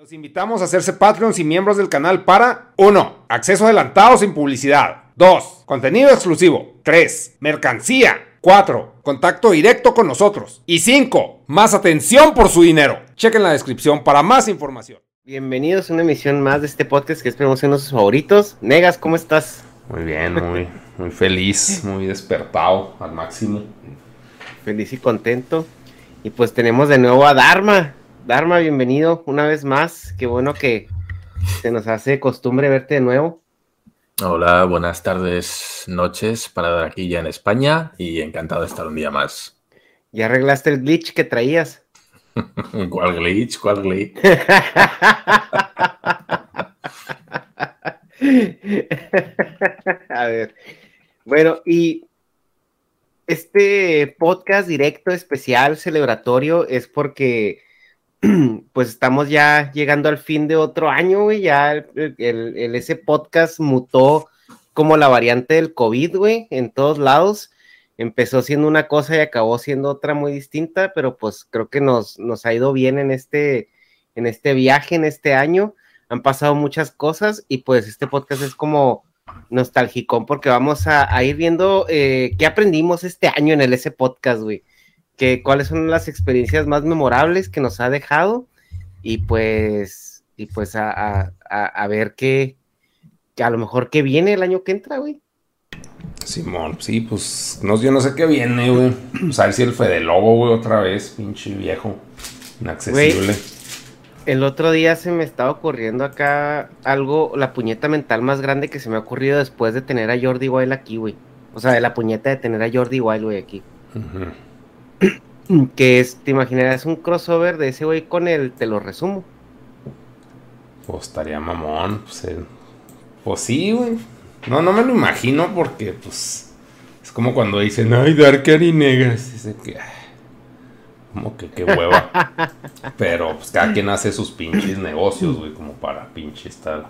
Los invitamos a hacerse Patreons y miembros del canal para 1. Acceso adelantado sin publicidad. 2. Contenido exclusivo. 3. Mercancía. 4. Contacto directo con nosotros. Y 5. Más atención por su dinero. Chequen la descripción para más información. Bienvenidos a una emisión más de este podcast que esperemos en sus favoritos. Negas, ¿cómo estás? Muy bien, muy, muy feliz, muy despertado al máximo. Feliz y contento. Y pues tenemos de nuevo a Dharma. Dharma, bienvenido una vez más. Qué bueno que se nos hace costumbre verte de nuevo. Hola, buenas tardes, noches para aquí ya en España y encantado de estar un día más. ¿Ya arreglaste el glitch que traías? ¿Cuál glitch? ¿Cuál glitch? a ver. Bueno, y este podcast directo especial celebratorio es porque pues estamos ya llegando al fin de otro año, güey. Ya el, ese podcast mutó como la variante del COVID, güey, en todos lados. Empezó siendo una cosa y acabó siendo otra muy distinta, pero pues creo que nos, nos ha ido bien en este, en este viaje, en este año. Han pasado muchas cosas y pues este podcast es como nostálgico porque vamos a, ir viendo eh, qué aprendimos este año en el ese podcast, güey cuáles son las experiencias más memorables que nos ha dejado y pues, y pues a, ver qué, a lo mejor qué viene el año que entra, güey. Simón, sí, pues no, yo no sé qué viene, güey. Pues a ver si el Fede Lobo, güey, otra vez, pinche viejo, inaccesible. el otro día se me estaba ocurriendo acá algo, la puñeta mental más grande que se me ha ocurrido después de tener a Jordi Wild aquí, güey. O sea, de la puñeta de tener a Jordi Wild, güey, aquí. que es, te imaginarás un crossover de ese güey con el, te lo resumo. Pues estaría mamón, pues, pues sí, güey. No, no me lo imagino porque, pues, es como cuando dicen, ay, Darker y Negras. Dice que, como que qué hueva. Pero, pues, cada quien hace sus pinches negocios, güey, como para pinches tal.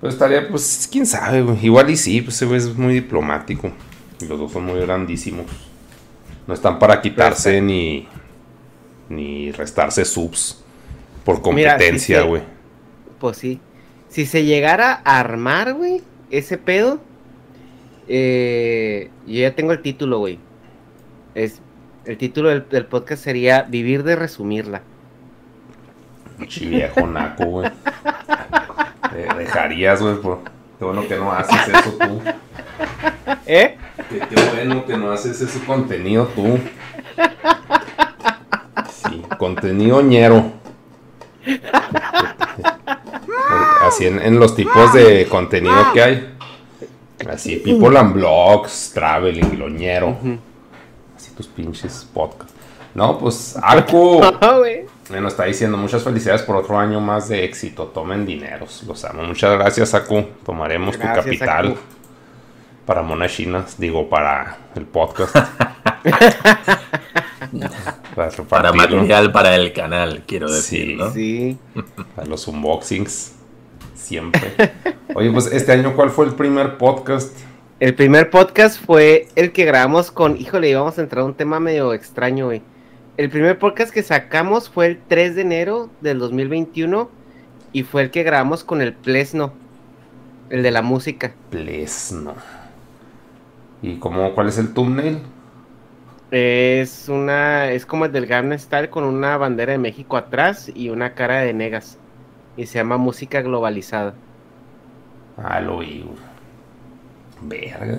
Pero estaría, pues, quién sabe, güey. Igual y sí, pues ese güey es muy diplomático. Y los dos son muy grandísimos. No están para quitarse ni, ni restarse subs por competencia, güey. pues sí. Si se llegara a armar, güey, ese pedo, eh, yo ya tengo el título, güey. Es, el título del, podcast sería Vivir de resumirla. Chi viejo naco, güey. dejarías, güey, por... Qué bueno que no haces eso tú. ¿Eh? Qué, bueno que no haces ese contenido tú. Sí, contenido ñero. Así en, los tipos de contenido que hay. Así, people and blogs, traveling, loñero. Así tus pinches podcasts. No, pues, Arco. Bueno, está diciendo muchas felicidades por otro año más de éxito. Tomen dineros. Los amo. Muchas gracias, Aku. Tomaremos tu capital para Mona Chinas. Digo, para el podcast. para material para el canal, quiero decir, sí, ¿no? Sí. Para los unboxings. Siempre. Oye, pues este año, ¿cuál fue el primer podcast? El primer podcast fue el que grabamos con. Híjole, íbamos a entrar a un tema medio extraño, güey. El primer podcast que sacamos fue el 3 de enero del 2021 y fue el que grabamos con el Plesno, el de la música. Plesno. ¿Y cómo, cuál es el thumbnail? Es una, es como el del Garnet Style con una bandera de México atrás y una cara de negas. Y se llama Música Globalizada. Ah, lo oí. Verga.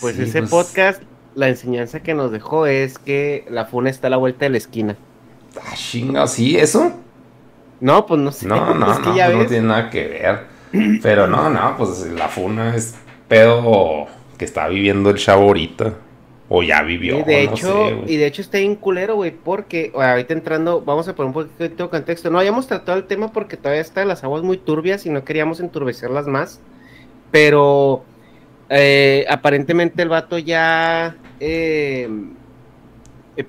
Pues ese pues... podcast, la enseñanza que nos dejó es que la funa está a la vuelta de la esquina. Ah, chinga, ¿sí eso? No, pues no sé. No, no, es que no, ya no tiene nada que ver. Pero no, no, pues la funa es pedo que está viviendo el chavo ahorita. O ya vivió. Y de hecho, sé, y de hecho está bien culero, güey, porque ahorita entrando, vamos a poner un poquito de contexto. No habíamos tratado el tema porque todavía están las aguas muy turbias y no queríamos enturbecerlas más. Pero eh, aparentemente el vato ya eh,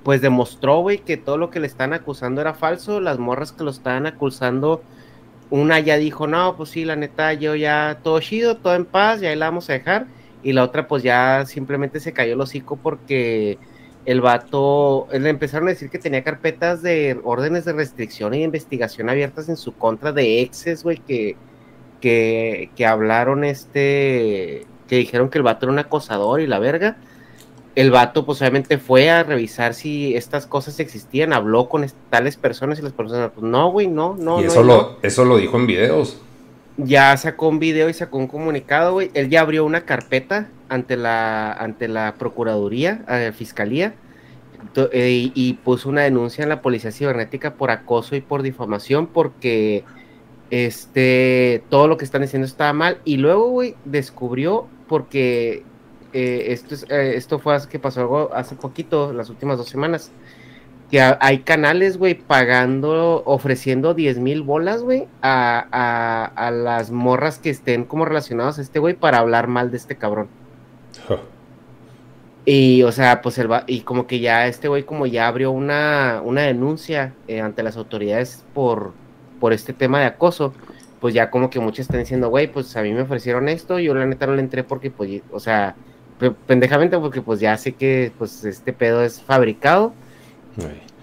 pues demostró, güey, que todo lo que le están acusando era falso. Las morras que lo estaban acusando, una ya dijo, no, pues sí, la neta, yo ya todo chido, todo en paz, y ahí la vamos a dejar y la otra pues ya simplemente se cayó el hocico porque el vato, le empezaron a decir que tenía carpetas de órdenes de restricción y de investigación abiertas en su contra de exes, güey, que, que, que hablaron este, que dijeron que el vato era un acosador y la verga. El vato pues obviamente fue a revisar si estas cosas existían, habló con tales personas y las personas, pues no, güey, no, no. Y eso, no, lo, eso lo dijo en videos ya sacó un video y sacó un comunicado, güey. Él ya abrió una carpeta ante la, ante la Procuraduría, a la Fiscalía, eh, y, y, puso una denuncia en la Policía Cibernética por acoso y por difamación, porque este, todo lo que están diciendo estaba mal. Y luego, güey, descubrió, porque eh, esto, es, eh, esto fue que pasó algo hace poquito, las últimas dos semanas que hay canales, güey, pagando, ofreciendo 10 mil bolas, güey, a, a, a, las morras que estén como relacionadas a este güey para hablar mal de este cabrón. Y, o sea, pues va, y como que ya este güey como ya abrió una, una denuncia eh, ante las autoridades por, por este tema de acoso, pues ya como que muchos están diciendo, güey, pues a mí me ofrecieron esto, yo la neta no le entré porque, pues, o sea, pendejamente porque pues ya sé que, pues, este pedo es fabricado.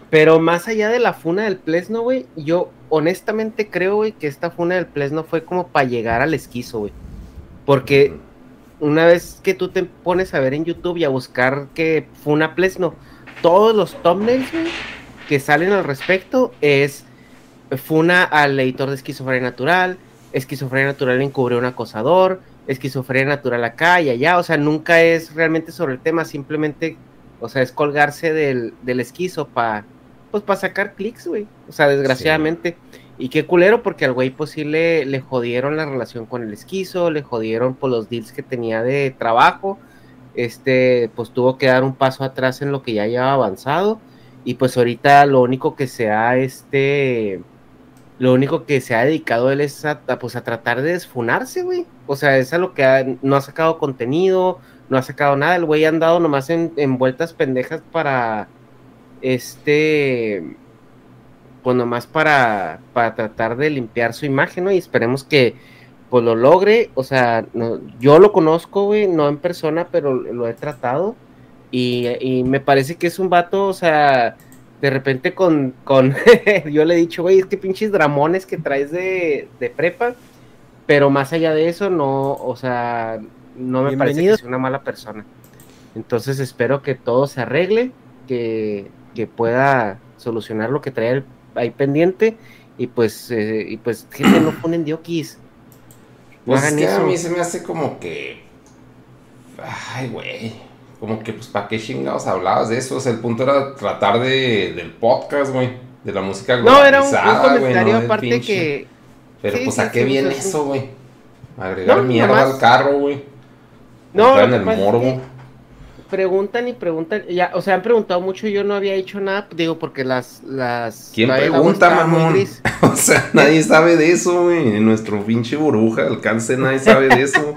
Pero más allá de la funa del Plesno, güey, yo honestamente creo, güey, que esta funa del Plesno fue como para llegar al esquizo, güey. Porque una vez que tú te pones a ver en YouTube y a buscar que funa Plesno, todos los thumbnails, güey, que salen al respecto es funa al editor de esquizofrenia natural, esquizofrenia natural encubre un acosador, esquizofrenia natural acá y allá, o sea, nunca es realmente sobre el tema, simplemente o sea, es colgarse del, del esquizo para pues para sacar clics, güey. O sea, desgraciadamente. Y qué culero, porque al güey pues sí le, jodieron la relación con el esquizo, le jodieron por los deals que tenía de trabajo. Este, pues tuvo que dar un paso atrás en lo que ya lleva avanzado. Y pues ahorita lo único que se ha, este, lo único que se ha dedicado él es a, pues a tratar de desfunarse, güey. O sea, es a lo que no ha sacado contenido, no ha sacado nada. El güey ha andado nomás en, vueltas pendejas para este pues nomás para, para tratar de limpiar su imagen, ¿no? Y esperemos que pues lo logre, o sea, yo lo conozco, güey, no en persona, pero lo he tratado y, y, me parece que es un vato, o sea, de repente con, con yo le he dicho, güey, es que pinches dramones que traes de, de prepa, pero más allá de eso, no, o sea, no me parece que sea una mala persona. Entonces espero que todo se arregle, que, que pueda solucionar lo que trae ahí pendiente y pues, eh, y pues gente no ponen diokis. No pues es a mí se me hace como que. Ay, güey. Como que, pues, ¿para qué chingados hablabas de eso? O sea, el punto era tratar de, del podcast, güey. De la música No, era un, comentario aparte que. Pero, pues, ¿a qué viene eso, güey? Agregar mierda al carro, güey. No, en el morbo. Preguntan y preguntan, ya, o sea, han preguntado mucho, yo no había hecho nada, digo, porque las, las... ¿Quién pregunta, mamón? o sea, nadie sabe de eso, güey, en nuestro pinche burbuja, alcance, nadie sabe de eso.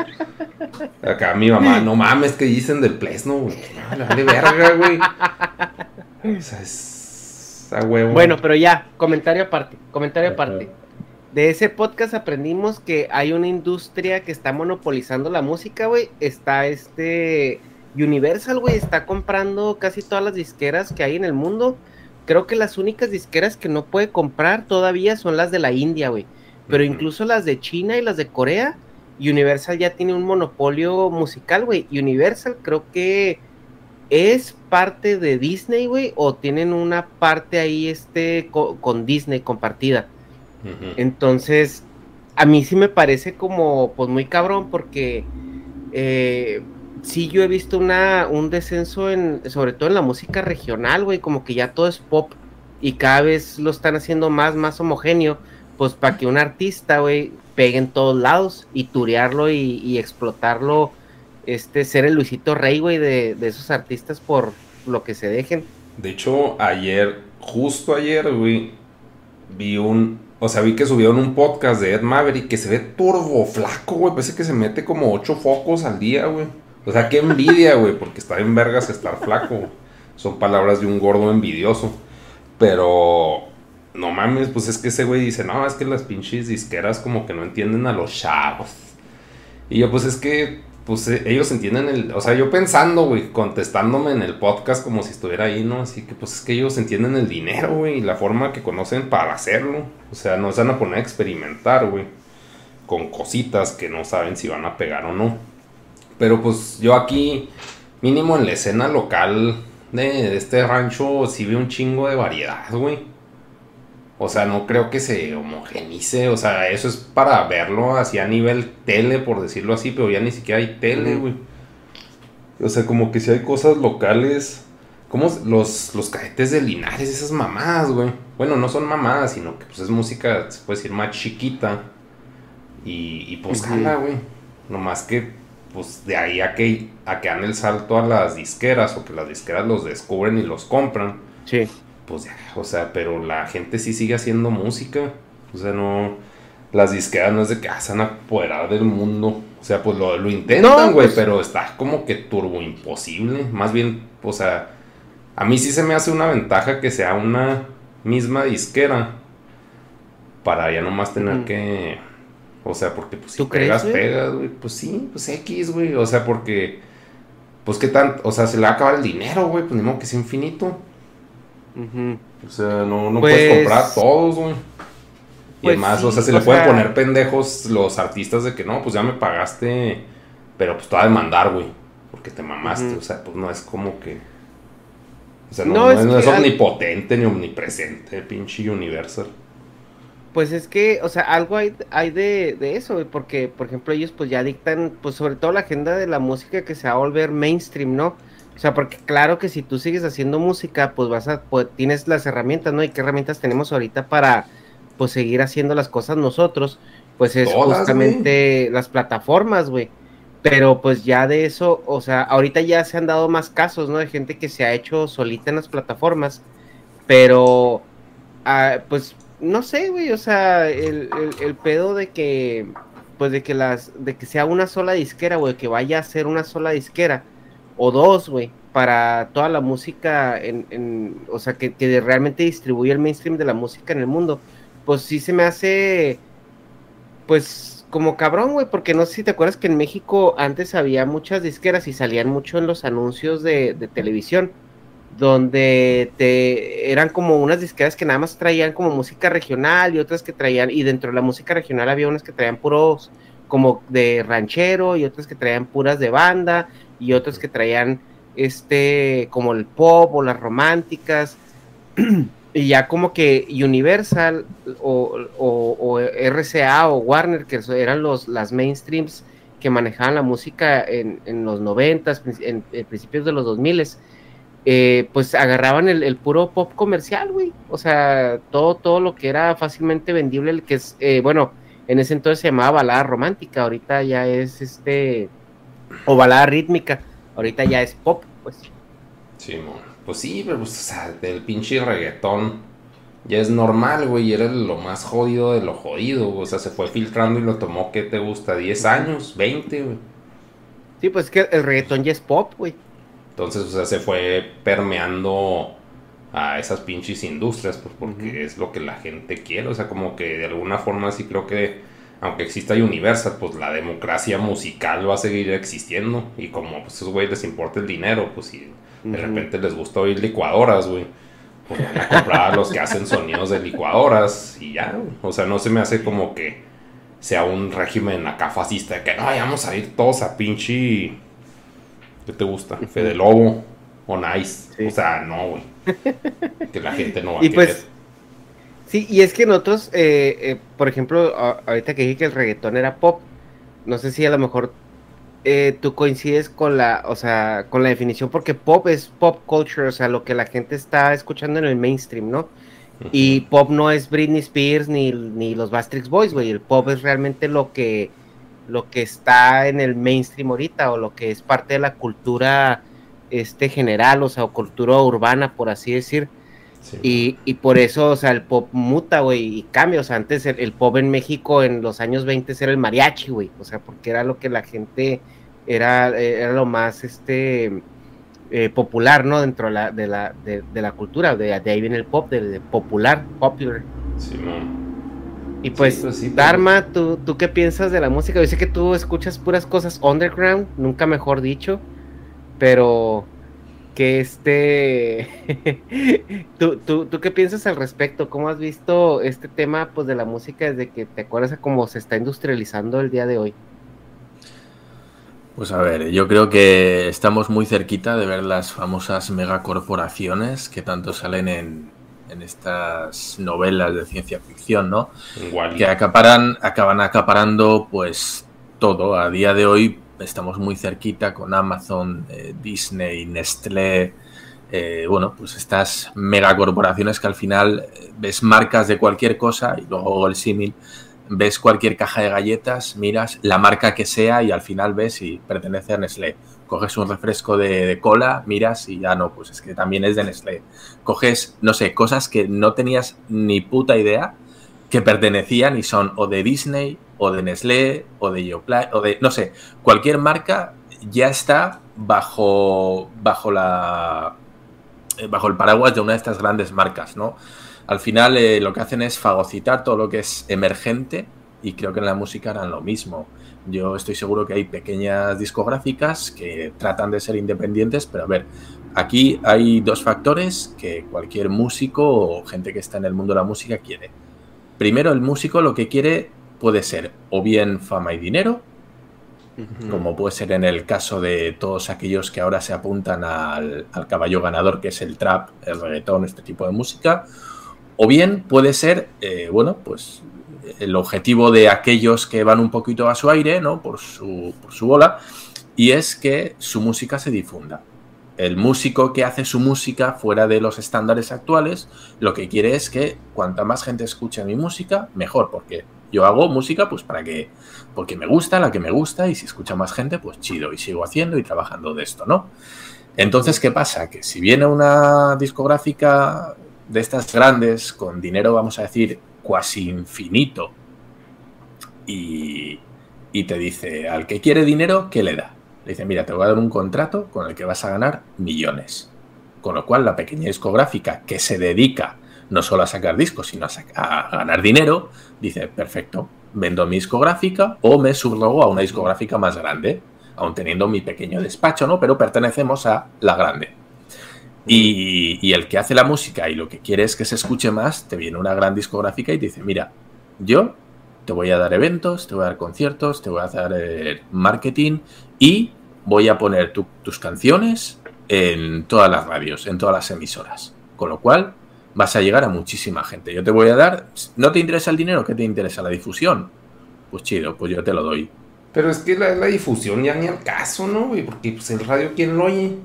Acá mi mamá, no mames, que dicen del Plesno, güey. No, dale verga, güey. O sea, es a huevo. Bueno, pero ya, comentario aparte, comentario aparte. De ese podcast aprendimos que hay una industria que está monopolizando la música, güey. Está este Universal, güey, está comprando casi todas las disqueras que hay en el mundo. Creo que las únicas disqueras que no puede comprar todavía son las de la India, güey. Pero incluso las de China y las de Corea, Universal ya tiene un monopolio musical, güey. Universal creo que es parte de Disney, güey, o tienen una parte ahí este con, Disney compartida. Entonces, a mí sí me parece como, pues muy cabrón, porque eh, sí yo he visto una, un descenso en, sobre todo en la música regional, güey, como que ya todo es pop y cada vez lo están haciendo más, más homogéneo, pues para que un artista, güey, pegue en todos lados y turearlo y, explotarlo, este, ser el Luisito Rey, güey, de, de esos artistas por lo que se dejen. De hecho, ayer, justo ayer, güey, vi un, o sea, vi que subieron un podcast de Ed Maverick que se ve turbo flaco, güey, parece que se mete como ocho focos al día, güey. O sea, qué envidia, güey, porque está en vergas estar flaco. Son palabras de un gordo envidioso. Pero, no mames, pues es que ese güey dice, no, es que las pinches disqueras como que no entienden a los chavos. Y yo, pues es que, pues eh, ellos entienden el, o sea, yo pensando, güey, contestándome en el podcast como si estuviera ahí, ¿no? Así que, pues es que ellos entienden el dinero, güey, y la forma que conocen para hacerlo. O sea, no se van a poner a experimentar, güey, con cositas que no saben si van a pegar o no. Pero pues yo aquí, mínimo en la escena local de, este rancho, sí veo un chingo de variedad, güey. O sea, no creo que se homogenice. O sea, eso es para verlo así a nivel tele, por decirlo así, pero ya ni siquiera hay tele, güey. O sea, como que si hay cosas locales. Como los, los cajetes de Linares, esas mamadas, güey. Bueno, no son mamadas, sino que pues es música, se puede decir, más chiquita. Y, y pues, güey. Nomás que pues de ahí a que, a que dan el salto a las disqueras o que las disqueras los descubren y los compran. Sí. Pues ya, o sea, pero la gente sí sigue haciendo música. O sea, no. Las disqueras no es de que ah, se van a apoderar del mundo. O sea, pues lo, lo intentan, güey, pues pero está como que turbo imposible. Más bien, o sea, a mí sí se me hace una ventaja que sea una misma disquera. Para ya nomás tener que o sea, porque pues si pegas, pegas, güey. Pues sí, pues X, güey. O sea, porque. Pues qué tan. O sea, se le va a acabar el dinero, güey. Pues ni modo que sea infinito. O sea, no, no puedes pues comprar todos, güey. Y pues además, o sea, se le pueden poner pendejos los artistas de que no, pues ya me pagaste. Pero pues te va a demandar, güey. Porque te mamaste. O sea, pues no es como que. O sea, no, es, no es omnipotente ni omnipresente, pinche Universal. Pues es que, o sea, algo hay, hay de, de eso, porque, por ejemplo, ellos pues ya dictan, pues sobre todo la agenda de la música que se va a volver mainstream, ¿no? O sea, porque claro que si tú sigues haciendo música, pues vas a, pues tienes las herramientas, ¿no? ¿Y qué herramientas tenemos ahorita para, pues, seguir haciendo las cosas nosotros? Pues es justamente las plataformas, güey. Pero pues ya de eso, o sea, ahorita ya se han dado más casos, ¿no? De gente que se ha hecho solita en las plataformas, pero, ah, pues no sé, güey, o sea, el, pedo de que, pues de que las, de que sea una sola disquera, güey, que vaya a ser una sola disquera, o dos, güey, para toda la música, en, en o sea, que, que, realmente distribuye el mainstream de la música en el mundo, pues sí se me hace, pues, como cabrón, güey, porque no sé si te acuerdas que en México antes había muchas disqueras y salían mucho en los anuncios de, de televisión donde te eran como unas disqueras que nada más traían como música regional y otras que traían, y dentro de la música regional había unas que traían puros como de ranchero y otras que traían puras de banda y otras que traían este como el pop o las románticas. Y ya como que Universal o, RCA o Warner que eran los las mainstreams que manejaban la música en, en los noventas en, en principios de los dos miles eh, pues agarraban el, puro pop comercial, güey. O sea, todo, todo lo que era fácilmente vendible, el que es, eh, bueno, en ese entonces se llamaba balada romántica, ahorita ya es este, o balada rítmica, ahorita ya es pop, pues. Sí, pues sí, pero pues, o sea, del pinche reggaetón ya es normal, güey, y era lo más jodido de lo jodido, o sea, se fue filtrando y lo tomó, ¿qué te gusta? ¿10 años? ¿20, güey? Sí, pues es que el reggaetón ya es pop, güey. Entonces, o sea, se fue permeando a esas pinches industrias, pues porque es lo que la gente quiere. O sea, como que de alguna forma sí creo que, aunque exista Universal, pues la democracia musical va a seguir existiendo. Y como pues, a esos güeyes les importa el dinero, pues si de repente les gusta oír licuadoras, güey. Pues van a comprar a los que hacen sonidos de licuadoras y ya. O sea, no se me hace como que sea un régimen acá fascista de que, ay, vamos a ir todos a pinche. ¿Qué te gusta? Fede Lobo o Nice. O sea, no, güey. que la gente no va y pues, Sí, y es que nosotros, eh, eh, por ejemplo, ahorita que dije que el reggaetón era pop, no sé si a lo mejor eh, tú coincides con la, o sea, con la definición, porque pop es pop culture, o sea, lo que la gente está escuchando en el mainstream, ¿no? Y pop no es Britney Spears ni, ni los Bastrix Boys, güey. El pop es realmente lo que, lo que está en el mainstream ahorita, o lo que es parte de la cultura este general, o sea, o cultura urbana, por así decir. Y, y, por eso, o sea, el pop muta, güey, y cambia. O sea, antes el, pop en México en los años 20 era el mariachi, güey. O sea, porque era lo que la gente, era, era lo más, este, eh, popular, ¿no? Dentro de la, de la, de, la cultura. De, ahí viene el pop, de, popular, popular. Sí, Y pues, pues Dharma, ¿tú, ¿tú qué piensas de la música? Yo sé que tú escuchas puras cosas underground, nunca mejor dicho pero que este, ¿Tú, tú, tú qué piensas al respecto? ¿Cómo has visto este tema pues de la música desde que te acuerdas de cómo se está industrializando el día de hoy? Pues a ver, yo creo que estamos muy cerquita de ver las famosas megacorporaciones que tanto salen en, en estas novelas de ciencia ficción, ¿no? Que acaparan, acaban acaparando pues todo. A día de hoy estamos muy cerquita con Amazon, eh, Disney, Nestlé, eh, bueno, pues estas megacorporaciones que al final eh, ves marcas de cualquier cosa y luego el símil, ves cualquier caja de galletas, miras la marca que sea y al final ves si pertenece a Nestlé. Coges un refresco de, cola, miras y ya no, pues es que también es de Nestlé. Coges, no sé, cosas que no tenías ni puta idea que pertenecían y son o de Disney o de Nestlé o de Yoplait o de no sé, cualquier marca ya está bajo bajo la eh, bajo el paraguas de una de estas grandes marcas, ¿no? Al final eh, lo que hacen es fagocitar todo lo que es emergente y creo que en la música harán lo mismo. Yo estoy seguro que hay pequeñas discográficas que tratan de ser independientes, pero a ver, aquí hay dos factores que cualquier músico o gente que está en el mundo de la música quiere. Primero el músico lo que quiere puede ser o bien fama y dinero, como puede ser en el caso de todos aquellos que ahora se apuntan al, caballo ganador, que es el trap, el reggaetón, este tipo de música, o bien puede ser, eh, bueno, pues el objetivo de aquellos que van un poquito a su aire, ¿no? Por su, por su bola, y es que su música se difunda el músico que hace su música fuera de los estándares actuales, lo que quiere es que cuanta más gente escuche mi música, mejor, porque yo hago música pues para que, porque me gusta, la que me gusta, y si escucha más gente, pues chido, y sigo haciendo y trabajando de esto, ¿no? Entonces, ¿qué pasa? Que si viene una discográfica de estas grandes, con dinero, vamos a decir, cuasi infinito, y, y te dice, al que quiere dinero, ¿qué le da? Le dice, mira, te voy a dar un contrato con el que vas a ganar millones. Con lo cual, la pequeña discográfica que se dedica no solo a sacar discos, sino a, ganar dinero, dice, perfecto, vendo mi discográfica o me subrogo a una discográfica más grande, aún teniendo mi pequeño despacho, ¿no? Pero pertenecemos a la grande. Y, y, el que hace la música y lo que quiere es que se escuche más, te viene una gran discográfica y te dice, mira, yo te voy a dar eventos, te voy a dar conciertos, te voy a dar eh, marketing y voy a poner tus canciones en todas las radios, en todas las emisoras. Con lo cual vas a llegar a muchísima gente. Yo te voy a dar, ¿no te interesa el dinero? ¿Qué te interesa la difusión? Pues chido, pues yo te lo doy. Pero es que la, difusión ya ni al caso, ¿no? Porque pues el radio, ¿quién lo oye?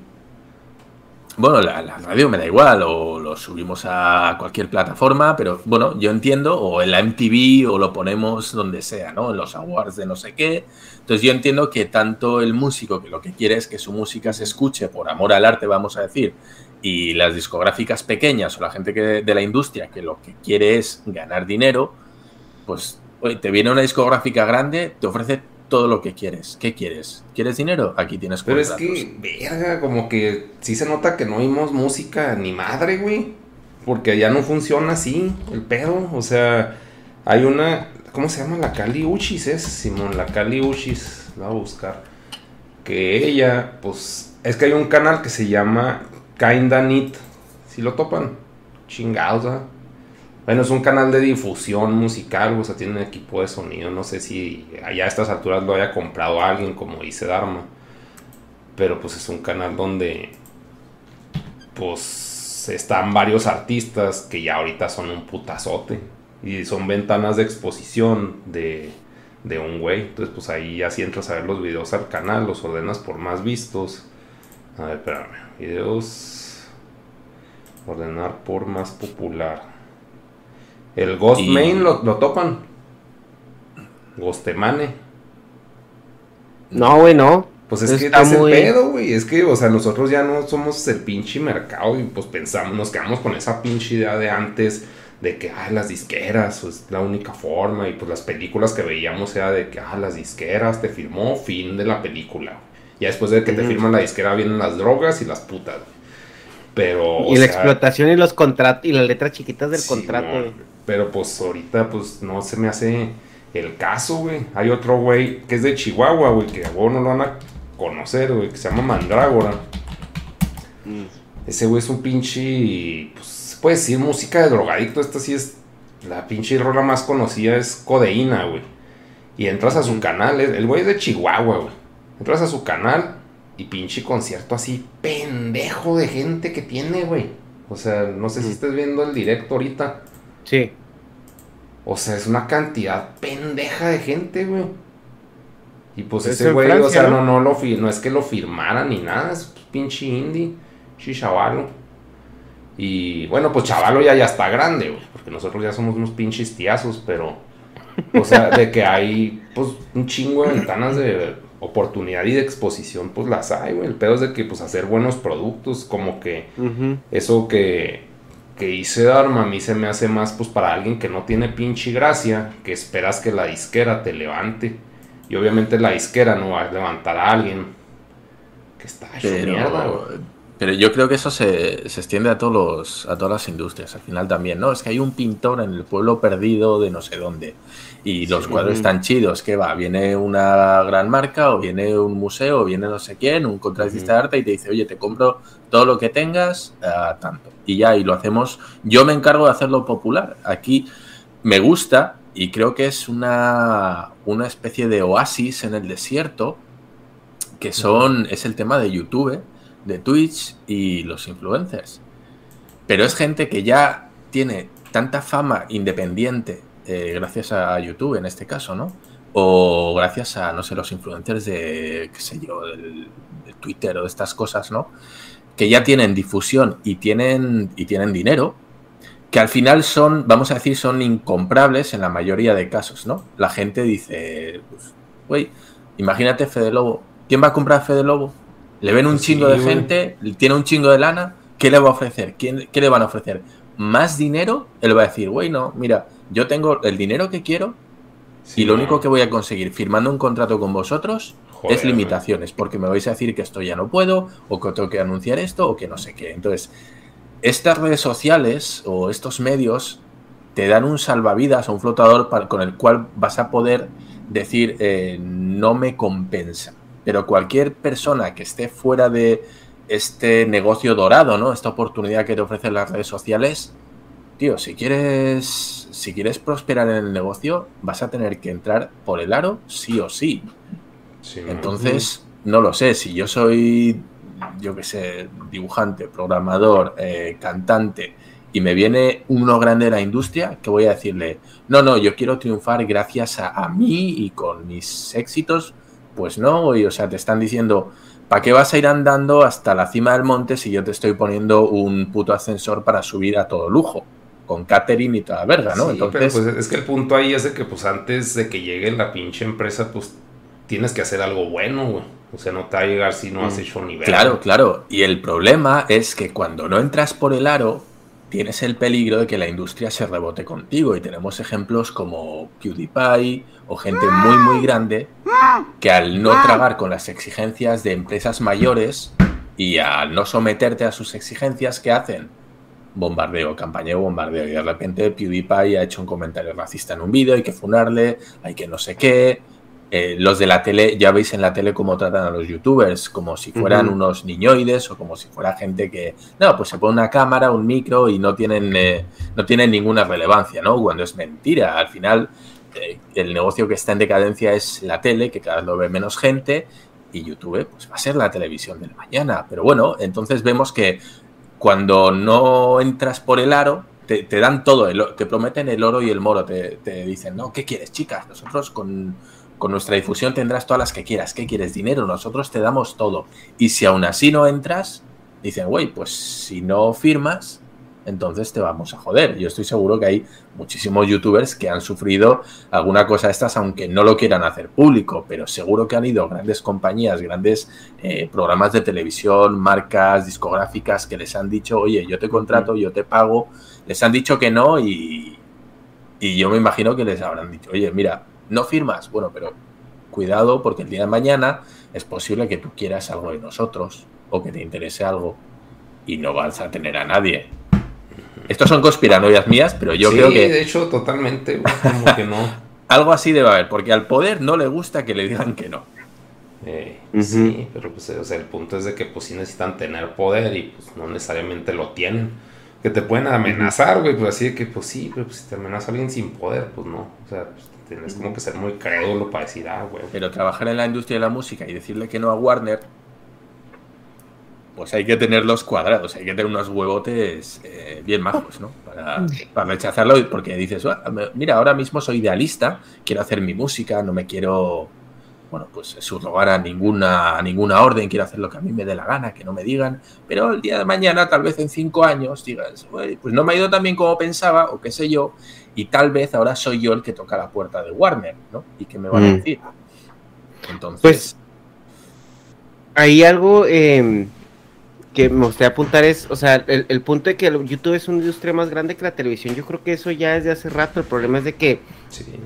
Bueno, la, radio me da igual, o lo subimos a cualquier plataforma, pero bueno, yo entiendo, o en la MTV, o lo ponemos donde sea, ¿no? En los awards de no sé qué. Entonces yo entiendo que tanto el músico, que lo que quiere es que su música se escuche por amor al arte, vamos a decir, y las discográficas pequeñas o la gente que, de la industria que lo que quiere es ganar dinero, pues oye, te viene una discográfica grande, te ofrece todo lo que quieres. ¿Qué quieres? ¿Quieres dinero? Aquí tienes Pero es que, verga, como que sí se nota que no oímos música ni madre, güey. Porque ya no funciona así el pedo. O sea, hay una. ¿Cómo se llama? La Cali Uchis, es Simón, la Cali Uchis. La voy a buscar. Que ella, pues. Es que hay un canal que se llama Kinda Neat. Si lo topan. Chingados, bueno, es un canal de difusión musical, o sea, tiene un equipo de sonido. No sé si allá a estas alturas lo haya comprado alguien, como dice Dharma. Pero pues es un canal donde, pues, están varios artistas que ya ahorita son un putazote. Y son ventanas de exposición de, de un güey. Entonces, pues ahí ya si entras a ver los videos al canal, los ordenas por más vistos. A ver, espérame. Videos. Ordenar por más popular. El Ghost Main lo, topan. Ghostemane. No, güey, no. Pues es que es el pedo, güey. Es que, o sea, nosotros ya no somos el pinche mercado y pues pensamos, nos quedamos con esa pinche idea de antes de que, ah, las disqueras, es la única forma. Y pues las películas que veíamos era de que, ah, las disqueras te firmó, fin de la película. Ya después de que te firman la disquera vienen las drogas y las putas, Pero. Y la explotación y los contratos y las letras chiquitas del contrato. Pero pues ahorita pues no se me hace el caso, güey. Hay otro güey que es de Chihuahua, güey, que a vos no lo van a conocer, güey, que se llama Mandrágora. Mm. Ese güey es un pinche, pues se puede decir música de drogadicto. Esta sí es, la pinche rola más conocida es Codeína, güey. Y entras a su canal, el güey es de Chihuahua, güey. Entras a su canal y pinche concierto así pendejo de gente que tiene, güey. O sea, no sé si mm. estés viendo el directo ahorita. Sí. O sea, es una cantidad pendeja de gente, güey. Y pues ese güey, o sea, ¿no? No, lo no es que lo firmara ni nada, es pinche indie, chavalo. Y bueno, pues chavalo ya, ya está grande, güey, porque nosotros ya somos unos pinches tiazos, pero, o sea, de que hay, pues, un chingo de ventanas de oportunidad y de exposición, pues las hay, güey. El pedo es de que, pues, hacer buenos productos, como que eso que que hice Dharma a mí se me hace más pues para alguien que no tiene pinche gracia, que esperas que la disquera te levante. Y obviamente la disquera no va a levantar a alguien que está hecho mierda, pero yo creo que eso se, se, extiende a, todos los, a todas las industrias al final también, ¿no? Es que hay un pintor en el pueblo perdido de no sé dónde y los cuadros están chidos, ¿qué va? Viene una gran marca o viene un museo o viene no sé quién, un contratista de arte y te dice, oye, te compro todo lo que tengas, tanto. Y ya, y lo hacemos, yo me encargo de hacerlo popular. Aquí me gusta y creo que es una, una especie de oasis en el desierto que son, es el tema de YouTube de Twitch y los influencers. Pero es gente que ya tiene tanta fama independiente eh, gracias a YouTube en este caso, ¿no? O gracias a, no sé, los influencers de, qué sé yo, del, Twitter o de estas cosas, ¿no? Que ya tienen difusión y tienen, y tienen dinero, que al final son, vamos a decir, son incomprables en la mayoría de casos, ¿no? La gente dice, pues, güey, imagínate Fede Lobo. ¿Quién va a comprar Fede Lobo? Le ven un chingo de gente, tiene un chingo de lana, ¿qué le va a ofrecer? ¿Qué, le van a ofrecer? ¿Más dinero? Él va a decir, güey, no, mira, yo tengo el dinero que quiero y lo único que voy a conseguir firmando un contrato con vosotros es limitaciones, porque me vais a decir que esto ya no puedo, o que tengo que anunciar esto, o que no sé qué. Entonces, estas redes sociales o estos medios te dan un salvavidas o un flotador con el cual vas a poder decir, eh, no me compensa. Pero cualquier persona que esté fuera de este negocio dorado, ¿no? Esta oportunidad que te ofrecen las redes sociales, tío, si quieres, si quieres prosperar en el negocio, vas a tener que entrar por el aro sí o sí. Entonces, no lo sé, si yo soy, yo qué sé, dibujante, programador, eh, cantante, y me viene uno grande de la industria, que voy a decirle, no, no, yo quiero triunfar gracias a, a mí y con mis éxitos pues no, o sea, te están diciendo, ¿para qué vas a ir andando hasta la cima del monte si yo te estoy poniendo un puto ascensor para subir a todo lujo? Con catering y toda verga, ¿no? Entonces, pues es que el punto ahí es de que, pues antes de que llegue la pinche empresa, pues tienes que hacer algo bueno, güey. O sea, no te va a llegar si no has mm. hecho nivel. Claro, claro. Y el problema es que cuando no entras por el aro, tienes el peligro de que la industria se rebote contigo y tenemos ejemplos como PewDiePie o gente muy muy grande que al no tragar con las exigencias de empresas mayores y al no someterte a sus exigencias, ¿qué hacen? Bombardeo, campaña de bombardeo. Y de repente PewDiePie ha hecho un comentario racista en un vídeo, hay que funarle, hay que no sé qué. Eh, los de la tele, ya veis en la tele cómo tratan a los youtubers, como si fueran unos niñoides o como si fuera gente que, no, pues se pone una cámara, un micro y no tienen, eh, no tienen ninguna relevancia, ¿no? Cuando es mentira, al final eh, el negocio que está en decadencia es la tele, que cada vez lo ve menos gente, y YouTube pues va a ser la televisión del mañana. Pero bueno, entonces vemos que cuando no entras por el aro, te, dan todo, te prometen el oro y el moro, te, te dicen, no, ¿qué quieres, chicas? Nosotros con con nuestra difusión tendrás todas las que quieras. ¿Qué quieres? Dinero. Nosotros te damos todo. Y si aún así no entras, dicen, güey, pues si no firmas, entonces te vamos a joder. Yo estoy seguro que hay muchísimos youtubers que han sufrido alguna cosa de estas, aunque no lo quieran hacer público, pero seguro que han ido grandes compañías, grandes eh, programas de televisión, marcas discográficas que les han dicho, oye, yo te contrato, yo te pago, les han dicho que no y, y yo me imagino que les habrán dicho, oye, mira, no firmas, bueno, pero cuidado porque el día de mañana es posible que tú quieras algo de nosotros o que te interese algo y no vas a tener a nadie. Estos son conspiranoias mías, pero yo creo que... de hecho, totalmente, como que no. algo así debe haber, porque al poder no le gusta que le digan que no. Eh, sí, pero pues, o sea, el punto es de que pues sí necesitan tener poder y pues no necesariamente lo tienen. Que te pueden amenazar, güey, pues así de que pues sí, pero pues, si te amenaza alguien sin poder, pues no. O sea, pues, Tienes como que ser muy crédulo para decir, ah, güey. Pero trabajar en la industria de la música y decirle que no a Warner, pues hay que tenerlos cuadrados, hay que tener unos huevotes eh, bien majos, ¿no? Para, para, rechazarlo, porque dices, ah, mira, ahora mismo soy idealista, quiero hacer mi música, no me quiero, bueno, pues subrogar a ninguna, a ninguna orden, quiero hacer lo que a mí me dé la gana, que no me digan, pero el día de mañana, tal vez en cinco años, digas, pues no me ha ido tan bien como pensaba, o qué sé yo, y tal vez ahora soy yo el que toca la puerta de Warner, ¿no? ¿Y qué me van a mm. decir? Entonces... Pues hay algo em, que me gustaría apuntar es, o sea, el, punto de que YouTube es una industria más grande que la televisión, yo creo que eso ya es de hace rato, el problema es de que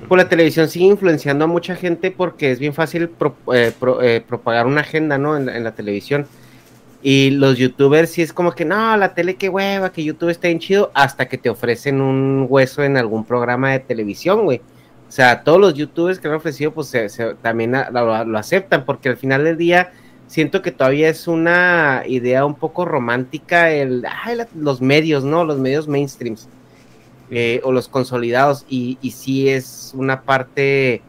pues, la televisión sigue influenciando a mucha gente porque es bien fácil eh, eh, propagar una agenda, ¿no? En, en la televisión. Y los youtubers sí es como que no, la tele qué hueva, que YouTube está bien chido, hasta que te ofrecen un hueso en algún programa de televisión, güey. O sea, todos los youtubers que han ofrecido, pues también lo, aceptan, porque al final del día siento que todavía es una idea un poco romántica el, los medios, ¿no? Los medios mainstreams eh, o los consolidados. Y, y sí es una parte,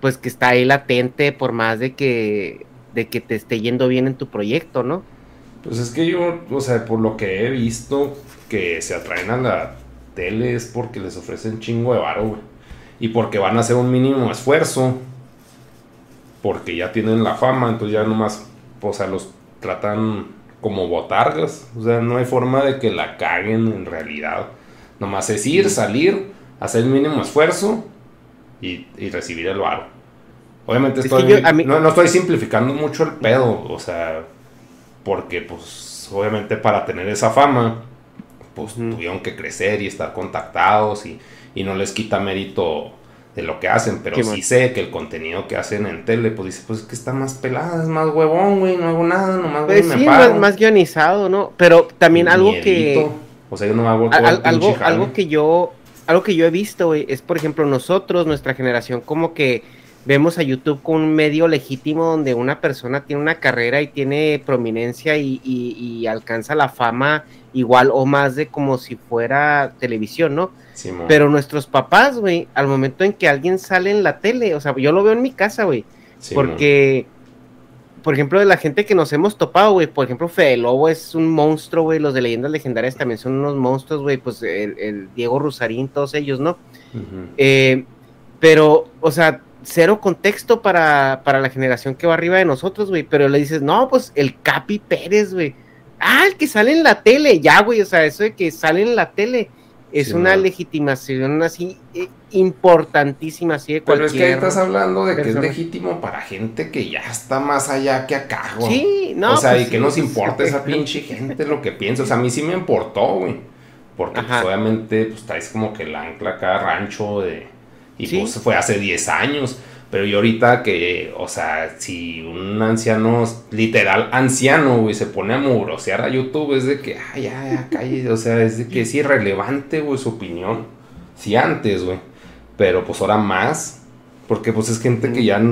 pues que está ahí latente por más de que, de que te esté yendo bien en tu proyecto, ¿no? Pues es que yo, o sea, por lo que he visto que se atraen a la tele es porque les ofrecen chingo de varo, güey. Y porque van a hacer un mínimo esfuerzo. Porque ya tienen la fama, entonces ya nomás, o sea, los tratan como botargas. O sea, no hay forma de que la caguen en realidad. Nomás es ir, salir, hacer el mínimo esfuerzo y, recibir el varo. Obviamente estoy, no, no estoy simplificando mucho el pedo, o sea, porque pues obviamente para tener esa fama, pues tuvieron que crecer y estar contactados y, no les quita mérito de lo que hacen, pero sí sé que el contenido que hacen en tele, pues dice, pues es que está más pelada, es más huevón, güey, no hago nada, nomás pues me Más, más, guionizado, ¿no? Pero también algo que... O sea, yo no me hago algo, algo que yo, algo que yo he visto, güey, es por ejemplo nosotros, nuestra generación, como que vemos a YouTube como un medio legítimo donde una persona tiene una carrera y tiene prominencia y, alcanza la fama igual o más de como si fuera televisión, ¿no? Pero nuestros papás, güey, al momento en que alguien sale en la tele, o sea, yo lo veo en mi casa, güey, porque, por ejemplo, de la gente que nos hemos topado, güey, por ejemplo, Fede Lobo es un monstruo, güey, los de leyendas legendarias también son unos monstruos, güey, pues el, Diego Rusarín, todos ellos, ¿no? Eh, pero, o sea, cero contexto para, para la generación que va arriba de nosotros, güey. Pero le dices, no, pues el Capi Pérez, güey. Ah, el que sale en la tele, ya, güey. O sea, eso de que sale en la tele es una legitimación así eh, importantísima, así de Pero es que estás hablando de que es legítimo para gente que ya está más allá que acá, güey. Sí, no. O sea, pues y que nos importa esa pinche gente lo que piensa. O sea, a mí sí me importó, güey. Porque pues, obviamente pues traes como que el ancla cada rancho de... Y pues fue hace 10 años. Pero yo ahorita que, o sea, si un anciano, literal anciano, güey, se pone a mugrosear a YouTube, es de que, ay, ya, ya, calle, o sea, es de que es irrelevante, güey, su opinión. Sí, antes, güey. Pero pues ahora más. Porque pues es gente que ya,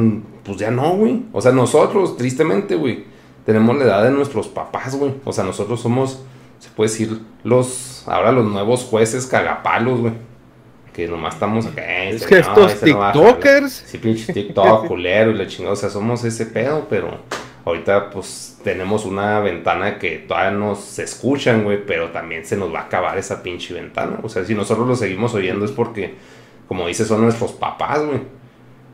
pues ya no, güey. O sea, nosotros, tristemente, güey, tenemos la edad de nuestros papás, güey. O sea, nosotros somos, se puede decir, los, ahora los nuevos jueces cagapalos, güey que nomás estamos acá. Eh, es que estos TikTokers. sí, pinche TikTok, culero y la chingada. O sea, somos ese pedo, pero ahorita pues tenemos una ventana que todavía nos escuchan, güey, pero también se nos va a acabar esa pinche ventana. O sea, si nosotros lo seguimos oyendo es porque, como dices, son nuestros papás, güey.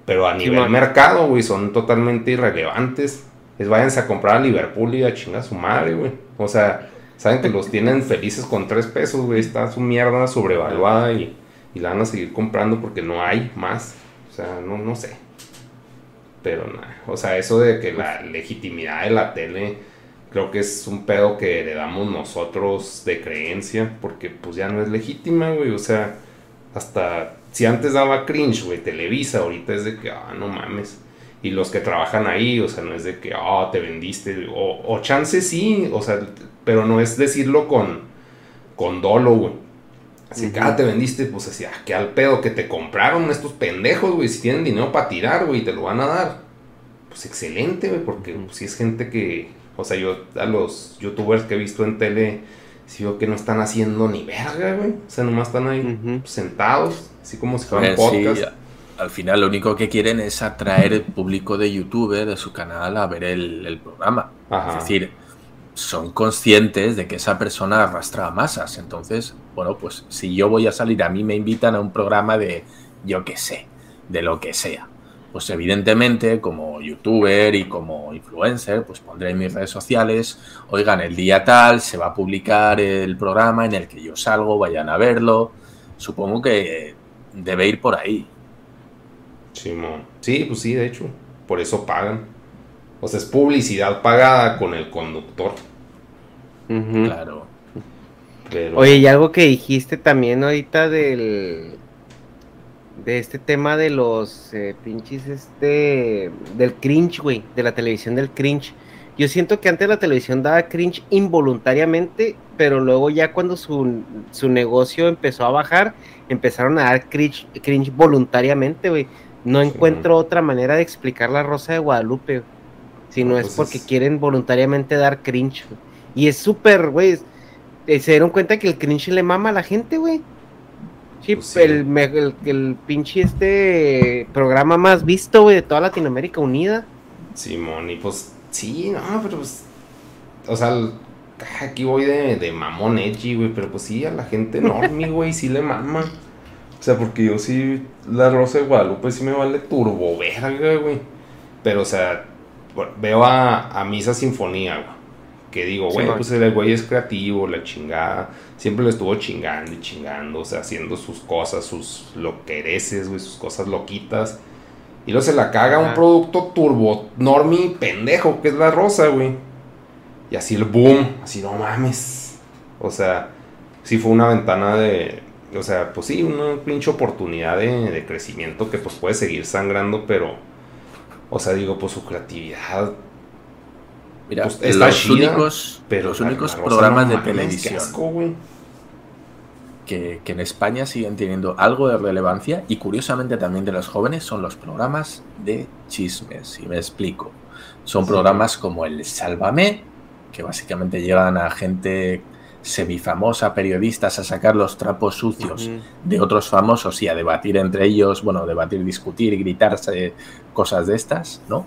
Pero a nivel mercado, güey, son totalmente irrelevantes. Es váyanse a comprar a Liverpool y a chingar a su madre, güey. O sea, saben que los tienen felices con tres pesos, güey. Está su mierda sobrevaluada y y la van a seguir comprando porque no hay más. O sea, no, no sé. Pero nada, o sea, eso de que la legitimidad de la tele creo que es un pedo que heredamos nosotros de creencia porque pues ya no es legítima, güey. O sea, hasta si antes daba cringe, güey, Televisa, ahorita es de que, ah, no mames. Y los que trabajan ahí, o sea, no es de que, ah, te vendiste. O, o chance sí, o sea, pero no es decirlo con, con dolo, güey. Así que, ah, te vendiste, pues así, ah, que al pedo que te compraron estos pendejos, güey. Si tienen dinero para tirar, güey, te lo van a dar. Pues excelente, güey, porque pues, si es gente que, o sea, yo a los youtubers que he visto en tele, si veo que no están haciendo ni verga, güey. O sea, nomás están ahí sentados, así como si fueran podcast. al final lo único que quieren es atraer el público de YouTube, de su canal, a ver el, el programa. Es decir, son conscientes de que esa persona arrastra masas. Entonces, bueno, pues si yo voy a salir, a mí me invitan a un programa de, yo qué sé, de lo que sea. Pues evidentemente, como youtuber y como influencer, pues pondré en mis redes sociales, oigan, el día tal se va a publicar el programa en el que yo salgo, vayan a verlo. Supongo que debe ir por ahí. Sí, pues sí, de hecho, por eso pagan. O sea, es publicidad pagada con el conductor. Claro. Oye, y algo que dijiste también ahorita del. De este tema de los eh, pinches, este. Del cringe, güey. De la televisión del cringe. Yo siento que antes la televisión daba cringe involuntariamente, pero luego ya cuando su, negocio empezó a bajar, empezaron a dar cringe, cringe voluntariamente, güey. No encuentro otra manera de explicar la Rosa de Guadalupe si no, es pues porque quieren voluntariamente dar cringe. Y es súper, güey. Eh, se dieron cuenta que el cringe le mama a la gente, güey. Sí, pues El, el, pinche este programa más visto, güey, de toda Latinoamérica Unida. Simón, y pues, sí, no, pero pues. O sea, aquí voy de, de mamón edgy, güey, pero pues sí, a la gente enorme, güey, sí le mama. O sea, porque yo sí, la Rosa de Guadalupe sí me vale turbo verga, güey. Pero, o sea, veo a, a Misa Sinfonía, Que digo, güey, pues el güey es creativo, la chingada. Siempre le estuvo chingando y chingando, o sea, haciendo sus cosas, sus loquereces, güey, sus cosas loquitas. Y luego se la caga un producto turbo, normi, pendejo, que es la rosa, güey. Y así el boom, así no mames. O sea, sí fue una ventana de. O sea, pues sí, una pinche oportunidad de, de crecimiento que pues puede seguir sangrando, pero o sea, digo, pues su creatividad. Mira, pues, los únicos, pero los únicos programas de televisión que, que, en España siguen teniendo algo de relevancia y curiosamente también de los jóvenes son los programas de chismes. Y me explico. Son programas como el Sálvame, que básicamente llevan a gente semifamosa, periodistas, a sacar los trapos sucios de otros famosos y a debatir entre ellos, bueno, debatir, discutir gritarse cosas de estas, ¿no?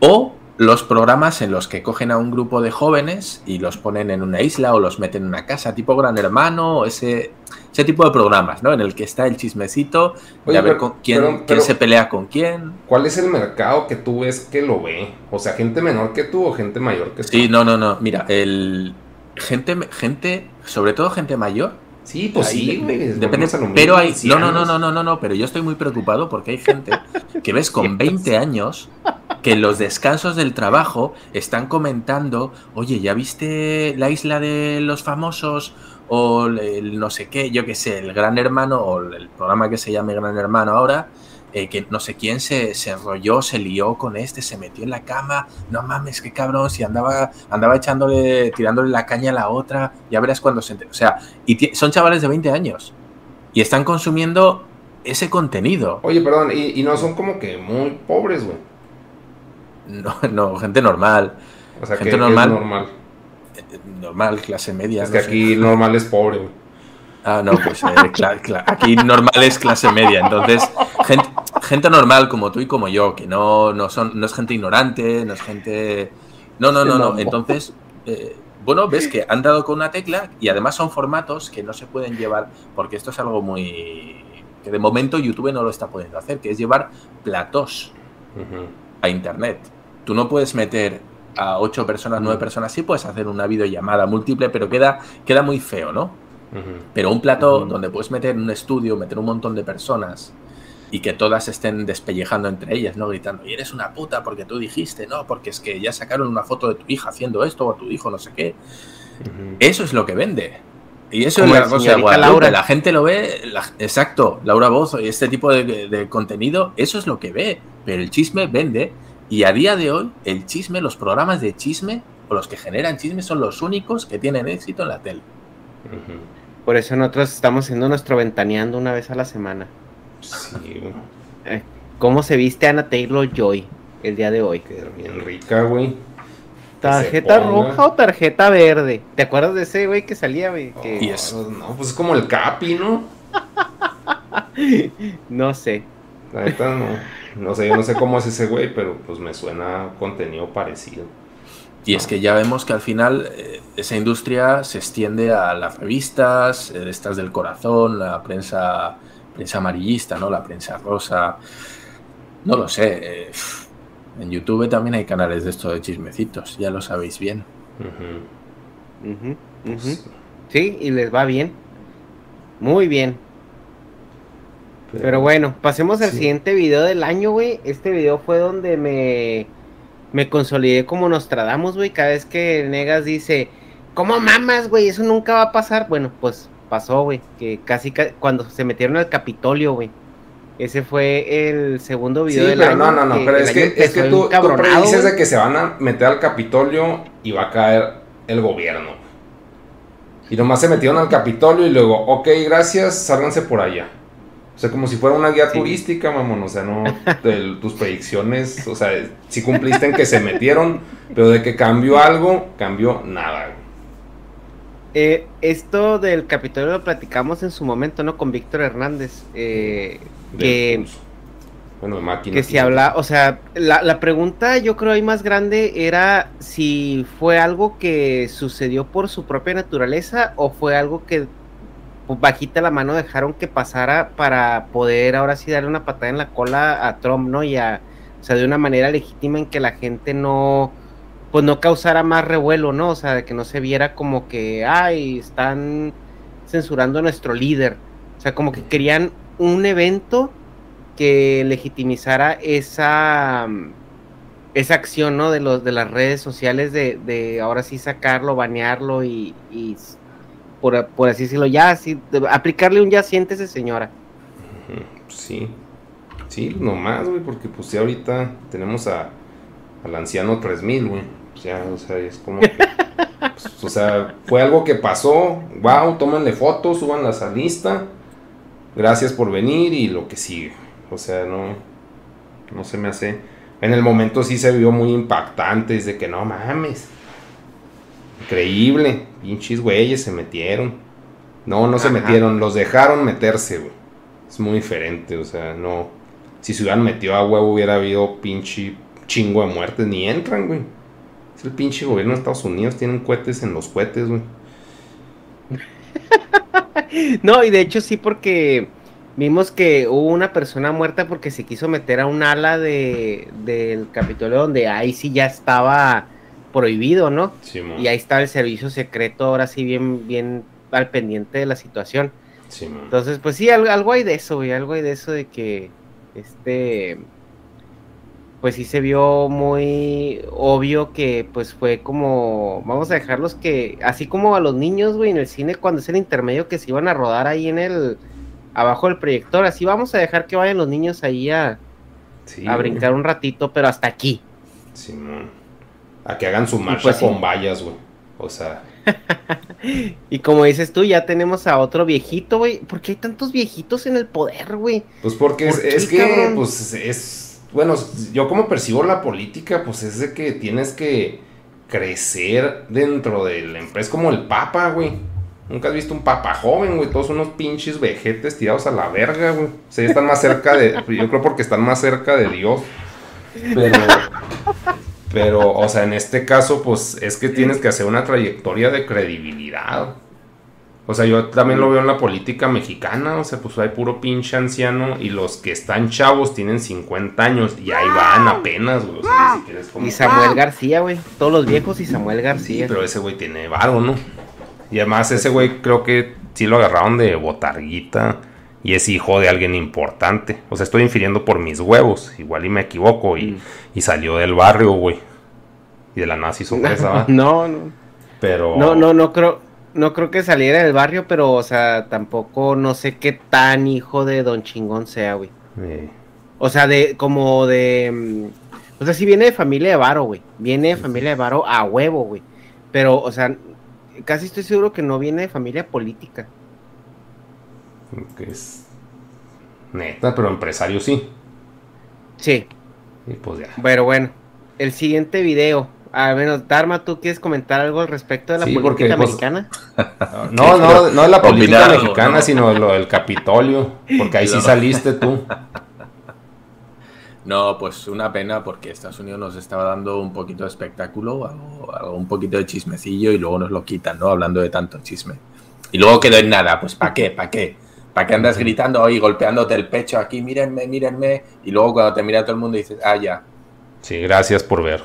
O los programas en los que cogen a un grupo de jóvenes y los ponen en una isla o los meten en una casa, tipo Gran Hermano, ese, ese tipo de programas, ¿no? En el que está el chismecito de a ver con quién, quién se pelea con quién. ¿Cuál es el mercado que tú ves que lo ve? O sea, gente menor que tú o gente mayor que tú. Sí, no, no, no. Mira, el, gente, gente, sobre todo gente mayor. Sí, pues sí, depende, pero hay, no, no, no, no, no, no, no, pero yo estoy muy preocupado porque hay gente que ves con 20 años que en los descansos del trabajo están comentando, oye, ¿ya viste la isla de los famosos? o el no sé qué, yo qué sé, el Gran Hermano o el programa que se llame Gran Hermano ahora, eh, que no sé quién se, se enrolló, se lió con este, se metió en la cama, no mames, qué cabrón, si andaba, andaba echándole, tirándole la caña a la otra, ya verás cuando se... O sea, y son chavales de 20 años y están consumiendo ese contenido. Oye, perdón, y, no son como que muy pobres, güey. No, no, gente normal. O sea, gente normal. normal. Eh, normal, clase media. Es que aquí normal es pobre, güey. Ah, no, pues eh, aquí normal es clase media. Entonces, gente, gente normal como tú y como yo, que no, no, son, no es gente ignorante, no es gente... No, no, no, no. Entonces, eh, bueno, ves que han dado con una tecla y además son formatos que no se pueden llevar, porque esto es algo muy... que de momento YouTube no lo está pudiendo hacer, que es llevar platos a Internet. Tú no puedes meter a ocho personas, nueve personas, sí puedes hacer una videollamada múltiple, pero queda, queda muy feo, ¿no? Pero un plato donde puedes meter un estudio, meter un montón de personas y que todas estén despellejando entre ellas, ¿no? Gritando, y eres una puta porque tú dijiste, no, porque es que ya sacaron una foto de tu hija haciendo esto o tu hijo no sé qué. Eso es lo que vende. Y eso es la cosa Laura. La gente lo ve, exacto, Laura Bozo y este tipo de, de, contenido, eso es lo que ve. Pero el chisme vende. Y a día de hoy, el chisme, los programas de chisme o los que generan chisme son los únicos que tienen éxito en la tele. Por eso nosotros estamos haciendo nuestro ventaneando una vez a la semana. Sí. Eh, ¿Cómo se viste Ana Taylor Joy el día de hoy? Qué bien rica, güey. ¿Tarjeta roja o tarjeta verde? ¿Te acuerdas de ese güey que salía, güey? Que... Oh, no, pues es como el Capi, ¿no? no sé. La neta no. No sé, yo no sé cómo es ese güey, pero pues me suena contenido parecido. Y es que ya vemos que al final eh, esa industria se extiende a las revistas, eh, estas del corazón, la prensa, prensa amarillista, ¿no? La prensa rosa. No lo sé. Eh, en YouTube también hay canales de esto de chismecitos, ya lo sabéis bien. Pues sí, y les va bien. Muy bien. Pero, bueno, pasemos al siguiente video del año, güey. Este video fue donde me me consolidé como Nostradamus, güey. Cada vez que Negas dice, ¿cómo mamas, güey? Eso nunca va a pasar. Bueno, pues pasó, güey. Que casi cuando se metieron al Capitolio, güey. Ese fue el segundo video sí, pero No, no, no, pero es que, es que tú, tú predices de que se van a meter al Capitolio y va a caer el gobierno. Y nomás se metieron al Capitolio y luego, ok, gracias, sálganse por allá. O sea, como si fuera una guía turística, mamón. O sea, no. tus predicciones, o sea, si cumpliste en que se metieron, pero de que cambió algo, cambió nada. Eh, esto del Capitolio lo platicamos en su momento, ¿no? Con Víctor Hernández. Eh, que. Bueno, máquina. Que si habla, o sea, la, la pregunta yo creo ahí más grande era si fue algo que sucedió por su propia naturaleza o fue algo que pues, bajita la mano dejaron que pasara para poder ahora sí darle una patada en la cola a Trump, ¿no? Y a, o sea, de una manera legítima en que la gente no, pues no causara más revuelo, ¿no? O sea, de que no se viera como que, ay, están censurando a nuestro líder. O sea, como que querían un evento que legitimizara esa, esa acción, ¿no? De los de las redes sociales de, de ahora sí sacarlo, banearlo y, y por, así decirlo, ya, así, aplicarle un ya siéntese señora. Sí, sí, nomás, güey, porque pues ya ahorita tenemos a, al anciano 3000, güey. Pues ya, o sea, es como que, pues, o sea, fue algo que pasó, wow, tómenle fotos, súbanlas a lista, gracias por venir y lo que sigue. O sea, no, no se me hace. En el momento sí se vio muy impactante, de que no mames. Increíble. Pinches güeyes se metieron. No, no se metieron, los dejaron meterse, güey. Es muy diferente, o sea, no. Si se hubieran metido a huevo hubiera habido pinche chingo de muertes. Ni entran, güey. Es el pinche gobierno de Estados Unidos, tienen cohetes en los cohetes, güey. no, y de hecho sí porque vimos que hubo una persona muerta porque se quiso meter a un ala de, del Capitolio donde ahí sí ya estaba prohibido, ¿no? y ahí está el servicio secreto, ahora sí bien, bien al pendiente de la situación. Entonces, pues sí, algo, hay de eso, güey, algo hay de eso de que este pues sí se vio muy obvio que pues fue como, vamos a dejarlos que, así como a los niños, güey, en el cine cuando es el intermedio que se iban a rodar ahí en el, abajo del proyector, así vamos a dejar que vayan los niños ahí a, a brincar un ratito, pero hasta aquí. Simón. a que hagan su marcha pues con vallas, güey. O sea. y como dices tú, ya tenemos a otro viejito, güey. ¿Por qué hay tantos viejitos en el poder, güey? Pues porque es, que, pues es bueno, yo como percibo la política, pues es de que tienes que crecer dentro de la empresa, como el papa, güey. Nunca has visto un papa joven, güey. Todos unos pinches vejetes tirados a la verga, güey. O sea, están más cerca de. Yo creo porque están más cerca de Dios. Pero. Pero, o sea, en este caso, pues es que tienes que hacer una trayectoria de credibilidad. O sea, yo también lo veo en la política mexicana, o sea, pues hay puro pinche anciano y los que están chavos tienen 50 años y ahí van apenas, güey. O sea, ni siquiera como... Y Samuel García, güey. Todos los viejos y Samuel García. pero ese güey tiene varo, ¿no? Y además ese güey creo que sí lo agarraron de botarguita y es hijo de alguien importante. O sea, estoy infiriendo por mis huevos, igual y me equivoco y, mm. y salió del barrio, güey. Y de la nazi sorpresa, ¿va? No, no. Pero... No, no, no creo no creo que saliera del barrio, pero, o sea, tampoco no sé qué tan hijo de Don Chingón sea, güey. O sea, de, como de. Mm, o sea, sí viene de familia de varo, güey. Viene de familia de varo a huevo, güey. Pero, o sea, casi estoy seguro que no viene de familia política. Que es. Neta, pero empresario sí. Sí. Y pues ya. Pero bueno, el siguiente video a ver, Dharma, ¿tú quieres comentar algo al respecto de la política pues, mexicana? no, no, no de la política mexicana, sino lo del Capitolio, porque ahí sí saliste tú. No, pues una pena porque Estados Unidos nos estaba dando un poquito de espectáculo, algo, un poquito de chismecillo y luego nos lo quitan, ¿no? Hablando de tanto chisme. Y luego quedó en nada, pues ¿para qué? ¿Para qué? ¿Para qué andas gritando ahí, golpeándote el pecho aquí, mírenme, mírenme? Y luego cuando te mira todo el mundo dices, ah, ya. Sí, gracias por ver.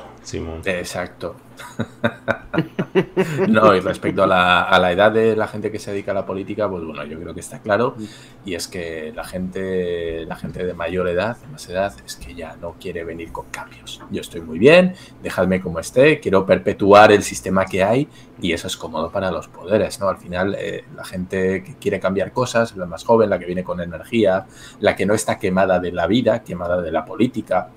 Exacto. no, y respecto a la, edad de la gente que se dedica a la política, pues bueno, yo creo que está claro. Y es que la gente, la gente de mayor edad, de más edad, es que ya no quiere venir con cambios. Yo estoy muy bien, dejadme como esté, quiero perpetuar el sistema que hay y eso es cómodo para los poderes, ¿no? Al final, eh, la gente que quiere cambiar cosas, la más joven, la que viene con energía, la que no está quemada de la vida, quemada de la política,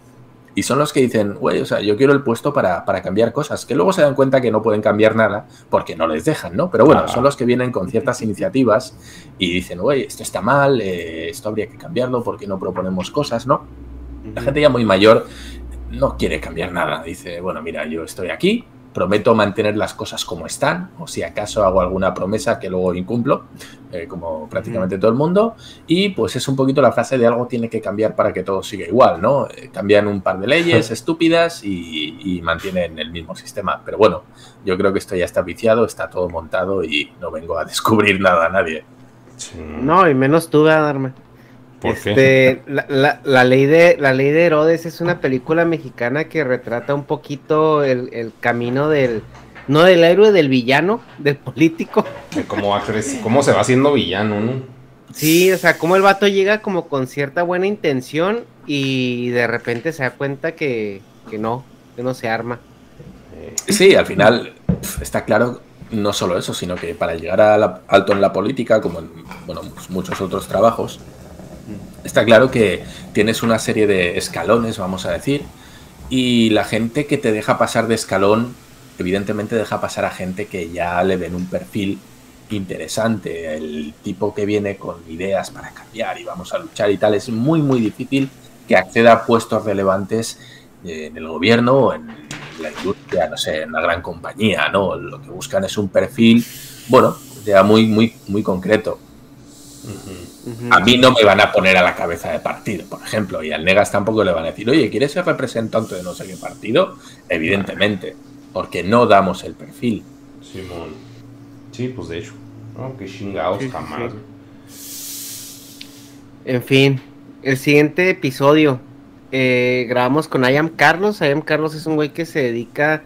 y son los que dicen, güey, o sea, yo quiero el puesto para, cambiar cosas, que luego se dan cuenta que no pueden cambiar nada porque no les dejan, ¿no? Pero bueno, son los que vienen con ciertas iniciativas y dicen, güey, esto está mal, eh, esto habría que cambiarlo porque no proponemos cosas, ¿no? La gente ya muy mayor no quiere cambiar nada. Dice, bueno, mira, yo estoy aquí, prometo mantener las cosas como están, o si acaso hago alguna promesa que luego incumplo, eh, como prácticamente todo el mundo, y pues es un poquito la frase de algo tiene que cambiar para que todo siga igual, ¿no? Eh, cambian un par de leyes estúpidas y, mantienen el mismo sistema, pero bueno, yo creo que esto ya está viciado, está todo montado y no vengo a descubrir nada a nadie. No, y menos tú, a este, La, ley de, la ley de Herodes es una película mexicana que retrata un poquito el, camino del, no del héroe, del villano, del político. cómo, cómo se va haciendo villano, ¿no? Sí, o sea, cómo el vato llega como con cierta buena intención y de repente se da cuenta que, que no, que no se arma. Sí, al final está claro no solo eso, sino que para llegar a alto en la política, como en bueno, muchos otros trabajos, está claro que tienes una serie de escalones, vamos a decir, y la gente que te deja pasar de escalón, evidentemente deja pasar a gente que ya le ven un perfil interesante, el tipo que viene con ideas para cambiar y vamos a luchar y tal, es muy muy difícil que acceda a puestos relevantes en el gobierno o en la industria, no sé, en la gran compañía, ¿no? Lo que buscan es un perfil, bueno, ya muy, muy, muy concreto. A mí no me van a poner a la cabeza de partido, por ejemplo, y al Negas tampoco le van a decir, oye, ¿quieres ser representante de no sé qué partido? Evidentemente, porque no damos el perfil. Simón. Sí, pues de hecho. No, que chingados jamás. En fin, el siguiente episodio eh, grabamos con Ayam Carlos. Ayam Carlos es un güey que se dedica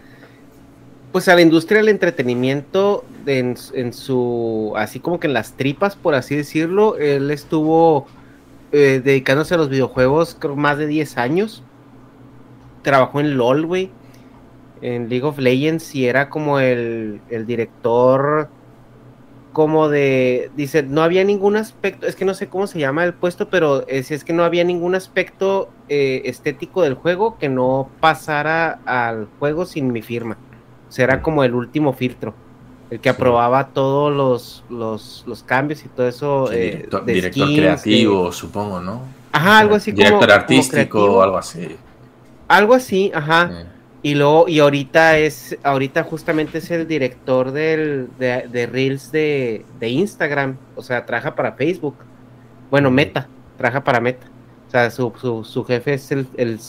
pues a la industria del entretenimiento en, su, así como que en las tripas, por así decirlo, él estuvo eh, dedicándose a los videojuegos creo, más de 10 años. trabajó en LOL, güey. En League of Legends y era como el, el director como de, dice, no había ningún aspecto, es que no sé cómo se llama el puesto, pero es, es que no había ningún aspecto eh, estético del juego que no pasara al juego sin mi firma. O era como el último filtro, el que aprobaba todos los, los, los, cambios y todo eso. Eh, director, creativo, supongo, ¿no? Ajá, algo así director como. Director artístico o algo así. Algo así, ajá. Y luego, y ahorita es, ahorita justamente es el director del, de, Reels de, Instagram, o sea, trabaja para Facebook. Bueno, Meta, trabaja para Meta. O sea, su, jefe es el, el.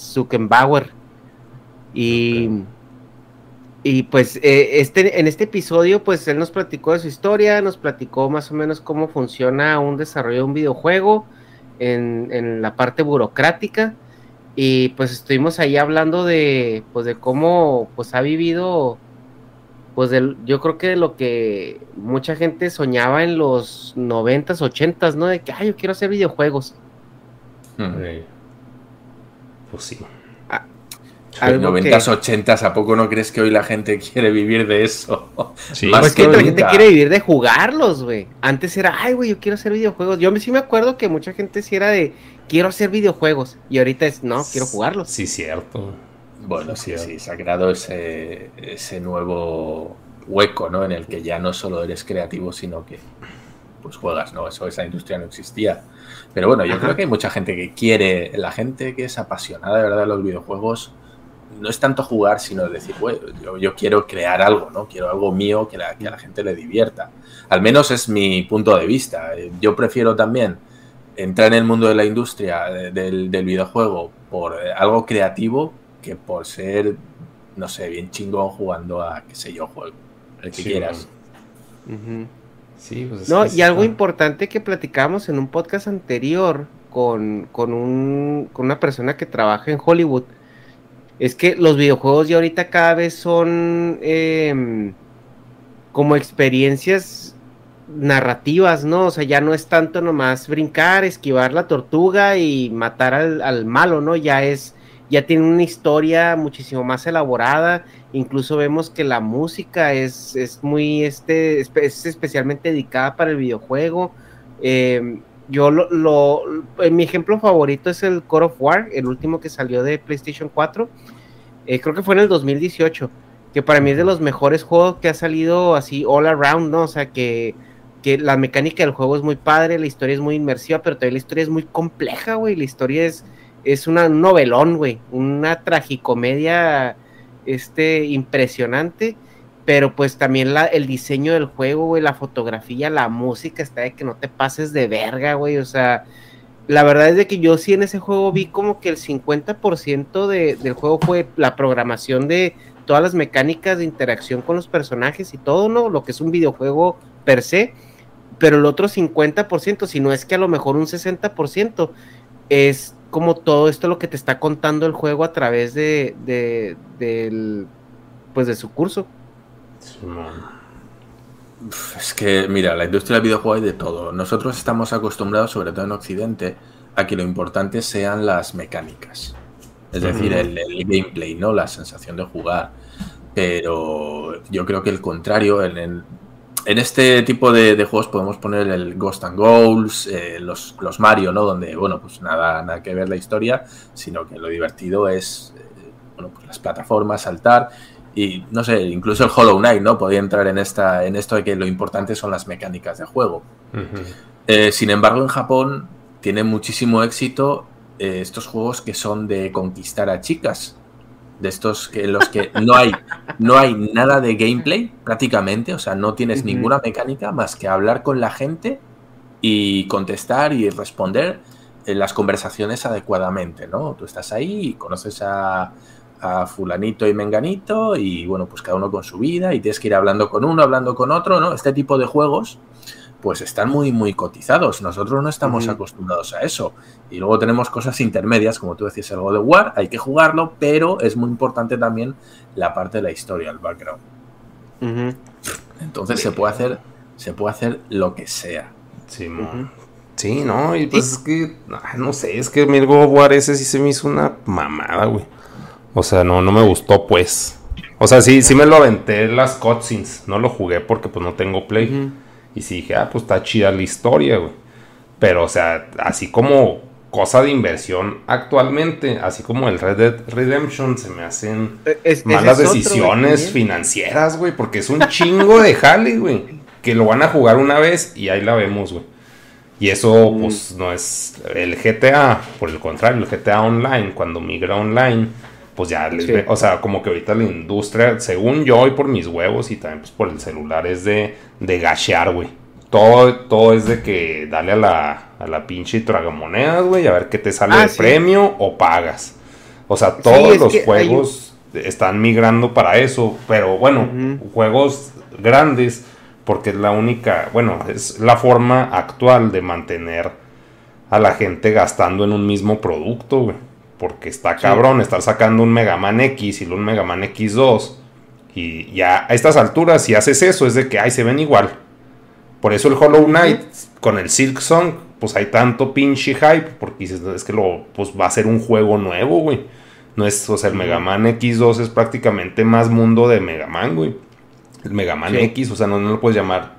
Y, y pues eh, este, en este episodio, pues él nos platicó de su historia, nos platicó más o menos cómo funciona un desarrollo de un videojuego en, en la parte burocrática y pues estuvimos ahí hablando de, pues de cómo pues ha vivido, pues del, yo creo que de lo que mucha gente soñaba en los noventas, ochentas, ¿no? De que, ay, yo quiero hacer videojuegos. Hmm. Pues sí. Ah, noventas, ochentas, ¿a poco no crees que hoy la gente quiere vivir de eso? Sí, Más pues que la gente quiere vivir de jugarlos, güey. Antes era, ay, güey, yo quiero hacer videojuegos. Yo sí me acuerdo que mucha gente sí era de, quiero hacer videojuegos. Y ahorita es, no, quiero jugarlos. Sí, cierto. Bueno, sí, sí, se ha creado ese, ese nuevo hueco, ¿no? En el que ya no solo eres creativo, sino que pues juegas, ¿no? Eso, esa industria no existía. Pero bueno, yo creo que hay mucha gente que quiere, la gente que es apasionada de verdad de los videojuegos, no es tanto jugar, sino decir, bueno, yo, quiero crear algo, ¿no? Quiero algo mío que, que a la gente le divierta. Al menos es mi punto de vista. Yo prefiero también entrar en el mundo de la industria del, videojuego por eh, algo creativo que por ser, no sé, bien chingón jugando a, qué sé yo, juego, el que quieras. Sí, pues no, y algo importante que platicamos en un podcast anterior con, con, un, con una persona que trabaja en Hollywood es que los videojuegos ya ahorita cada vez son em, como experiencias narrativas, ¿no? O sea, ya no es tanto nomás brincar, esquivar la tortuga y matar al, malo, ¿no? Ya es, ya tiene una historia muchísimo más elaborada. Incluso vemos que la música es, es muy, este, es especialmente dedicada para el videojuego. Em, yo lo, lo, mi ejemplo favorito es el Core of War, el último que salió de PlayStation 4. Eh, creo que fue en el 2018 que para mí es de los mejores juegos que ha salido así all around, ¿no? O sea, que que la mecánica del juego es muy padre, la historia es muy inmersiva, pero también la historia es muy compleja, güey. La historia es, es una, un novelón, güey. Una tragicomedia este, impresionante. Pero pues también el diseño del juego, güey, la fotografía, la música, está de que no te pases de verga, güey. O sea, la verdad es de que yo sí en ese juego vi como que el 50% de, del juego fue la programación de todas las mecánicas de interacción con los personajes y todo, ¿no? Lo que es un videojuego per se pero el otro 50%, si no es que a lo mejor un 60%, es como todo esto lo que te está contando el juego a través de del, pues de su curso. Es que, mira, la industria del videojuego hay de todo. Nosotros estamos acostumbrados, sobre todo en Occidente, a que lo importante sean las mecánicas. Es decir, el, el, gameplay, ¿no? La sensación de jugar. Pero yo creo que el contrario, en, el en este tipo de, juegos podemos poner el Ghost and Goals, eh, los, los, Mario, ¿no? Donde, bueno, pues nada, nada que ver la historia, sino que lo divertido es, eh, bueno, pues las plataformas, saltar y, no sé, incluso el Hollow Knight, ¿no? Podría entrar en, esta, en esto de que lo importante son las mecánicas de juego. Eh, sin embargo, en Japón tiene muchísimo éxito estos juegos que son de conquistar a chicas de estos que los que no hay no hay nada de gameplay prácticamente, o sea, no tienes ninguna mecánica más que hablar con la gente y contestar y responder en las conversaciones adecuadamente, ¿no? Tú estás ahí y conoces a, a fulanito y menganito y bueno, pues cada uno con su vida y tienes que ir hablando con uno, hablando con otro, ¿no? Este tipo de juegos pues están muy, muy cotizados. Nosotros no estamos acostumbrados a eso. Y luego tenemos cosas intermedias, como tú decías, el God of War, hay que jugarlo, pero es muy importante también la parte de la historia, el background. Entonces se puede hacer, se puede hacer lo que sea. Sí, sí no, y pues es que, no sé, es que el God of War ese sí se me hizo una mamada, güey. O sea, no, no me gustó, pues. O sea, sí, sí me lo aventé las cutscenes. No lo jugué porque pues no tengo play. Y sí dije, ah, pues está chida la historia, güey. Pero, o sea, así como cosa de inversión actualmente, así como el Red Dead Redemption, se me hacen eh, malas decisiones financieras, güey, porque es un chingo de jale, güey, que lo van a jugar una vez y ahí la vemos, güey. Y eso, mm. pues, no es el GTA, por el contrario, el GTA Online, cuando migra online, pues ya les ve, o sea, como que ahorita la industria, según yo y por mis huevos y también pues por el celular, es de, de gashear, güey. Todo, todo es de que dale a la, a la pinche tragamonedas, güey, a ver qué te sale ah, de premio o pagas. O sea, todos los juegos están migrando para eso, pero bueno, juegos grandes, porque es la única, bueno, es la forma actual de mantener a la gente gastando en un mismo producto, güey. Porque está cabrón estar sacando un Mega Man X y un Mega Man X2. Y ya a estas alturas, si haces eso, es de que, ay, se ven igual. Por eso el Hollow Knight con el Silk Song, pues hay tanto pinche hype, porque es que lo, pues va a ser un juego nuevo, güey. No es, o sea, el Mega Man X2 es prácticamente más mundo de Mega Man, güey. El Mega Man X, o sea, no, lo puedes llamar,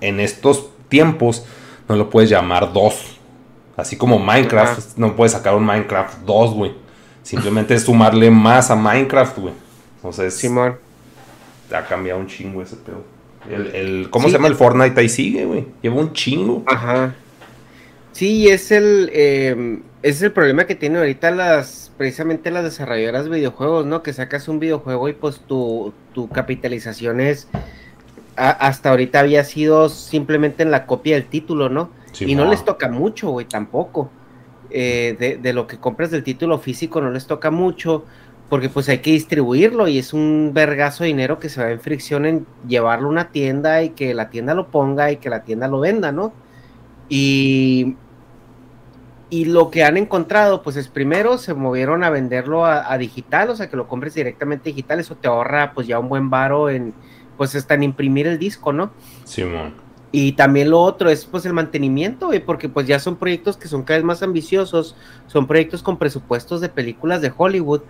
en estos tiempos, no lo puedes llamar 2. Así como Minecraft, no puedes sacar un Minecraft 2, güey. Simplemente es sumarle más a Minecraft, güey. O sea, es, Simón. Ha cambiado un chingo ese pedo. El, ¿Cómo se llama el Fortnite? Ahí sigue, güey. Lleva un chingo. Ajá. Sí, es el, em, es el problema que tienen ahorita las, precisamente las desarrolladoras de videojuegos, ¿no? Que sacas un videojuego y pues tu, tu capitalización es, hasta ahorita había sido simplemente en la copia del título, ¿no? Y no les toca mucho, güey, tampoco. Eh, de, de, lo que compras del título físico no les toca mucho, porque pues hay que distribuirlo y es un vergazo de dinero que se va en fricción en llevarlo a una tienda y que la tienda lo ponga y que la tienda lo venda, ¿no? Y, y lo que han encontrado, pues es primero se movieron a venderlo a, digital, o sea que lo compres directamente digital, eso te ahorra pues ya un buen varo en, pues hasta en imprimir el disco, ¿no? Simón. Y también lo otro es pues el mantenimiento, güey, porque pues ya son proyectos que son cada vez más ambiciosos, son proyectos con presupuestos de películas de Hollywood.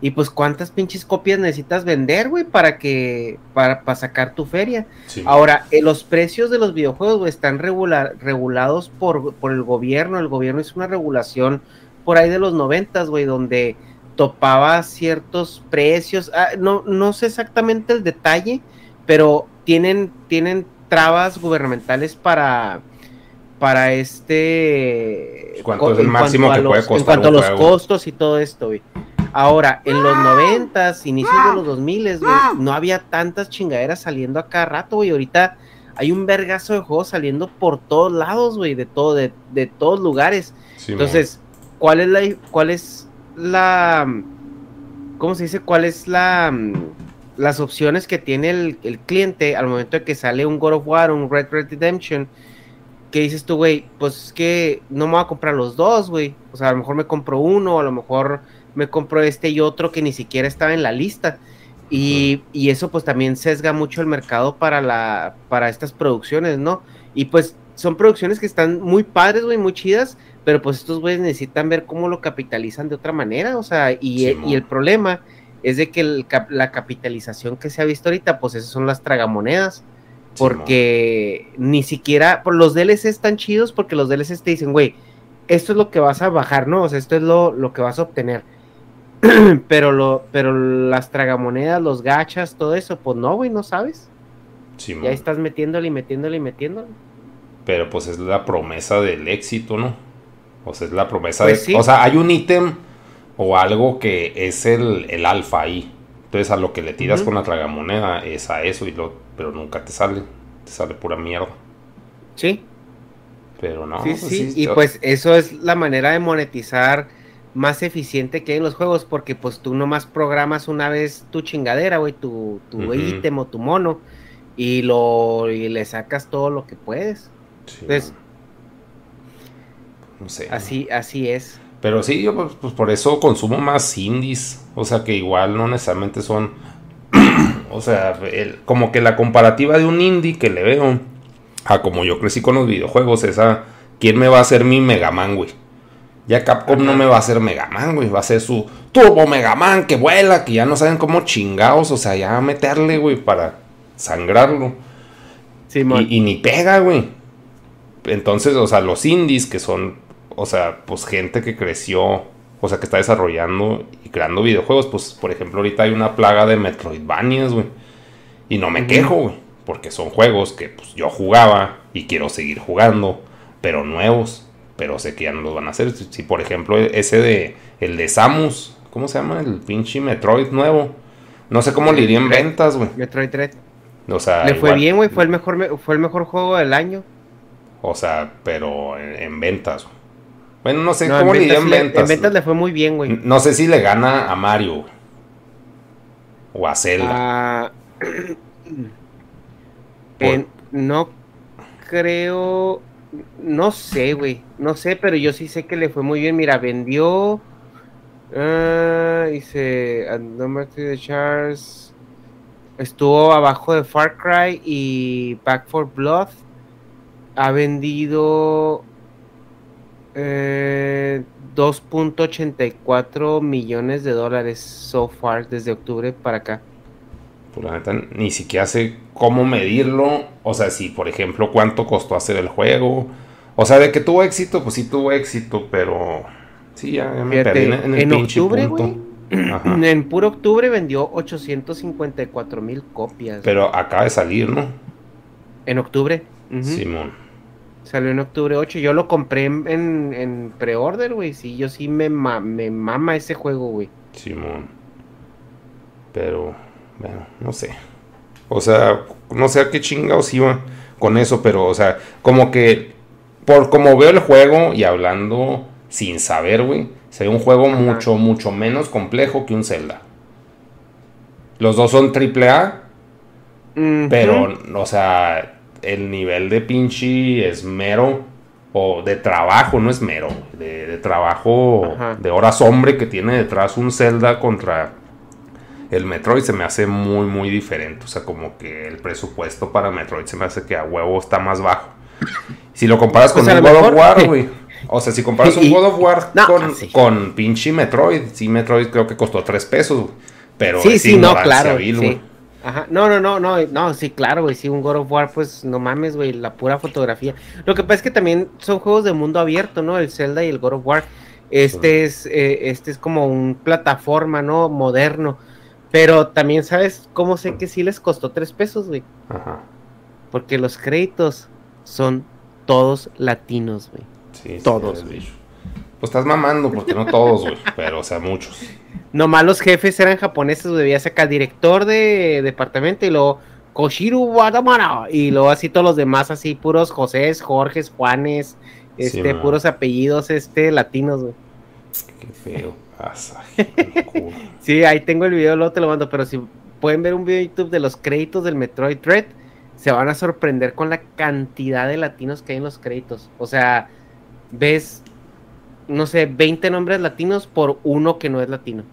Y pues cuántas pinches copias necesitas vender, güey, para que para, para, sacar tu feria. Ahora, eh, los precios de los videojuegos están regulados por, por el gobierno. El gobierno hizo una regulación por ahí de los noventas, güey, donde topaba ciertos precios. Ah, no, no sé exactamente el detalle, pero tienen, tienen trabas gubernamentales para para este ¿Cuánto es el máximo que puede costar en cuanto a los costos y todo esto güey. ahora en los noventas inicios de los dos miles no había tantas chingaderas saliendo a cada rato güey. Ahorita hay un vergazo de juegos saliendo por todos lados güey de todo de, de todos lugares. Entonces cuál es la cuál es la cómo se dice cuál es la las opciones que tiene el, cliente al momento de que sale un God of War, un Red Red Redemption, que dices tú, güey, pues es que no me voy a comprar los dos, güey. O sea, a lo mejor me compro uno, a lo mejor me compro este y otro que ni siquiera estaba en la lista. Y, y eso pues también sesga mucho el mercado para, la, para estas producciones, ¿no? Y pues son producciones que están muy padres, güey, muy chidas, pero pues estos güeyes necesitan ver cómo lo capitalizan de otra manera, o sea, y, y el problema es de que la capitalización que se ha visto ahorita, pues esas son las tragamonedas. Porque ni siquiera, por los DLCs están chidos porque los DLCs te dicen, güey, esto es lo que vas a bajar, ¿no? O sea, esto es lo, lo que vas a obtener. pero lo, pero las tragamonedas, los gachas, todo eso, pues no, güey, no sabes. ya estás metiéndole y metiéndole y metiéndole. Pero pues es la promesa del éxito, ¿no? O sea, es la promesa pues de. O sea, hay un ítem o algo que es el, el alfa ahí. Entonces a lo que le tiras con la tragamoneda es a eso, y lo, pero nunca te sale, te sale pura mierda. Sí. Pero no. Sí, pues sí, y pues eso es la manera de monetizar más eficiente que hay en los juegos, porque pues tú nomás programas una vez tu chingadera, güey, tu, tu ítem o tu mono, y lo y le sacas todo lo que puedes. Entonces, no sé. Así, así es. Pero sí, yo pues, pues, por eso consumo más indies. O sea, que igual no necesariamente son. o sea, como que la comparativa de un indie que le veo a como yo crecí con los videojuegos, esa. ¿Quién me va a hacer mi Mega Man, güey? Ya Capcom no me va a hacer Mega Man, güey. Va a ser su Turbo Mega Man que vuela, que ya no saben cómo chingados. O sea, ya meterle, güey, para sangrarlo. Sí, y, y, ni pega, güey. Entonces, o sea, los indies que son, o sea, pues gente que creció, o sea, que está desarrollando y creando videojuegos, pues, por ejemplo, ahorita hay una plaga de Metroidvanias, güey. Y no me quejo, güey. Porque son juegos que pues, yo jugaba y quiero seguir jugando, pero nuevos pero sé que ya no los van a hacer. Si, por ejemplo ese de el de Samus, ¿cómo se llama? El pinche Metroid nuevo. No sé cómo le iría en ventas, güey. Metroid 3. O sea, le fue bien, güey, fue el mejor fue el mejor juego del año. O sea, pero en, ventas. Bueno, no sé cómo le en ventas. En ventas le fue muy bien, güey. No sé si le gana a Mario. O a Zelda. Ah, no creo no sé, güey. No sé, pero yo sí sé que le fue muy bien. Mira, vendió. Uh, dice. Number the Charts. Estuvo abajo de Far Cry y Back for Blood. Ha vendido. 2.84 eh, millones de dólares so far desde octubre para acá pues la neta ni siquiera sé cómo medirlo. O sea, si por ejemplo cuánto costó hacer el juego. O sea, de que tuvo éxito, pues sí tuvo éxito, pero sí, ya, me perdí en, el pinche octubre, punto. En puro octubre vendió 854 mil copias. Pero acaba de salir, ¿no? En octubre. Simón. Salió en octubre 8. Yo lo compré en, en, pre-order, güey. Sí, yo sí me, me mama ese juego, güey. Simón. Pero bueno, no sé. O sea, no sé a qué chingados iba con eso, pero, o sea, como que por como veo el juego y hablando sin saber, güey, se ve un juego mucho, mucho menos complejo que un Zelda. Los dos son triple A, pero, o sea, el nivel de pinche esmero o de trabajo, no es mero, de, de trabajo de horas hombre que tiene detrás un Zelda contra el Metroid se me hace muy, muy diferente. O sea, como que el presupuesto para Metroid se me hace que a huevo está más bajo. Si lo comparas con un God of War, güey. O sea, si comparas un God of War con, con pinche Metroid, sí, Metroid creo que costó 3 pesos, Pero sí, sí, no, claro. sí. Ajá. No, no, no, no, no, sí, claro, güey. Sí, un God of War, pues no mames, güey, la pura fotografía. Lo que pasa es que también son juegos de mundo abierto, ¿no? El Zelda y el God of War. Este es, eh, este es como un plataforma, ¿no? Moderno. Pero también, ¿sabes cómo sé que sí les costó tres pesos, güey? Ajá. Porque los créditos son todos latinos, güey. Sí, todos, güey. Pues estás mamando, porque no todos, güey, pero, o sea, muchos. Nomás los jefes eran japoneses. Ya sacar director de departamento y luego Koshiru Wadamara. Y luego así todos los demás, así puros José, Jorge, Juanes, este, puros apellidos, este, latinos, güey. Qué feo. sí, ahí tengo el video, luego te lo mando, pero si pueden ver un video de YouTube de los créditos del Metroid Dread, se van a sorprender con la cantidad de latinos que hay en los créditos. O sea, ves, no sé, 20 nombres latinos por uno que no es latino.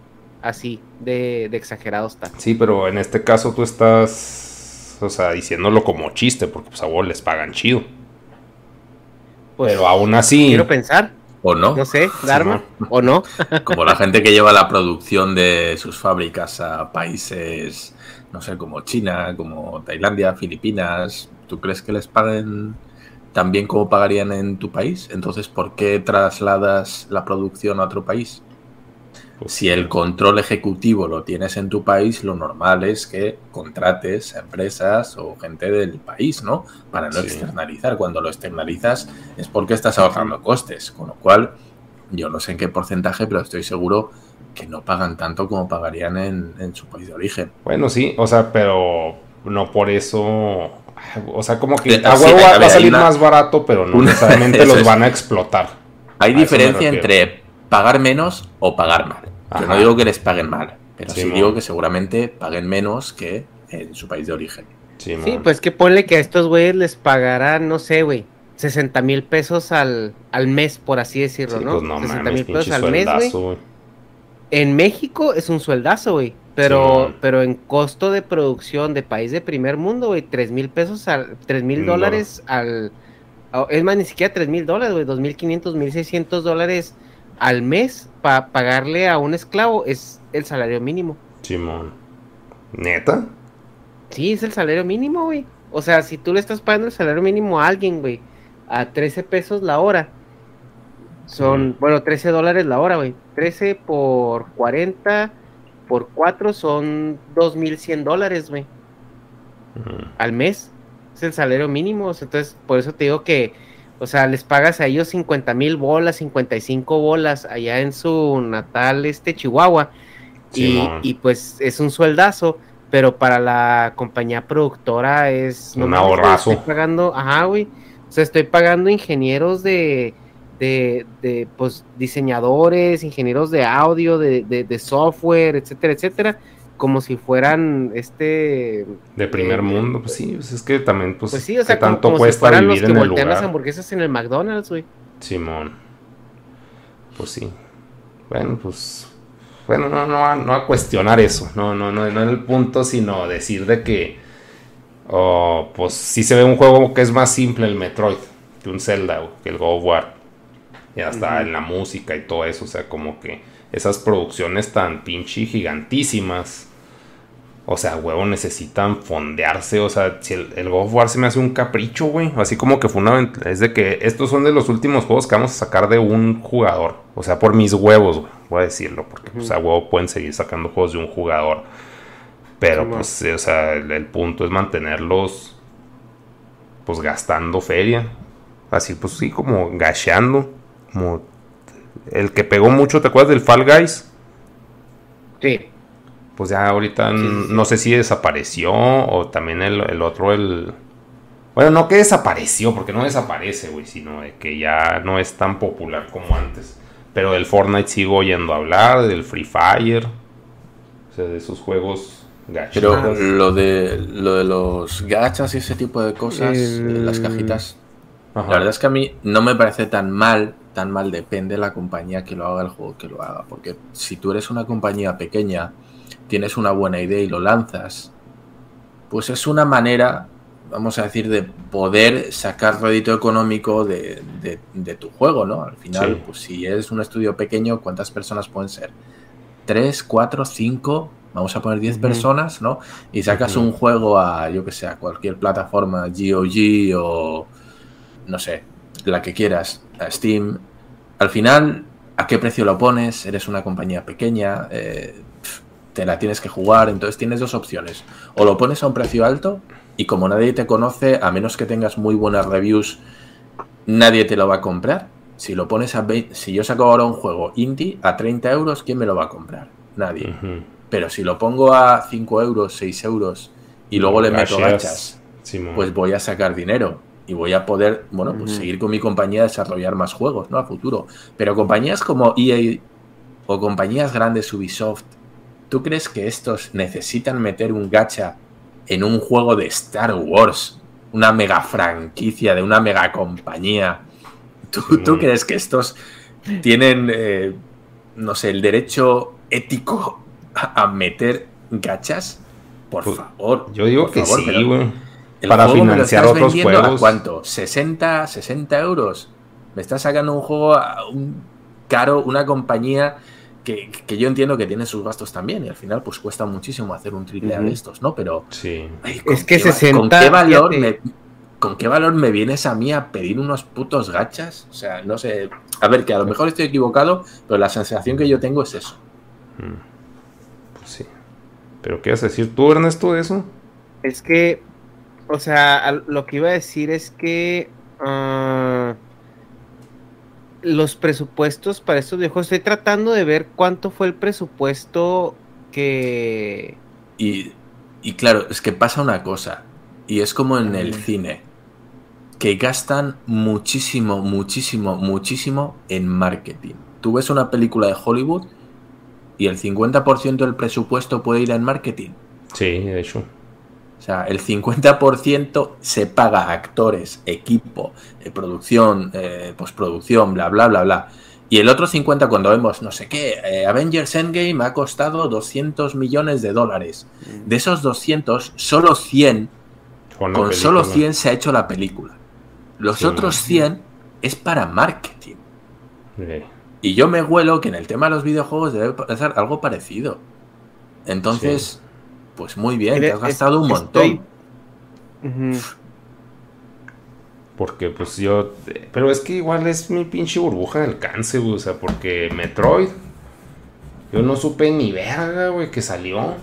Así, de, exagerado está. Sí, pero en este caso tú estás, o sea, diciéndolo como chiste, porque pues a vos les pagan chido. Pues, pero aún así... Quiero pensar. ¿O no? No sé, Dharma, ¿o no? Como la gente que lleva la producción de sus fábricas a países, no sé, como China, como Tailandia, Filipinas, ¿tú crees que les paguen tan bien como pagarían en tu país? Entonces, ¿por qué trasladas la producción a otro país? Si el control ejecutivo lo tienes en tu país, lo normal es que contrates a empresas o gente del país, ¿no? Para no externalizar. Cuando lo externalizas es porque estás ahorrando costes. Con lo cual, yo no sé en qué porcentaje, pero estoy seguro que no pagan tanto como pagarían en, su país de origen. Bueno, sí, o sea, pero no por eso. O sea, como que a huevo va, a salir más barato, pero no necesariamente los van a explotar. Hay diferencia entre pagar menos o pagar mal. Yo no digo que les paguen mal, pero sí, digo que seguramente paguen menos que en su país de origen. Sí, pues que ponle que a estos güeyes les pagarán, no sé, güey, 60 mil pesos al, al mes, por así decirlo, ¿no? Pues 60 mil pesos al mes, güey. En México es un sueldazo, güey. Pero, pero en costo de producción de país de primer mundo, güey, 3 mil pesos al, 3 mil dólares al, es más, ni siquiera 3 mil dólares, güey, 2.500, 1.600 dólares al mes para pagarle a un esclavo es el salario mínimo. Simón. ¿Neta? Sí, es el salario mínimo, güey. O sea, si tú le estás pagando el salario mínimo a alguien, güey, a 13 pesos la hora, son, bueno, 13 dólares la hora, güey. 13 por 40 por 4 son 2.100 dólares, güey. Al mes. Es el salario mínimo. entonces, por eso te digo que, o sea, les pagas a ellos 50 mil bolas, 55 bolas allá en su natal, este Chihuahua. y, y, pues es un sueldazo pero para la compañía productora es un ahorrazo. Estoy pagando, ajá, güey. O sea, estoy pagando ingenieros de, de, de pues, diseñadores, ingenieros de audio, de, de, software, etcétera, etcétera, como si fueran este de primer eh, mundo, pues sí, pues es que también pues, pues sí, o sea, tanto cuesta vivir los que en el lugar. las hamburguesas en el McDonald's, güey. Simón. Pues sí. Bueno, pues bueno, no, no, no a cuestionar eso, no, no, no, no en el punto, sino decir de que, oh, pues sí se ve un juego que es más simple el Metroid que un Zelda o que el God of War. Y hasta en la música y todo eso, o sea, como que esas producciones tan pinche gigantísimas o sea, huevo, necesitan fondearse. O sea, si el, el God of War se me hace un capricho, güey. Así como que fue una. Es de que estos son de los últimos juegos que vamos a sacar de un jugador. O sea, por mis huevos, güey. Voy a decirlo. Porque, o sea, huevo, pueden seguir sacando juegos de un jugador. Pero, pues, o sea, el, punto es mantenerlos. Pues gastando feria. Así, pues sí, como gasheando. Como. El que pegó mucho, ¿te acuerdas del Fall Guys? Sí pues ya ahorita no sé si desapareció o también el, otro, el... Bueno, no que desapareció, porque no desaparece, güey, sino de que ya no es tan popular como antes. Pero del Fortnite sigo oyendo hablar, del Free Fire, o sea, de esos juegos gachas. Pero lo de, lo de los gachas y ese tipo de cosas, las cajitas, la verdad es que a mí no me parece tan mal, tan mal depende de la compañía que lo haga, el juego que lo haga. Porque si tú eres una compañía pequeña tienes una buena idea y lo lanzas, pues es una manera, vamos a decir, de poder sacar rédito económico de, tu juego, ¿no? Al final, pues si eres un estudio pequeño, ¿cuántas personas pueden ser? ¿Tres, cuatro, cinco? Vamos a poner diez personas, ¿no? Y sacas un juego a, yo que sé, a cualquier plataforma, GOG o, no sé, la que quieras, a Steam. Al final, ¿a qué precio lo pones? Eres una compañía pequeña, eh, te la tienes que jugar, entonces tienes dos opciones. O lo pones a un precio alto y como nadie te conoce, a menos que tengas muy buenas reviews, nadie te lo va a comprar. Si lo pones a si yo saco ahora un juego indie a 30 euros, ¿quién me lo va a comprar? Nadie. Pero si lo pongo a 5 euros, 6 euros y luego le meto gachas, pues voy a sacar dinero y voy a poder, bueno, pues seguir con mi compañía a desarrollar más juegos, ¿no? A futuro. Pero compañías como EA o compañías grandes Ubisoft ¿Tú crees que estos necesitan meter un gacha en un juego de Star Wars? Una mega franquicia de una mega compañía. ¿Tú, crees que estos tienen, eh, no sé, el derecho ético a, meter gachas? Por pues, favor. Yo digo que sí, güey. Para financiar otros juegos. ¿A cuánto? ¿60, 60 euros? Me estás sacando un juego a un caro, una compañía que, yo entiendo que tiene sus gastos también y al final pues cuesta muchísimo hacer un triple de estos, ¿no? Pero sí. es que se ¿con qué valor me, ¿Con qué valor me vienes a mí a pedir unos putos gachas? O sea, no sé. A ver, que a lo mejor estoy equivocado, pero la sensación que yo tengo es eso. Mm. Pues sí. ¿Pero qué vas a decir tú, Ernesto, de eso? Es que, o sea, lo que iba a decir es que... Ah, los presupuestos para estos viejos. Estoy tratando de ver cuánto fue el presupuesto que. Y, y claro, es que pasa una cosa. Y es como en el cine. Que gastan muchísimo, muchísimo, muchísimo en marketing. Tú ves una película de Hollywood y el 50% del presupuesto puede ir en marketing. Sí, de hecho. O sea, el 50% se paga a actores, equipo, eh, producción, eh, postproducción, bla, bla, bla, bla. Y el otro 50% cuando vemos, no sé qué, eh, Avengers Endgame ha costado 200 millones de dólares. De esos 200, solo 100, con, solo 100 se ha hecho la película. Los otros 100 es para marketing. Y yo me huelo que en el tema de los videojuegos debe pasar algo parecido. Entonces, pues muy bien, te has gastado un montón. Porque pues yo... Pero es que igual es mi pinche burbuja de alcance, güey. O sea, porque Metroid... Yo no supe ni verga, güey, que salió.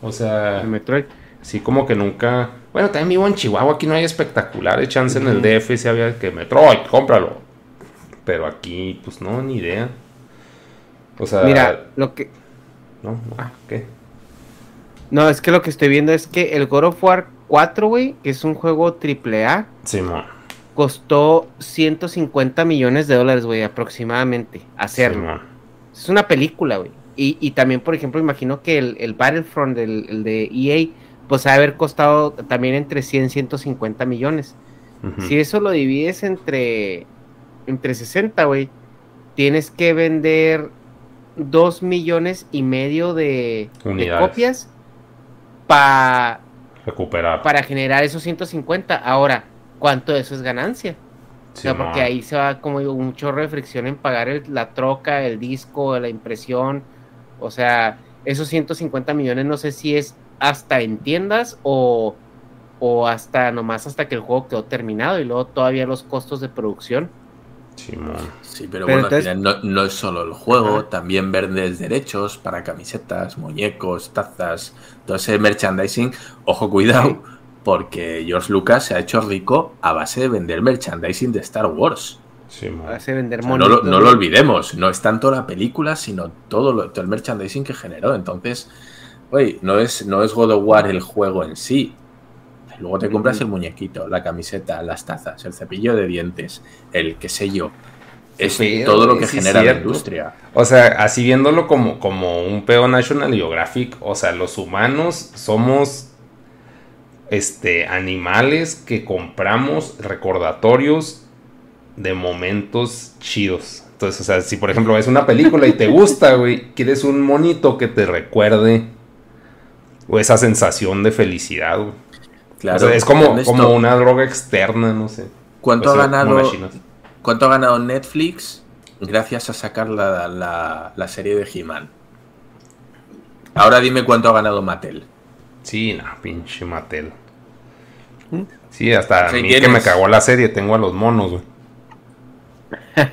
O sea... Metroid. Sí, como que nunca... Bueno, también vivo en Chihuahua, aquí no hay espectaculares chance en el DF si había que Metroid, cómpralo. Pero aquí, pues no, ni idea. O sea... Mira, lo que... No, no, ah. ¿qué? No, es que lo que estoy viendo es que el God of War 4, güey, que es un juego triple A. Sí, man costó 150 millones de dólares, güey, aproximadamente, hacerlo. es una película, güey. Y, también, por ejemplo, imagino que el, Battlefront, el, de EA, pues ha haber costado también entre 100 y 150 millones. Si eso lo divides entre, entre 60, güey, tienes que vender 2 millones y medio de, de copias para recuperar. Para generar esos 150. Ahora, cuánto de eso es ganancia. o sea, porque ahí se va como un chorro de fricción en pagar la troca, el disco, la impresión. O sea, esos 150 millones no sé si es hasta en tiendas o, o hasta nomás hasta que el juego quedó terminado y luego todavía los costos de producción. Sí, sí pero, bueno, no, es solo el juego, también vendes derechos para camisetas, muñecos, tazas, todo ese merchandising. Ojo, cuidado, porque George Lucas se ha hecho rico a base de vender merchandising de Star Wars. a base de vender no, lo, no, lo, olvidemos, no es tanto la película, sino todo, el merchandising que generó. Entonces, oye, no es, no es God of War el juego en sí. Luego te compras el muñequito, la camiseta, las tazas, el cepillo de dientes, el qué sé yo. Es todo lo que genera la industria. O sea, así viéndolo como, como un peo National Geographic, o sea, los humanos somos este, animales que compramos recordatorios de momentos chidos. Entonces, o sea, si por ejemplo ves una película y te gusta, güey, quieres un monito que te recuerde o esa sensación de felicidad, güey. Claro, es como, como una droga externa, no sé. ¿Cuánto ha ganado cuánto ha ganado Netflix gracias a sacar la, la, la serie de He-Man? Ahora dime cuánto ha ganado Mattel. Sí, no, pinche Mattel. Sí, hasta a mí que me cagó la serie, tengo a los monos, güey.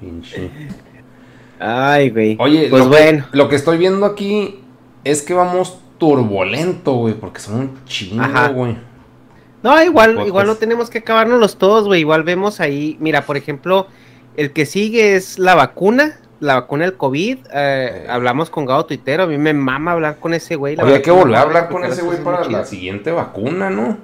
pinche. Ay, güey. Oye, pues lo bueno. Que, lo que estoy viendo aquí es que vamos turbulento, güey, porque son un chingo, güey. No, igual, igual no tenemos que acabárnoslos todos, güey. Igual vemos ahí, mira, por ejemplo, el que sigue es la vacuna la vacuna del COVID, eh, hablamos con Gado Tuitero, a mí me mama hablar con ese güey. Hay que volver a hablar con ese güey para la siguiente vacuna, ¿no?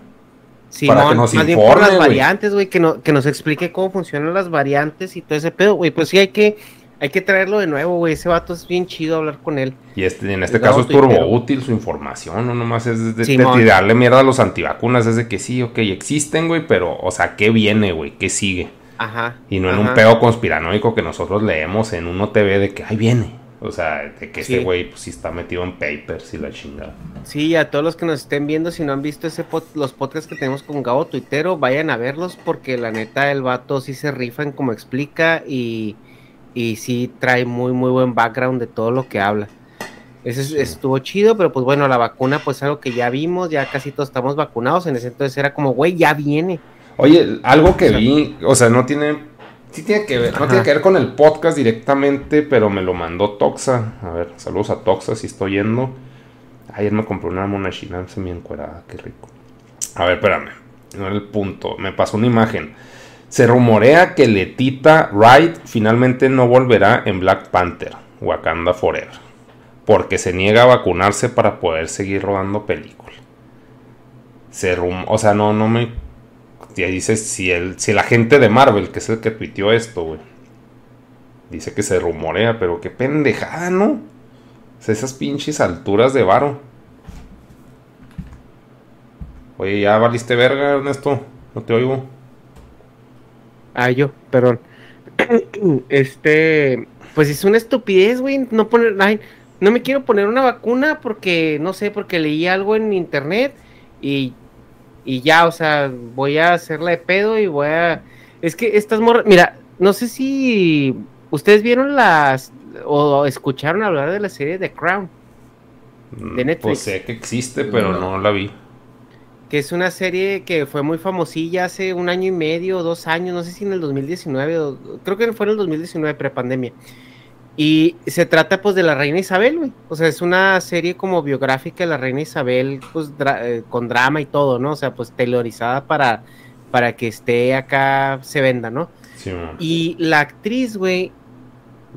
Sí, para que nos más bien por las variantes, güey, que, no, que nos explique cómo funcionan las variantes y todo ese pedo, güey, pues sí hay que, hay que traerlo de nuevo, güey, ese vato es bien chido hablar con él. Y este, en este caso es turbo útil su información, no nomás es de, tirarle mierda a los antivacunas, es de que sí, ok, existen, güey, pero, o sea, ¿qué viene, güey? ¿Qué sigue? Ajá. Y no en un peo conspiranoico que nosotros leemos en uno TV de que ahí viene. O sea, de que este güey pues sí está metido en papers y la chingada. Sí, a todos los que nos estén viendo, si no han visto ese los podcasts que tenemos con Gabo Tuitero, vayan a verlos porque la neta el vato sí se rifa en como explica y, y sí trae muy muy buen background de todo lo que habla. Ese estuvo chido, pero pues bueno, la vacuna pues algo que ya vimos, ya casi todos estamos vacunados, en ese entonces era como, güey, ya viene. Oye, algo que vi, o sea, no tiene. Sí tiene que ver, no tiene que ver con el podcast directamente, pero me lo mandó Toxa. A ver, saludos a Toxa si estoy yendo. Ayer me compré una mona china semi encuerada, qué rico. A ver, espérame. No era el punto. Me pasó una imagen. Se rumorea que Letita Wright finalmente no volverá en Black Panther, Wakanda Forever, porque se niega a vacunarse para poder seguir rodando película. Se rum o sea, no, no me y ahí dice si el, si el agente de Marvel, que es el que tuiteó esto. Dice que se rumorea, pero qué pendejada, ¿no? esas pinches alturas de varo. Oye, ya valiste verga, Ernesto. No te oigo. Ah, yo, perdón. Este, pues es una estupidez, güey. No poner, no me quiero poner una vacuna porque, no sé, porque leí algo en internet y y ya, o sea, voy a hacerla de pedo y voy a... Es que estas morras, mira, no sé si ustedes vieron las o escucharon hablar de la serie The Crown de mm, Netflix. Pues sé que existe, pero no la vi que es una serie que fue muy famosilla hace un año y medio, dos años, no sé si en el 2019, creo que fue en el 2019, prepandemia. Y se trata pues de la reina Isabel, güey. O sea, es una serie como biográfica de la reina Isabel, pues eh, con drama y todo, ¿no? O sea, pues telorizada para, para que esté acá, se venda, ¿no? Sí, y la actriz, güey,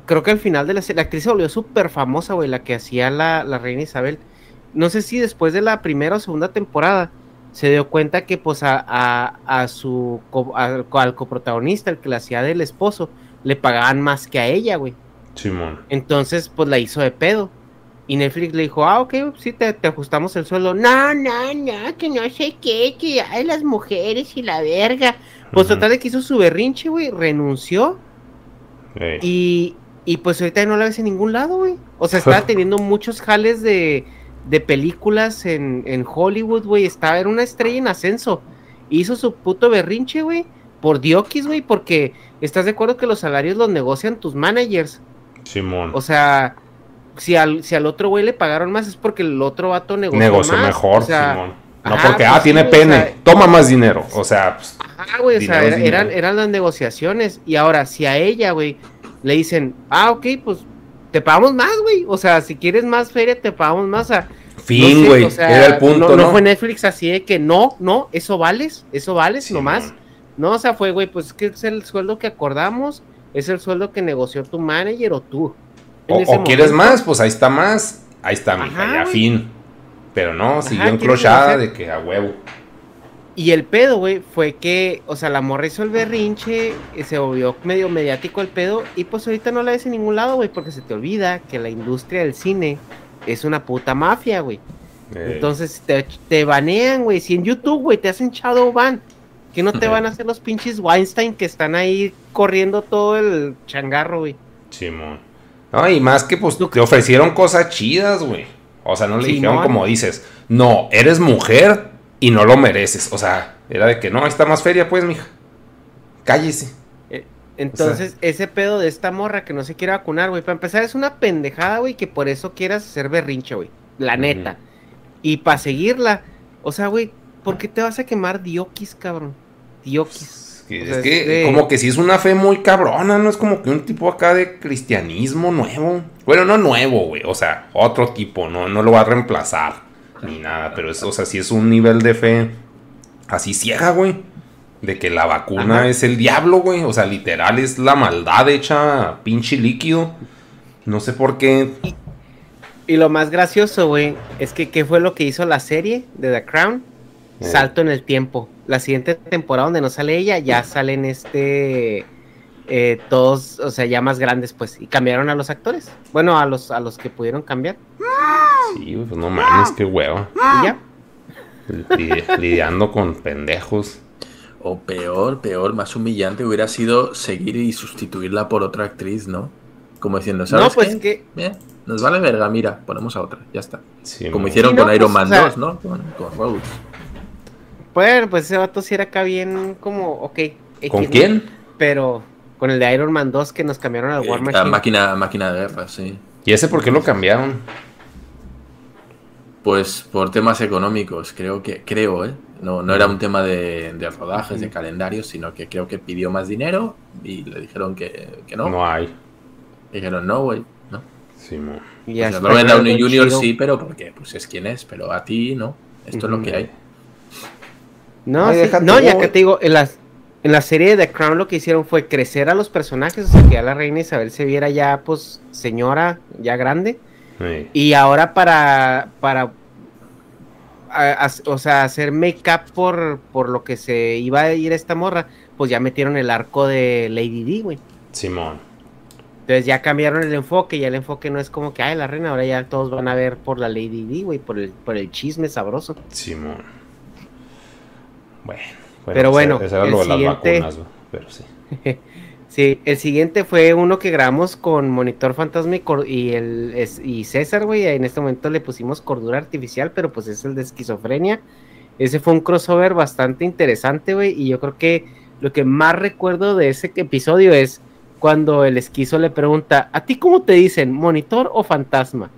creo que al final de la serie, la actriz se volvió súper famosa, güey, la que hacía la, la reina Isabel. No sé si después de la primera o segunda temporada se dio cuenta que pues a, a, su al coprotagonista, el que la hacía del esposo, le pagaban más que a ella, güey. Simón. Entonces, pues la hizo de pedo. Y Netflix le dijo, ah, ok, sí, te, ajustamos el sueldo. No, no, no, que no sé qué, que hay las mujeres y la verga. Pues total de que hizo su berrinche, güey, renunció. Y, y pues ahorita no la ves en ningún lado, güey. O sea, estaba teniendo muchos jales de, de películas en, en Hollywood, güey. Estaba, era una estrella en ascenso. Hizo su puto berrinche, güey. Por diokis, güey. Porque estás de acuerdo que los salarios los negocian tus managers. Simón. O sea, si al, si al otro güey le pagaron más es porque el otro vato negoció, negoció mejor, Simón. No porque, ah, pues tiene pene, toma más dinero. O sea, pues, güey, o sea, eran, eran las negociaciones. Y ahora, si a ella, güey, le dicen, ah, ok, pues te pagamos más, güey. O sea, si quieres más feria, te pagamos más. A, fin, güey. era el punto, no, no, fue Netflix así de que no, no, eso vales, eso vales nomás. No. o sea, fue, güey, pues es que es el sueldo que acordamos, es el sueldo que negoció tu manager o tú. O, quieres más, pues ahí está más, ahí está, mija, ya fin. Pero no, siguió enclochada de que a huevo. Y el pedo, güey, fue que, o sea, la morra hizo el berrinche, se volvió medio mediático el pedo, y pues ahorita no la ves en ningún lado, güey, porque se te olvida que la industria del cine es una puta mafia, güey. Entonces te, te banean, güey. Si en YouTube, güey, te hacen shadow ban, que no te van a hacer los pinches Weinstein que están ahí corriendo todo el changarro, güey. Simón. No, y más que pues te ofrecieron cosas chidas, güey. O sea, no le dijeron como dices, no, eres mujer, y no lo mereces. O sea, era de que no, está más feria, pues, mija. Cállese. Eh, entonces, ese pedo de esta morra que no se quiere vacunar, güey, para empezar es una pendejada, güey, que por eso quieras hacer berrinche, güey. La neta. Y para seguirla, o sea, güey, ¿por qué te vas a quemar diokis, cabrón? Diokis. es que como que si es una fe muy cabrona, no es como que un tipo acá de cristianismo nuevo. Bueno, no nuevo, güey, o sea, otro tipo, no, no lo va a reemplazar ni nada, pero es, o sea, si es un nivel de fe así ciega, güey. De que la vacuna es el diablo, güey. O sea, literal es la maldad hecha pinche líquido. No sé por qué. Y, lo más gracioso, güey, es que ¿qué fue lo que hizo la serie de The Crown? Eh. Salto en el tiempo. La siguiente temporada donde no sale ella, ya salen este... Eh, todos, o sea, ya más grandes, pues, y cambiaron a los actores. Bueno, a los, a los que pudieron cambiar. Sí, pues no mames, qué huevo. ya? lidiando con pendejos. O peor, peor, más humillante hubiera sido seguir y sustituirla por otra actriz, ¿no? Como diciendo, ¿sabes? No, pues que. nos vale verga, mira, ponemos a otra, ya está. Como hicieron con Iron pues, Man 2, ¿no? Con, Rhodes. Bueno, pues ese vato sí era acá bien como, ok. ¿Con quién? Pero con el de Iron Man 2 que nos cambiaron al War eh, Machine. La máquina, máquina de guerra, sí. ¿Y ese por qué lo cambiaron? Pues por temas económicos, creo que, creo, ¿eh? No, no era un tema de, rodajes, de calendario, sino que creo que pidió más dinero y le dijeron que, no. No hay. dijeron, no, güey, no. Sí, no. Y pues Robert Downey Jr. sí, pero porque pues es quien es, pero a ti no. Esto es lo que hay. No, no ya que te digo, en las, en la serie de The Crown lo que hicieron fue crecer a los personajes, o sea, que ya la reina Isabel se viera ya, pues, señora, ya grande y ahora para, para o sea, hacer make-up por, por lo que se iba a ir esta morra, pues ya metieron el arco de Lady D, güey. Simón. Entonces ya cambiaron el enfoque, ya el enfoque no es como que, ay, la reina, ahora ya todos van a ver por la Lady D, güey, por el, por el chisme sabroso. Simón. Bueno, pero bueno, el siguiente... pero sí. Sí, el siguiente fue uno que grabamos con Monitor Fantasma y, el, y César, güey. En este momento le pusimos cordura artificial, pero pues es el de esquizofrenia. Ese fue un crossover bastante interesante, güey. Y yo creo que lo que más recuerdo de ese episodio es cuando el esquizo le pregunta, ¿a ti cómo te dicen, monitor o fantasma?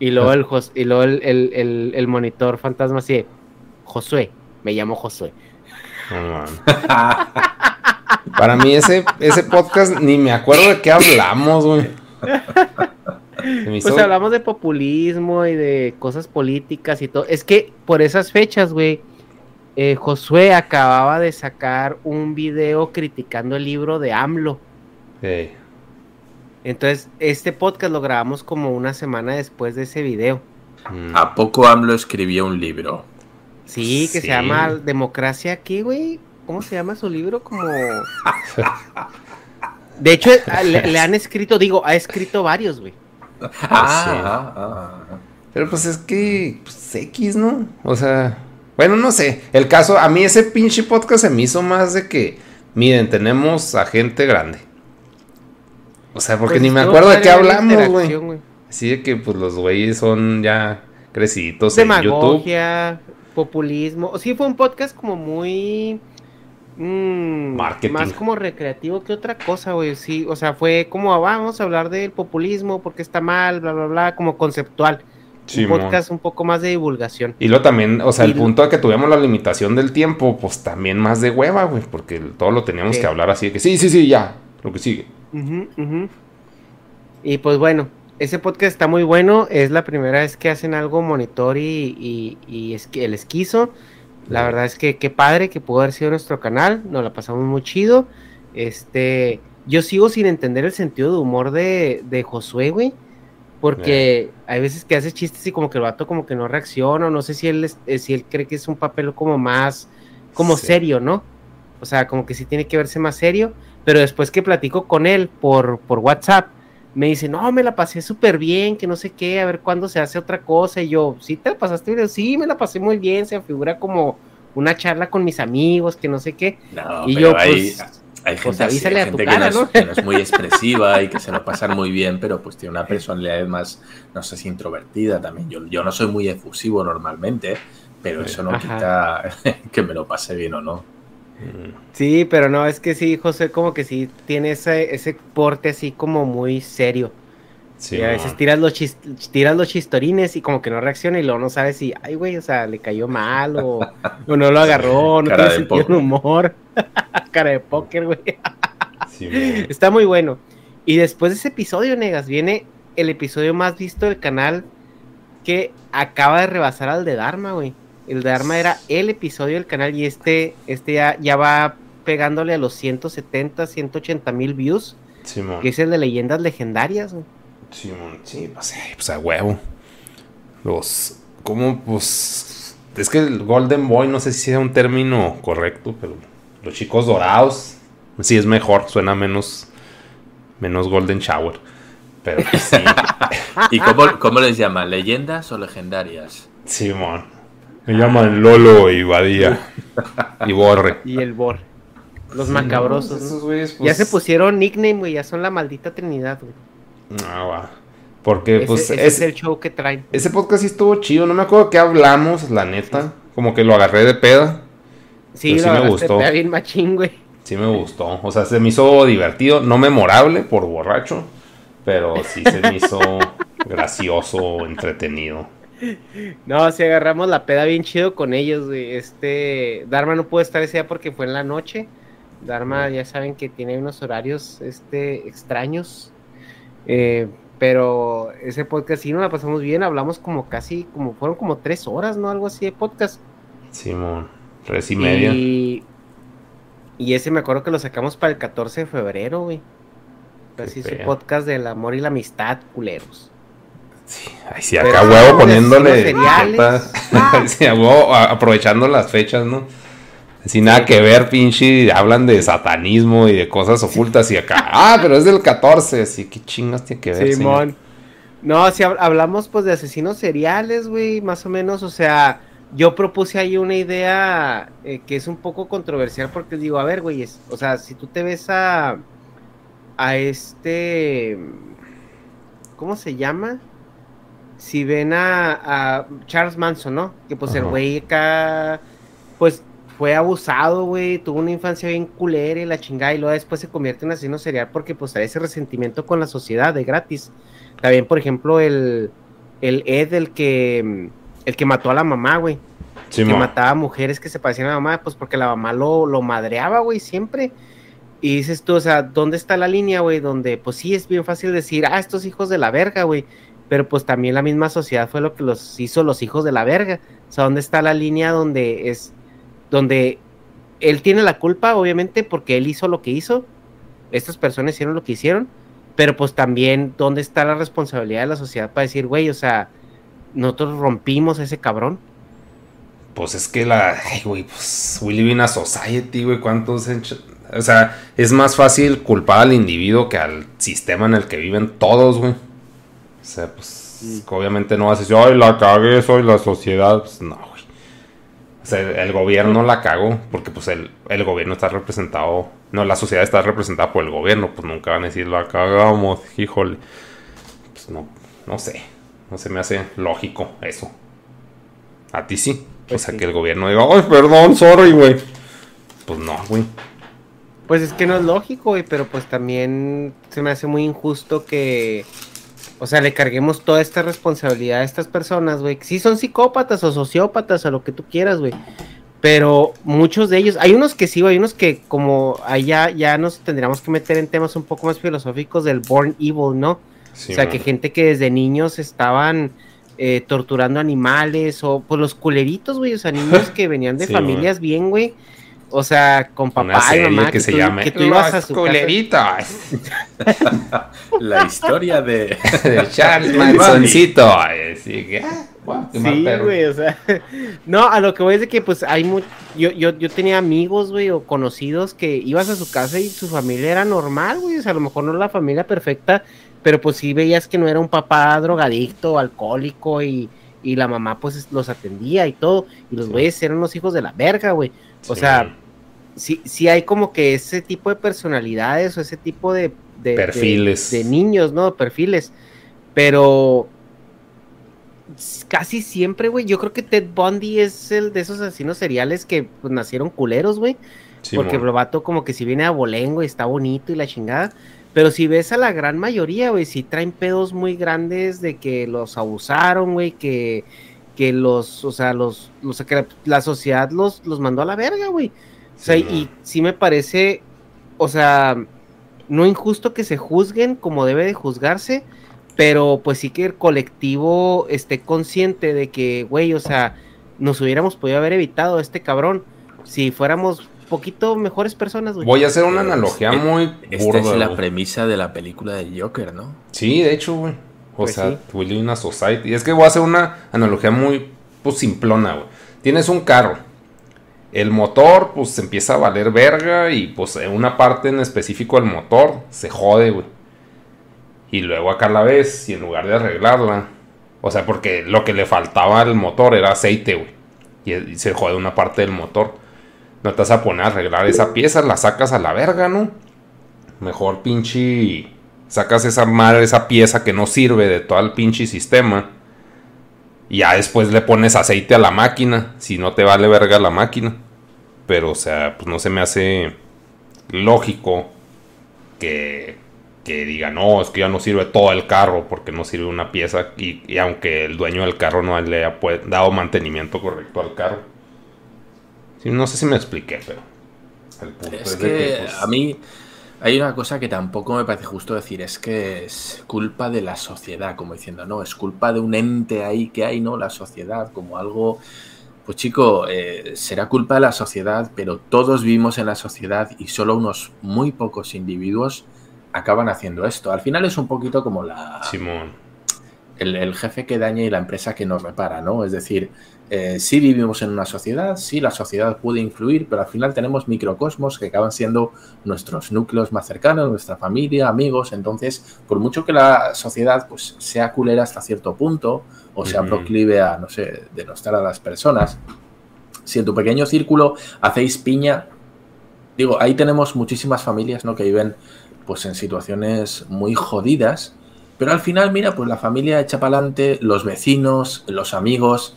Y luego el, y luego el, monitor fantasma así, Josué, me llamo Josué. Para mí ese, ese podcast ni me acuerdo de qué hablamos, güey. Pues hablamos de populismo y de cosas políticas y todo. Es que por esas fechas, güey, eh, Josué acababa de sacar un video criticando el libro de AMLO. Entonces, este podcast lo grabamos como una semana después de ese video. Mm. ¿A poco AMLO escribió un libro? Sí, que se llama Democracia aquí, güey. ¿Cómo se llama su libro? Como. De hecho, le, han escrito, digo, ha escrito varios, güey. Ah, ah, ah, Pero pues es que, pues X, ¿no? O sea, bueno, no sé. El caso, a mí ese pinche podcast se me hizo más de que, miren, tenemos a gente grande. O sea, porque pues ni me acuerdo de qué hablamos, güey. Así de que, pues los güeyes son ya creciditos en YouTube. Populismo. Sí, fue un podcast como muy Mm, más como recreativo que otra cosa, güey. Sí, o sea, fue como ah, vamos a hablar del populismo porque está mal, bla, bla, bla, como conceptual. un podcast un poco más de divulgación. Y luego también, o sea, el punto de que tuvimos la limitación del tiempo, pues también más de hueva, güey, porque todo lo teníamos que hablar así de que sí, sí, sí, ya, lo que sigue. Y pues bueno, ese podcast está muy bueno. Es la primera vez que hacen algo monitor y, y, es que el esquizo. La verdad es que qué padre que pudo haber sido nuestro canal, nos la pasamos muy chido. Este, yo sigo sin entender el sentido de humor de, de Josué, güey. Porque hay veces que hace chistes y como que el vato como que no reacciona, no sé si él, eh, si él cree que es un papel como más, como serio, ¿no? O sea, como que sí tiene que verse más serio, pero después que platico con él por, por WhatsApp, me dice, no, me la pasé súper bien, que no sé qué, a ver cuándo se hace otra cosa. Y yo, ¿sí te la pasaste bien? Sí, me la pasé muy bien, se figura como una charla con mis amigos, que no sé qué. y yo, hay, pues, hay pues, gente, a tu que, no es, que, no es, muy expresiva y que se lo pasan muy bien, pero pues tiene una personalidad más, no sé si introvertida también. Yo, yo no soy muy efusivo normalmente, pero eso no quita que me lo pase bien o no. Sí, pero no, es que sí, José como que sí tiene ese, ese porte así como muy serio. Sí, y a veces tiras los, tiras los chistorines y como que no reacciona y luego no sabes si, ay, güey, o sea, le cayó mal o, no lo agarró, no tiene sentido de humor. Cara de póker, güey. Está muy bueno. Y después de ese episodio, Negas, viene el episodio más visto del canal que acaba de rebasar al de Dharma, güey. El de Arma era el episodio del canal y este, este ya, ya va pegándole a los 170, 180 mil views. Que es el de leyendas legendarias. Simón, sí, pues, pues, a huevo. Los. ¿Cómo? Pues. Es que el Golden Boy, no sé si sea un término correcto, pero los chicos dorados. Sí, es mejor, suena menos. Menos Golden Shower. Pero pues, sí. ¿Y cómo, cómo les llaman? ¿Leyendas o legendarias? Simón. Me llaman Lolo y Badía. y Borre. Y el Bor. Los macabrosos. Ya pues se pusieron nickname, güey. Ya son la maldita trinidad, güey. Ah, va. Porque, pues. Ese es el show que traen. Ese podcast sí estuvo chido. No me acuerdo qué hablamos, la neta. Como que lo agarré de peda. Sí, sí me gustó. bien machín, güey. Sí me gustó. O sea, se me hizo divertido. No memorable por borracho. Pero sí se me hizo gracioso, entretenido. No, si agarramos la peda bien chido con ellos, Este, Dharma no pudo estar ese día porque fue en la noche. Dharma, ya saben que tiene unos horarios, este, extraños. Eh, pero ese podcast sí nos la pasamos bien, hablamos como casi, como fueron como tres horas, ¿no? Algo así de podcast. Simón, tres y media. Y, ese me acuerdo que lo sacamos para el 14 de febrero, güey. Así su podcast del amor y la amistad, culeros. Sí, ay, sí, acá huevo poniéndole. sí, huevo, aprovechando las fechas, ¿no? Sin nada que ver, pinche, hablan de satanismo y de cosas ocultas y acá, ah, pero es del 14, así que chingas tiene que ver. Simón. No, si hablamos pues de asesinos seriales, güey, más o menos, o sea, yo propuse ahí una idea eh, que es un poco controversial porque digo, a ver, güey, o sea, si tú te ves a, a este, ¿cómo se llama? Si ven a, Charles Manson, ¿no? Que pues el güey acá, pues fue abusado, güey, tuvo una infancia bien culera y la chingada, y luego después se convierte en asesino serial porque pues hay ese resentimiento con la sociedad de gratis. También, por ejemplo, el, el Ed, el que, el que mató a la mamá, güey. que mataba a mujeres que se parecían a la mamá, pues porque la mamá lo, lo madreaba, güey, siempre. Y dices tú, o sea, ¿dónde está la línea, güey? Donde, pues sí, es bien fácil decir, ah, estos hijos de la verga, güey. Pero pues también la misma sociedad fue lo que los hizo los hijos de la verga. O sea, ¿dónde está la línea donde es, donde él tiene la culpa, obviamente, porque él hizo lo que hizo? Estas personas hicieron lo que hicieron. Pero pues también, ¿dónde está la responsabilidad de la sociedad para decir, güey, o sea, nosotros rompimos a ese cabrón? Pues es que la, ay, güey, pues we live in a society, güey, ¿cuántos o sea, es más fácil culpar al individuo que al sistema en el que viven todos, güey. O sea, pues obviamente no vas a decir, ay, la cagué, soy la sociedad. Pues no, güey. O sea, el gobierno la cagó porque pues el, el, gobierno está representado, no, la sociedad está representada por el gobierno, pues nunca van a decir, la cagamos, híjole. Pues no, no sé, no se me hace lógico eso. A ti sí. o pues sea, que el gobierno diga, ay, perdón, sorry, güey. Pues no, güey. Pues es que no es lógico, güey, pero pues también se me hace muy injusto que, o sea, le carguemos toda esta responsabilidad a estas personas, güey. Sí son psicópatas o sociópatas o lo que tú quieras, güey. Pero muchos de ellos, hay unos que sí, hay unos que como allá ya nos tendríamos que meter en temas un poco más filosóficos del born evil, ¿no? o sea, que gente que desde niños estaban eh, torturando animales o pues los culeritos, güey, o sea, niños que venían de familias bien, güey o sea, con papá y mamá. Que, se llame que tú ibas a su La historia de, de Charles Mansoncito. Sí, güey, o sea. No, a lo que voy es de que, pues, hay mucho. Yo, yo, yo tenía amigos, güey, o conocidos que ibas a su casa y su familia era normal, güey. O sea, a lo mejor no la familia perfecta, pero pues sí veías que no era un papá drogadicto, alcohólico y, y la mamá, pues, los atendía y todo. Y los güeyes eran los hijos de la verga, güey. O sea, sí, sí hay como que ese tipo de personalidades o ese tipo de, perfiles de, niños, ¿no? Perfiles. Pero casi siempre, güey, yo creo que Ted Bundy es el de esos asesinos seriales que pues, nacieron culeros, güey. porque el vato como que si viene a bolengo y está bonito y la chingada. Pero si ves a la gran mayoría, güey, si traen pedos muy grandes de que los abusaron, güey, que, que los, o sea, los, los que la sociedad los, los mandó a la verga, güey. O sea, y sí me parece, o sea, no injusto que se juzguen como debe de juzgarse, pero pues sí que el colectivo esté consciente de que, güey, o sea, nos hubiéramos podido haber evitado a este cabrón si fuéramos poquito mejores personas, güey. Voy a hacer una analogía muy Esta es la premisa de la película de Joker, ¿no? Sí, de hecho, güey. O pues sea, sí. una society. Y es que voy a hacer una analogía muy, pues, simplona, güey. Tienes un carro el motor, pues empieza a valer verga y pues en una parte en específico del motor se jode, güey. Y luego acá la vez y en lugar de arreglarla, o sea, porque lo que le faltaba al motor era aceite, güey. Y, se jode una parte del motor. No te vas a poner a arreglar esa pieza, la sacas a la verga, ¿no? Mejor pinche sacas esa madre, esa pieza que no sirve de todo el pinche sistema y ya después le pones aceite a la máquina, si no te vale verga la máquina. Pero, o sea, pues no se me hace lógico que, que diga, no, es que ya no sirve todo el carro porque no sirve una pieza. Y, aunque el dueño del carro no le haya dado mantenimiento correcto al carro. no sé si me expliqué, pero el punto es, que, pues, a mí hay una cosa que tampoco me parece justo decir, es que es culpa de la sociedad, como diciendo, no, es culpa de un ente ahí que hay, ¿no? La sociedad, como algo... Pues chico, eh, será culpa de la sociedad, pero todos vivimos en la sociedad y solo unos muy pocos individuos acaban haciendo esto. Al final es un poquito como la... Simón. El, el jefe que daña y la empresa que nos repara, ¿no? Es decir, eh, sí vivimos en una sociedad, sí la sociedad puede influir, pero al final tenemos microcosmos que acaban siendo nuestros núcleos más cercanos, nuestra familia, amigos. Entonces, por mucho que la sociedad pues, sea culera hasta cierto punto o sea proclive a, no sé, denostar a las personas, si en tu pequeño círculo hacéis piña, digo, ahí tenemos muchísimas familias ¿no? que viven pues en situaciones muy jodidas, pero al final, mira, pues la familia echa para adelante, los vecinos, los amigos,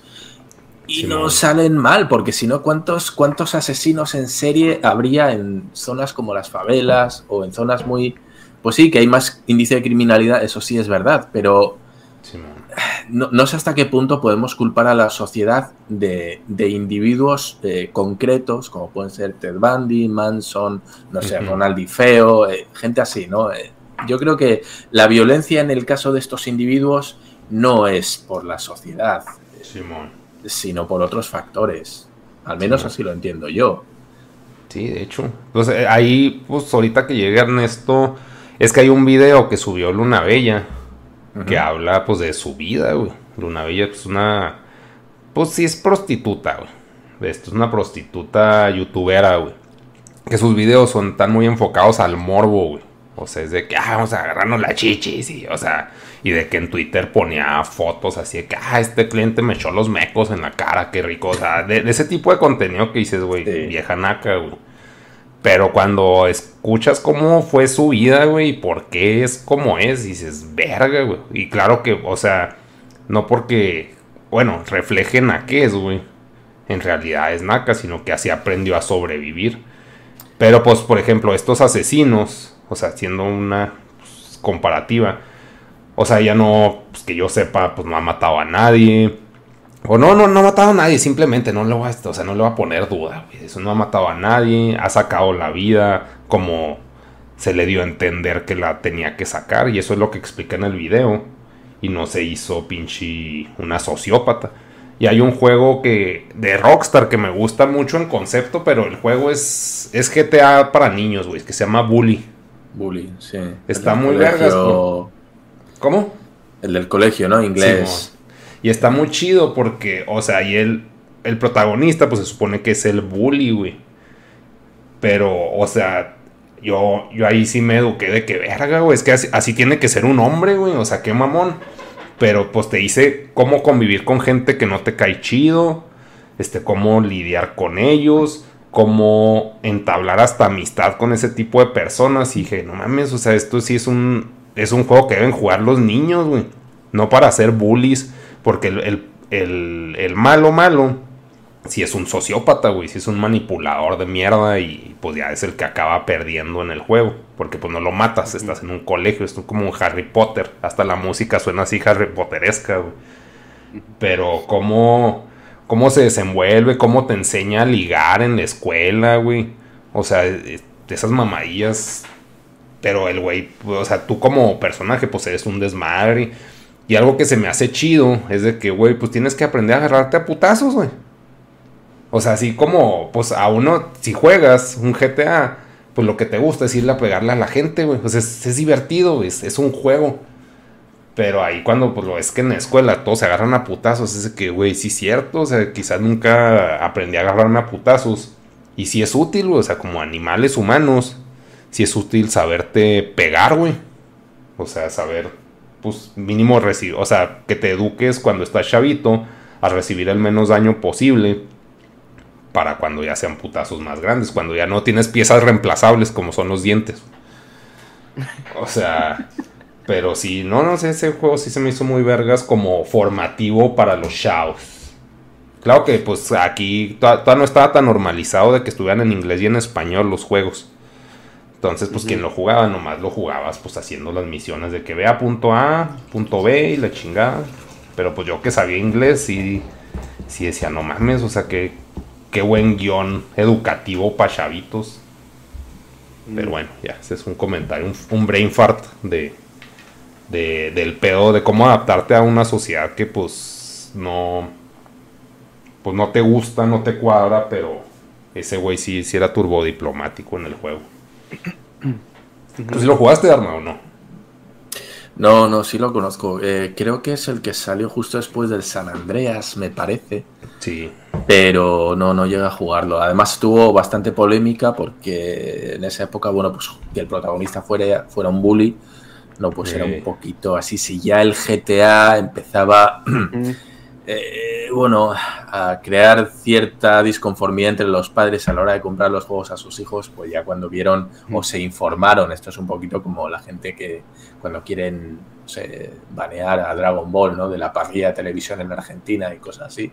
y no salen mal, porque si no, ¿cuántos, ¿cuántos asesinos en serie habría en zonas como las favelas o en zonas muy... Pues sí, que hay más índice de criminalidad, eso sí es verdad, pero no, sé hasta qué punto podemos culpar a la sociedad de, individuos eh, concretos, como pueden ser Ted Bundy, Manson, no sé, Ronaldi Feo, eh, gente así, ¿no? Eh, yo creo que la violencia en el caso de estos individuos no es por la sociedad, sino por otros factores. Al menos así lo entiendo yo. Sí, de hecho. Pues ahí, pues ahorita que llegue Ernesto, es que hay un video que subió Luna Bella que habla pues de su vida, güey. Luna Bella es una... Pues sí es prostituta, güey. Esto es una prostituta youtubera, güey. Que sus videos son tan muy enfocados al morbo, güey. O sea, es de que, ah, vamos a agarrarnos la chichis, y, o sea, y de que en Twitter ponía fotos así de que, ah, este cliente me echó los mecos en la cara, qué rico, o sea, de, ese tipo de contenido que dices, güey, vieja naca, güey. Pero cuando escuchas cómo fue su vida, güey, y por qué es como es, dices, verga, güey. Y claro que, o sea, no porque, bueno, reflejen a qué es, güey. En realidad es naca, sino que así aprendió a sobrevivir. Pero, pues, por ejemplo, estos asesinos, o sea, haciendo una pues, comparativa, o sea, ya no, pues que yo sepa, pues no ha matado a nadie o no, no, no ha matado a nadie, simplemente no le voy a, o sea, no le va a poner duda. Eso no ha matado a nadie, ha sacado la vida como se le dio a entender que la tenía que sacar. Y eso es lo que explica en el video. Y no se hizo pinche una sociópata. Y hay un juego que de Rockstar que me gusta mucho en concepto, pero el juego es, es GTA para niños, güey, que se llama Bully. Bully, sí. Está muy vergas. ¿Cómo? El del colegio, ¿no? Inglés. Y está muy chido porque, o sea, y él, el protagonista, pues se supone que es el bully, güey. Pero, o sea, yo, yo ahí sí me eduqué de que verga, güey. Es que así, tiene que ser un hombre, güey. O sea, qué mamón. Pero pues te dice cómo convivir con gente que no te cae chido. Este, cómo lidiar con ellos. Cómo entablar hasta amistad con ese tipo de personas. Y dije, no mames, o sea, esto sí es un. Es un juego que deben jugar los niños, güey. No para ser bullies porque el, malo malo, si es un sociópata, güey, si es un manipulador de mierda y pues ya es el que acaba perdiendo en el juego. Porque pues no lo matas, estás en un colegio, es como un Harry Potter. Hasta la música suena así Harry Potteresca, güey. Pero cómo, cómo se desenvuelve, cómo te enseña a ligar en la escuela, güey. O sea, esas mamadillas. Pero el güey, o sea, tú como personaje pues eres un desmadre. Y algo que se me hace chido es de que, güey, pues tienes que aprender a agarrarte a putazos, güey. O sea, así como, pues a uno, si juegas un GTA, pues lo que te gusta es irle a pegarle a la gente, güey. Pues es, es divertido, güey, es, un juego. Pero ahí cuando, pues lo es que en la escuela todos se agarran a putazos, es de que, güey, sí es cierto, o sea, quizás nunca aprendí a agarrarme a putazos. Y sí es útil, güey, o sea, como animales humanos, sí es útil saberte pegar, güey. O sea, saber pues mínimo recibir, o sea, que te eduques cuando estás chavito a recibir el menos daño posible para cuando ya sean putazos más grandes, cuando ya no tienes piezas reemplazables como son los dientes. O sea, pero sí, no, no sé, ese juego sí se me hizo muy vergas como formativo para los chavos. Claro que pues aquí todavía no estaba tan normalizado de que estuvieran en inglés y en español los juegos. Entonces, pues quien lo jugaba, nomás lo jugabas pues haciendo las misiones de que vea punto A, punto B y la chingada. Pero pues yo que sabía inglés, sí, sí decía, no mames, o sea, que qué buen guion educativo para chavitos. Pero bueno, ya, ese es un comentario, un, brain fart de, de, del pedo, de cómo adaptarte a una sociedad que pues no, pues no te gusta, no te cuadra, pero ese güey sí, sí era turbodiplomático en el juego. ¿Lo jugaste, Arma, o no? No, no, sí lo conozco. Eh, creo que es el que salió justo después del San Andreas, me parece. Sí. Pero no, no llega a jugarlo. Además tuvo bastante polémica porque en esa época, bueno, pues que el protagonista fuera, fuera un bully, no, pues era un poquito así. Si ya el GTA empezaba eh, bueno, a crear cierta disconformidad entre los padres a la hora de comprar los juegos a sus hijos, pues ya cuando vieron o se informaron, esto es un poquito como la gente que cuando quieren banear a Dragon Ball, ¿no? De la parrilla de televisión en Argentina y cosas así.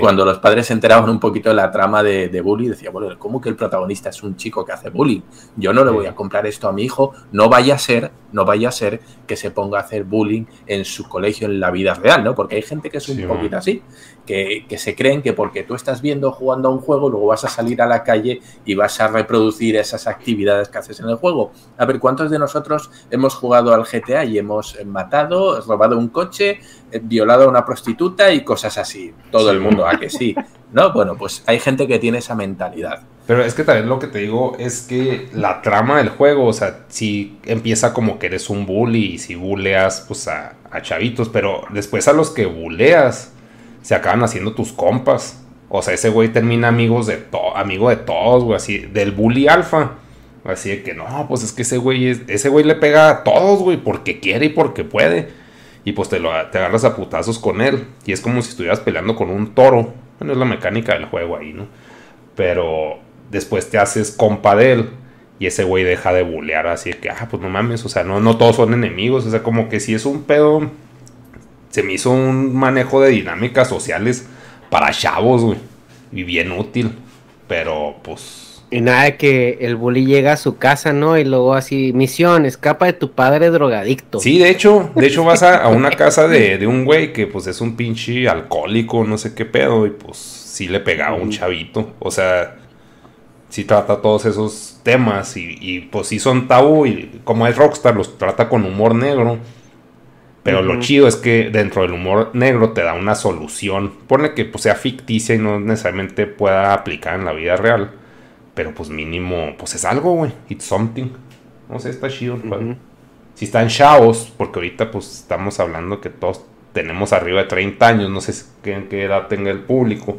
Cuando los padres se enteraban un poquito de la trama de, de bullying, decían, bueno, ¿cómo que el protagonista es un chico que hace bullying? Yo no le voy a comprar esto a mi hijo, no vaya a ser, no vaya a ser que se ponga a hacer bullying en su colegio en la vida real, ¿no? Porque hay gente que es un poquito así, que, se creen que porque tú estás viendo jugando a un juego, luego vas a salir a la calle y vas a reproducir esas actividades que haces en el juego. A ver, ¿cuántos de nosotros hemos jugado al GTA y hemos matado, robado un coche, eh, violado a una prostituta y cosas así? Todo el mundo, ¿a que sí? ¿No? Bueno, pues hay gente que tiene esa mentalidad. Pero es que también lo que te digo es que la trama del juego, o sea, si empieza como que eres un bully y si buleas pues a, a chavitos, pero después a los que buleas se acaban haciendo tus compas. O sea, ese güey termina amigos de amigo de todos, güey, así, del bully alfa. Así de que no, pues es que ese güey, ese güey le pega a todos, güey, porque quiere y porque puede. Y pues te, lo, te agarras a putazos con él. Y es como si estuvieras peleando con un toro. Bueno, es la mecánica del juego ahí, ¿no? Pero después te haces compa de él. Y ese güey deja de bulear así de que, ah, pues no mames, o sea, no, no todos son enemigos. O sea, como que si es un pedo. Se me hizo un manejo de dinámicas sociales para chavos, güey. Y bien útil. Pero pues y nada de que el bully llega a su casa, ¿no? Y luego así, misión, escapa de tu padre drogadicto. Sí, de hecho, de hecho vas a, una casa de, un güey que pues es un pinche alcohólico, no sé qué pedo, y pues sí le pegaba a un chavito. O sea, sí trata todos esos temas y, pues sí son tabú y como es Rockstar los trata con humor negro. Pero lo chido es que dentro del humor negro te da una solución. Pone que pues, sea ficticia y no necesariamente pueda aplicar en la vida real pero pues mínimo, pues es algo, güey. It's something. No sé, está chido. Si están chavos, porque ahorita pues estamos hablando que todos tenemos arriba de 30 años, no sé qué, qué edad tenga el público.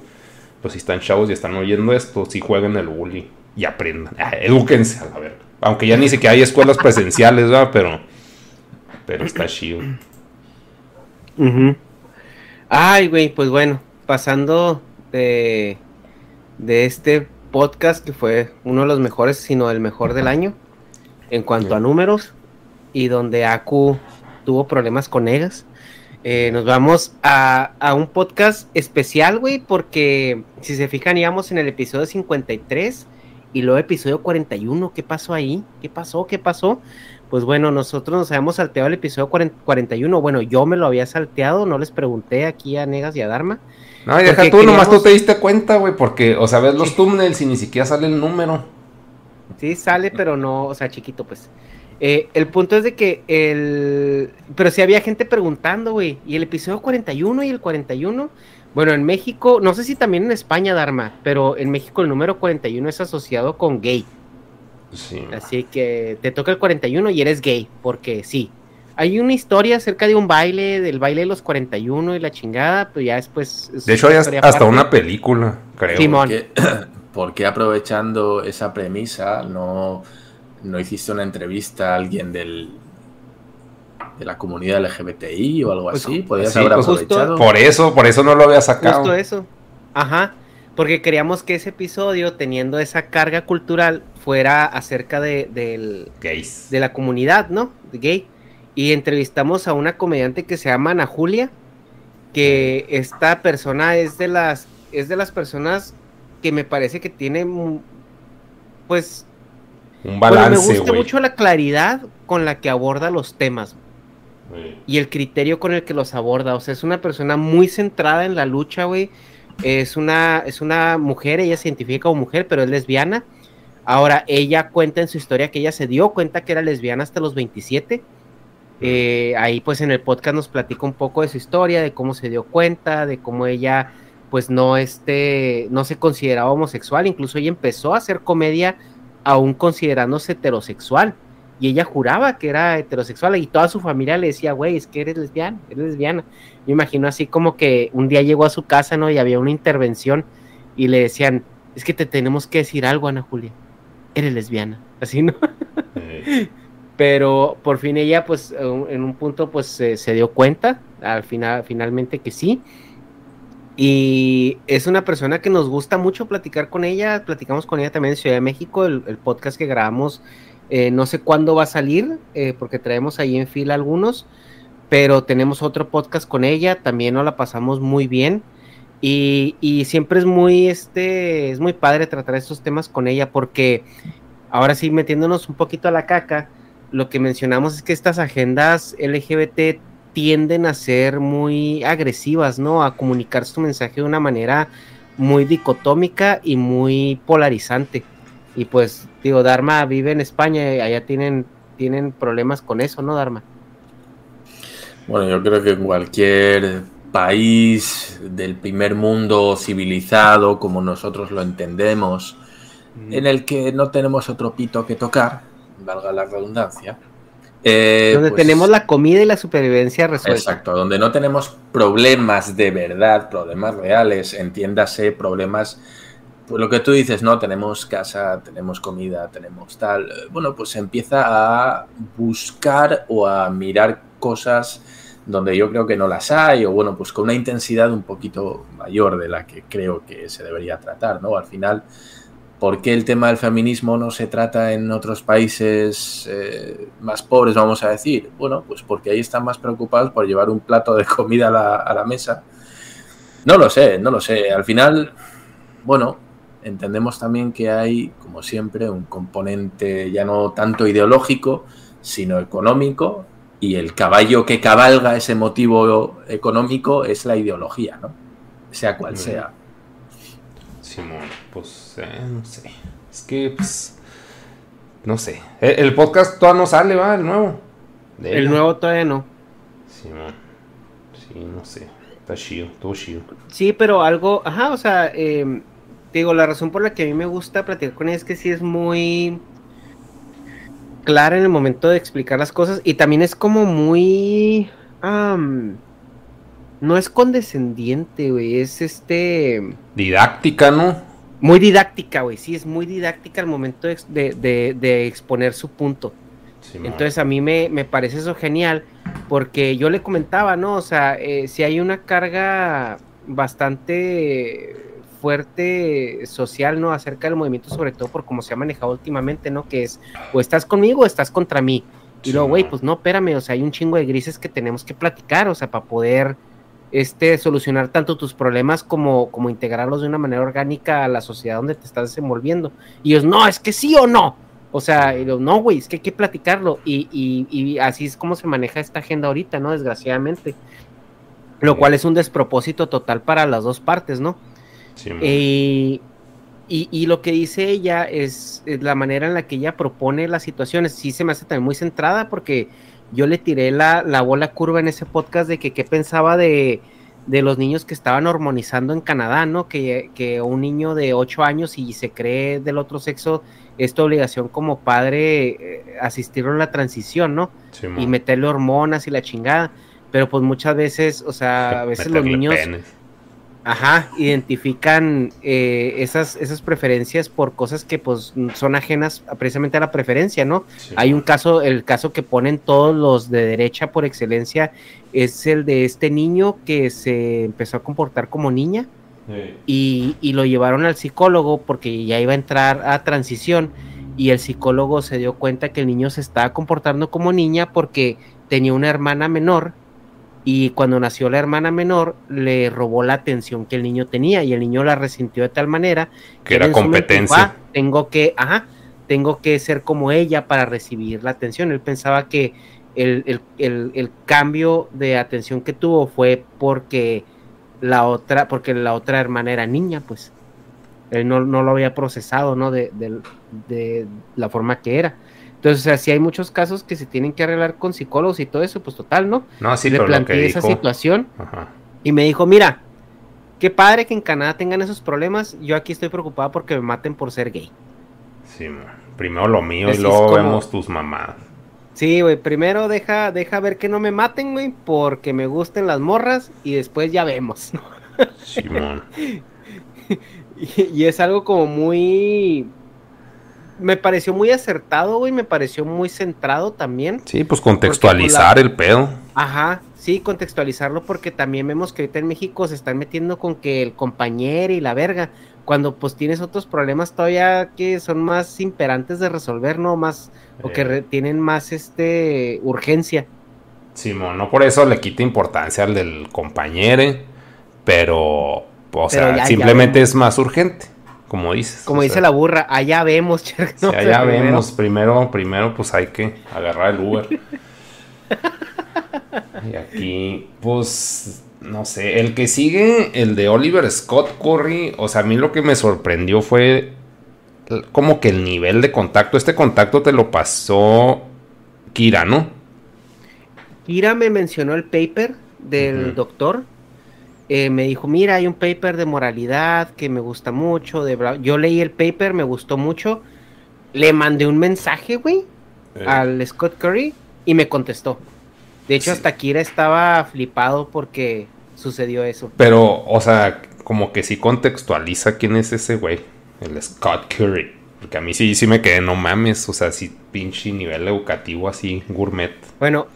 Pues si están chavos y están oyendo esto, si jueguen el bully y aprendan. Ah, edúquense a la verga. Aunque ya ni siquiera hay escuelas presenciales, ¿verdad? Pero, pero está chido. Ay, güey, pues bueno, pasando de, de este podcast que fue uno de los mejores, sino el mejor del año en cuanto a números y donde Aku tuvo problemas con Egas. Eh, nos vamos a, a, un podcast especial, güey, porque si se fijan, íbamos en el episodio 53 y luego episodio 41. ¿Qué pasó ahí? ¿Qué pasó? ¿Qué pasó? Pues bueno, nosotros nos habíamos salteado el episodio 41. Bueno, yo me lo había salteado, no les pregunté aquí a Negas y a Dharma. No, y deja tú, nomás tú te diste cuenta, güey, porque, o sea, ves los thumbnails y ni siquiera sale el número. Sí, sale, pero no, o sea, chiquito, pues. Eh, el punto es de que el... Pero sí había gente preguntando, güey, y el episodio 41 y el 41... Bueno, en México, no sé si también en España, Dharma, pero en México el número 41 es asociado con gay. Sí. Así que te toca el 41 y eres gay, porque sí. Hay una historia acerca de un baile, del baile de los 41 y la chingada, pero ya después... De hecho, hay hasta una película, creo. Simón. ¿Por qué aprovechando esa premisa no, no hiciste una entrevista a alguien del, de la comunidad LGBTI o algo pues así? Podrías haber pues aprovechado. por eso, por eso no lo había sacado. Justo eso. Ajá. Porque queríamos que ese episodio, teniendo esa carga cultural, fuera acerca de, del, Gays. de la comunidad, ¿no? De gay y entrevistamos a una comediante que se llama Ana Julia, que esta persona es de las es de las personas que me parece que tiene pues un balance. me gusta mucho la claridad con la que aborda los temas y el criterio con el que los aborda. O sea, es una persona muy centrada en la lucha, güey. Es una, es una mujer, ella se identifica como mujer, pero es lesbiana. Ahora, ella cuenta en su historia que ella se dio cuenta que era lesbiana hasta los 27 eh, ahí pues en el podcast nos platica un poco de su historia, de cómo se dio cuenta, de cómo ella pues no este, no se consideraba homosexual, incluso ella empezó a hacer comedia aún considerándose heterosexual y ella juraba que era heterosexual y toda su familia le decía, güey, es que eres lesbiana, eres lesbiana. Me imagino así como que un día llegó a su casa, ¿no? Y había una intervención y le decían, es que te tenemos que decir algo, Ana Julia, eres lesbiana, así, ¿no? pero por fin ella pues en un punto pues se, dio cuenta al final finalmente que sí y es una persona que nos gusta mucho platicar con ella platicamos con ella también en Ciudad de México el, podcast que grabamos Eh, no sé cuándo va a salir, eh, porque traemos ahí en fila algunos, pero tenemos otro podcast con ella, también nos la pasamos muy bien. Y, y, siempre es muy, este, es muy padre tratar estos temas con ella, porque ahora sí, metiéndonos un poquito a la caca, lo que mencionamos es que estas agendas LGBT tienden a ser muy agresivas, ¿no? A comunicar su mensaje de una manera muy dicotómica y muy polarizante. Y pues, digo, Dharma vive en España y allá tienen, tienen problemas con eso, ¿no, Dharma? Bueno, yo creo que en cualquier país del primer mundo civilizado, como nosotros lo entendemos, en el que no tenemos otro pito que tocar, valga la redundancia, eh, donde pues tenemos la comida y la supervivencia resuelta. Exacto, donde no tenemos problemas de verdad, problemas reales, entiéndase, problemas, pues lo que tú dices, no, tenemos casa, tenemos comida, tenemos tal, bueno, pues empieza a buscar o a mirar cosas donde yo creo que no las hay, o bueno, pues con una intensidad un poquito mayor de la que creo que se debería tratar, ¿no? Al final ¿Por qué el tema del feminismo no se trata en otros países eh, más pobres, vamos a decir? Bueno, pues porque ahí están más preocupados por llevar un plato de comida a la, mesa. No lo sé, no lo sé. Al final, bueno, entendemos también que hay, como siempre, un componente ya no tanto ideológico, sino económico, y el caballo que cabalga ese motivo económico es la ideología, ¿no? Sea cual sea. Simón, pues eh, no sé. Es que, pues, no sé. Eh, el, podcast todavía no sale, ¿va? El nuevo. el nuevo todavía no. Simón. Sí, no sé. Está chido, todo chido. Sí, pero algo, ajá, o sea, eh, digo, la razón por la que a mí me gusta platicar con él es que sí es muy clara en el momento de explicar las cosas y también es como muy no es condescendiente, güey, es este... Didáctica, ¿no? Muy didáctica, güey, sí, es muy didáctica al momento de, exponer su punto. Entonces a mí me, parece eso genial, porque yo le comentaba, ¿no? O sea, eh, si hay una carga bastante fuerte social, ¿no? Acerca del movimiento, sobre todo por cómo se ha manejado últimamente, ¿no? Que es, o estás conmigo o estás contra mí. Y luego, güey, pues no, espérame, o sea, hay un chingo de grises que tenemos que platicar, o sea, para poder este, solucionar tanto tus problemas como, como integrarlos de una manera orgánica a la sociedad donde te estás desenvolviendo. Y ellos, no, es que sí o no. O sea, no, güey, es que hay que platicarlo. Y, y, así es como se maneja esta agenda ahorita, ¿no? Desgraciadamente. Lo cual es un despropósito total para las dos partes, ¿no? Sí, eh, y, y, lo que dice ella es, la manera en la que ella propone las situaciones. Sí se me hace también muy centrada porque yo le tiré la, bola curva en ese podcast de que qué pensaba de, los niños que estaban hormonizando en Canadá, ¿no? Que, que, un niño de 8 años y se cree del otro sexo, es tu obligación como padre eh, asistirlo en la transición, ¿no? y meterle hormonas y la chingada. Pero pues muchas veces, o sea, a veces los niños... Ajá, identifican eh, esas, esas preferencias por cosas que pues son ajenas precisamente a la preferencia, ¿no? Hay un caso, el caso que ponen todos los de derecha por excelencia es el de este niño que se empezó a comportar como niña y, y, lo llevaron al psicólogo porque ya iba a entrar a transición y el psicólogo se dio cuenta que el niño se estaba comportando como niña porque tenía una hermana menor y cuando nació la hermana menor le robó la atención que el niño tenía y el niño la resintió de tal manera que, era competencia. Ah, tengo que, ajá, tengo que ser como ella para recibir la atención. Él pensaba que el, cambio de atención que tuvo fue porque la otra, porque la otra hermana era niña, pues. Él no, lo había procesado, ¿no? De, de la forma que era. Entonces, o sea, si hay muchos casos que se tienen que arreglar con psicólogos y todo eso, pues total, ¿no? No, sí, Le planteé esa situación y me dijo, mira, qué padre que en Canadá tengan esos problemas, yo aquí estoy preocupado porque me maten por ser gay. Sí, primero lo mío y luego vemos tus mamás. Sí, güey, primero deja, deja ver que no me maten, güey, porque me gusten las morras y después ya vemos. Simón. y es algo como muy me pareció muy acertado, güey, me pareció muy centrado también. Sí, pues contextualizar el pedo. Ajá, sí, contextualizarlo porque también vemos que ahorita en México se están metiendo con que el compañero y la verga, cuando pues tienes otros problemas todavía que son más imperantes de resolver, ¿no? Más, o que eh. tienen más este urgencia. Simón, no por eso le quita importancia al del compañero, pero, o sea, simplemente es más urgente, como dices. Como dice la burra, allá vemos, allá vemos, primero, primero pues hay que agarrar el Uber. y aquí, pues, no sé, el que sigue, el de Oliver Scott Curry, o sea, a mí lo que me sorprendió fue como que el nivel de contacto, este contacto te lo pasó Kira, ¿no? Kira me mencionó el paper del doctor. Eh, me dijo, mira, hay un paper de moralidad que me gusta mucho. De Yo leí el paper, me gustó mucho. Le mandé un mensaje, güey, eh. al Scott Curry y me contestó. De hecho, hasta Kira estaba flipado porque sucedió eso. Pero, o sea, como que sí contextualiza quién es ese güey, el Scott Curry. Porque a mí sí, sí me quedé, no mames, o sea, sí pinche nivel educativo así, gourmet. Bueno,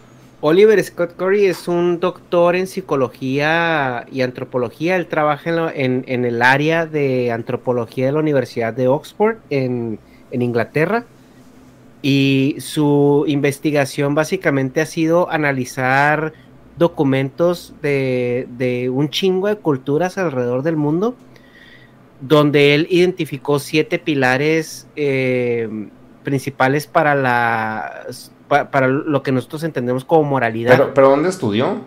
Oliver Scott Curry es un doctor en psicología y antropología. Él trabaja en, en, el área de antropología de la Universidad de Oxford en, en Inglaterra. Y su investigación básicamente ha sido analizar documentos de, un chingo de culturas alrededor del mundo, donde él identificó siete pilares eh, principales para, la, para lo que nosotros entendemos como moralidad. ¿Pero, pero dónde estudió?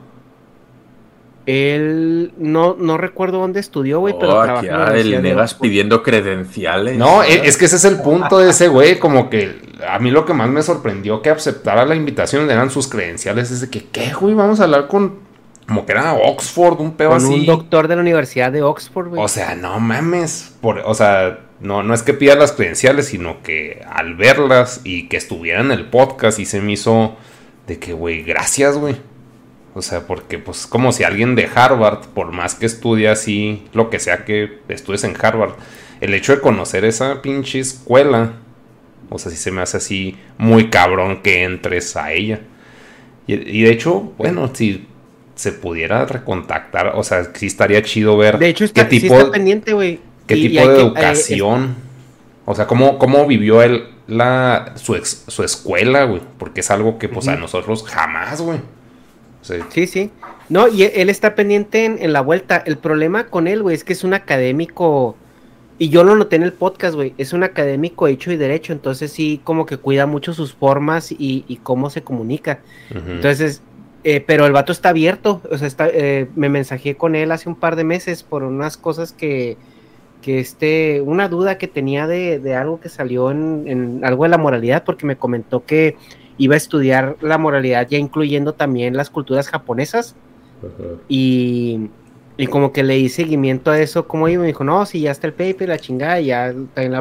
Él no, no recuerdo dónde estudió, güey, pero oh, trabaja el Negas pidiendo credenciales. No, e, es que ese es el punto de ese güey, como que a mí lo que más me sorprendió que aceptara la invitación eran sus credenciales, es de que, ¿qué, güey? Vamos a hablar con, como que era Oxford, un pedo con un doctor de la Universidad de Oxford, güey. O sea, no mames, por, o sea, no, no es que pida las credenciales, sino que al verlas y que estuviera en el podcast y se me hizo de que, güey, gracias, güey. O sea, porque pues como si alguien de Harvard, por más que estudie así, lo que sea que estudies en Harvard, el hecho de conocer esa pinche escuela, o sea, si se me hace así muy cabrón que entres a ella. Y, de hecho, bueno, si se pudiera recontactar, o sea, sí estaría chido ver de hecho, qué tipo, pendiente, güey. ¿Qué tipo de eh, educación? o sea, cómo, cómo vivió él la, su, su escuela, güey. Porque es algo que pues a nosotros jamás, güey. Sí. sí, No, y él está pendiente en, la vuelta. El problema con él, güey, es que es un académico. Y yo lo noté en el podcast, güey. Es un académico hecho y derecho. Entonces sí, como que cuida mucho sus formas y, cómo se comunica. Entonces, eh, pero el vato está abierto. O sea, está, eh, me mensajé con él hace un par de meses por unas cosas que, que este, una duda que tenía de, algo que salió en, en, algo de la moralidad, porque me comentó que iba a estudiar la moralidad ya incluyendo también las culturas japonesas. Y, y, como que le di seguimiento a eso, como iba, me dijo, no, si ya está el paper, la chingada, ya está en la...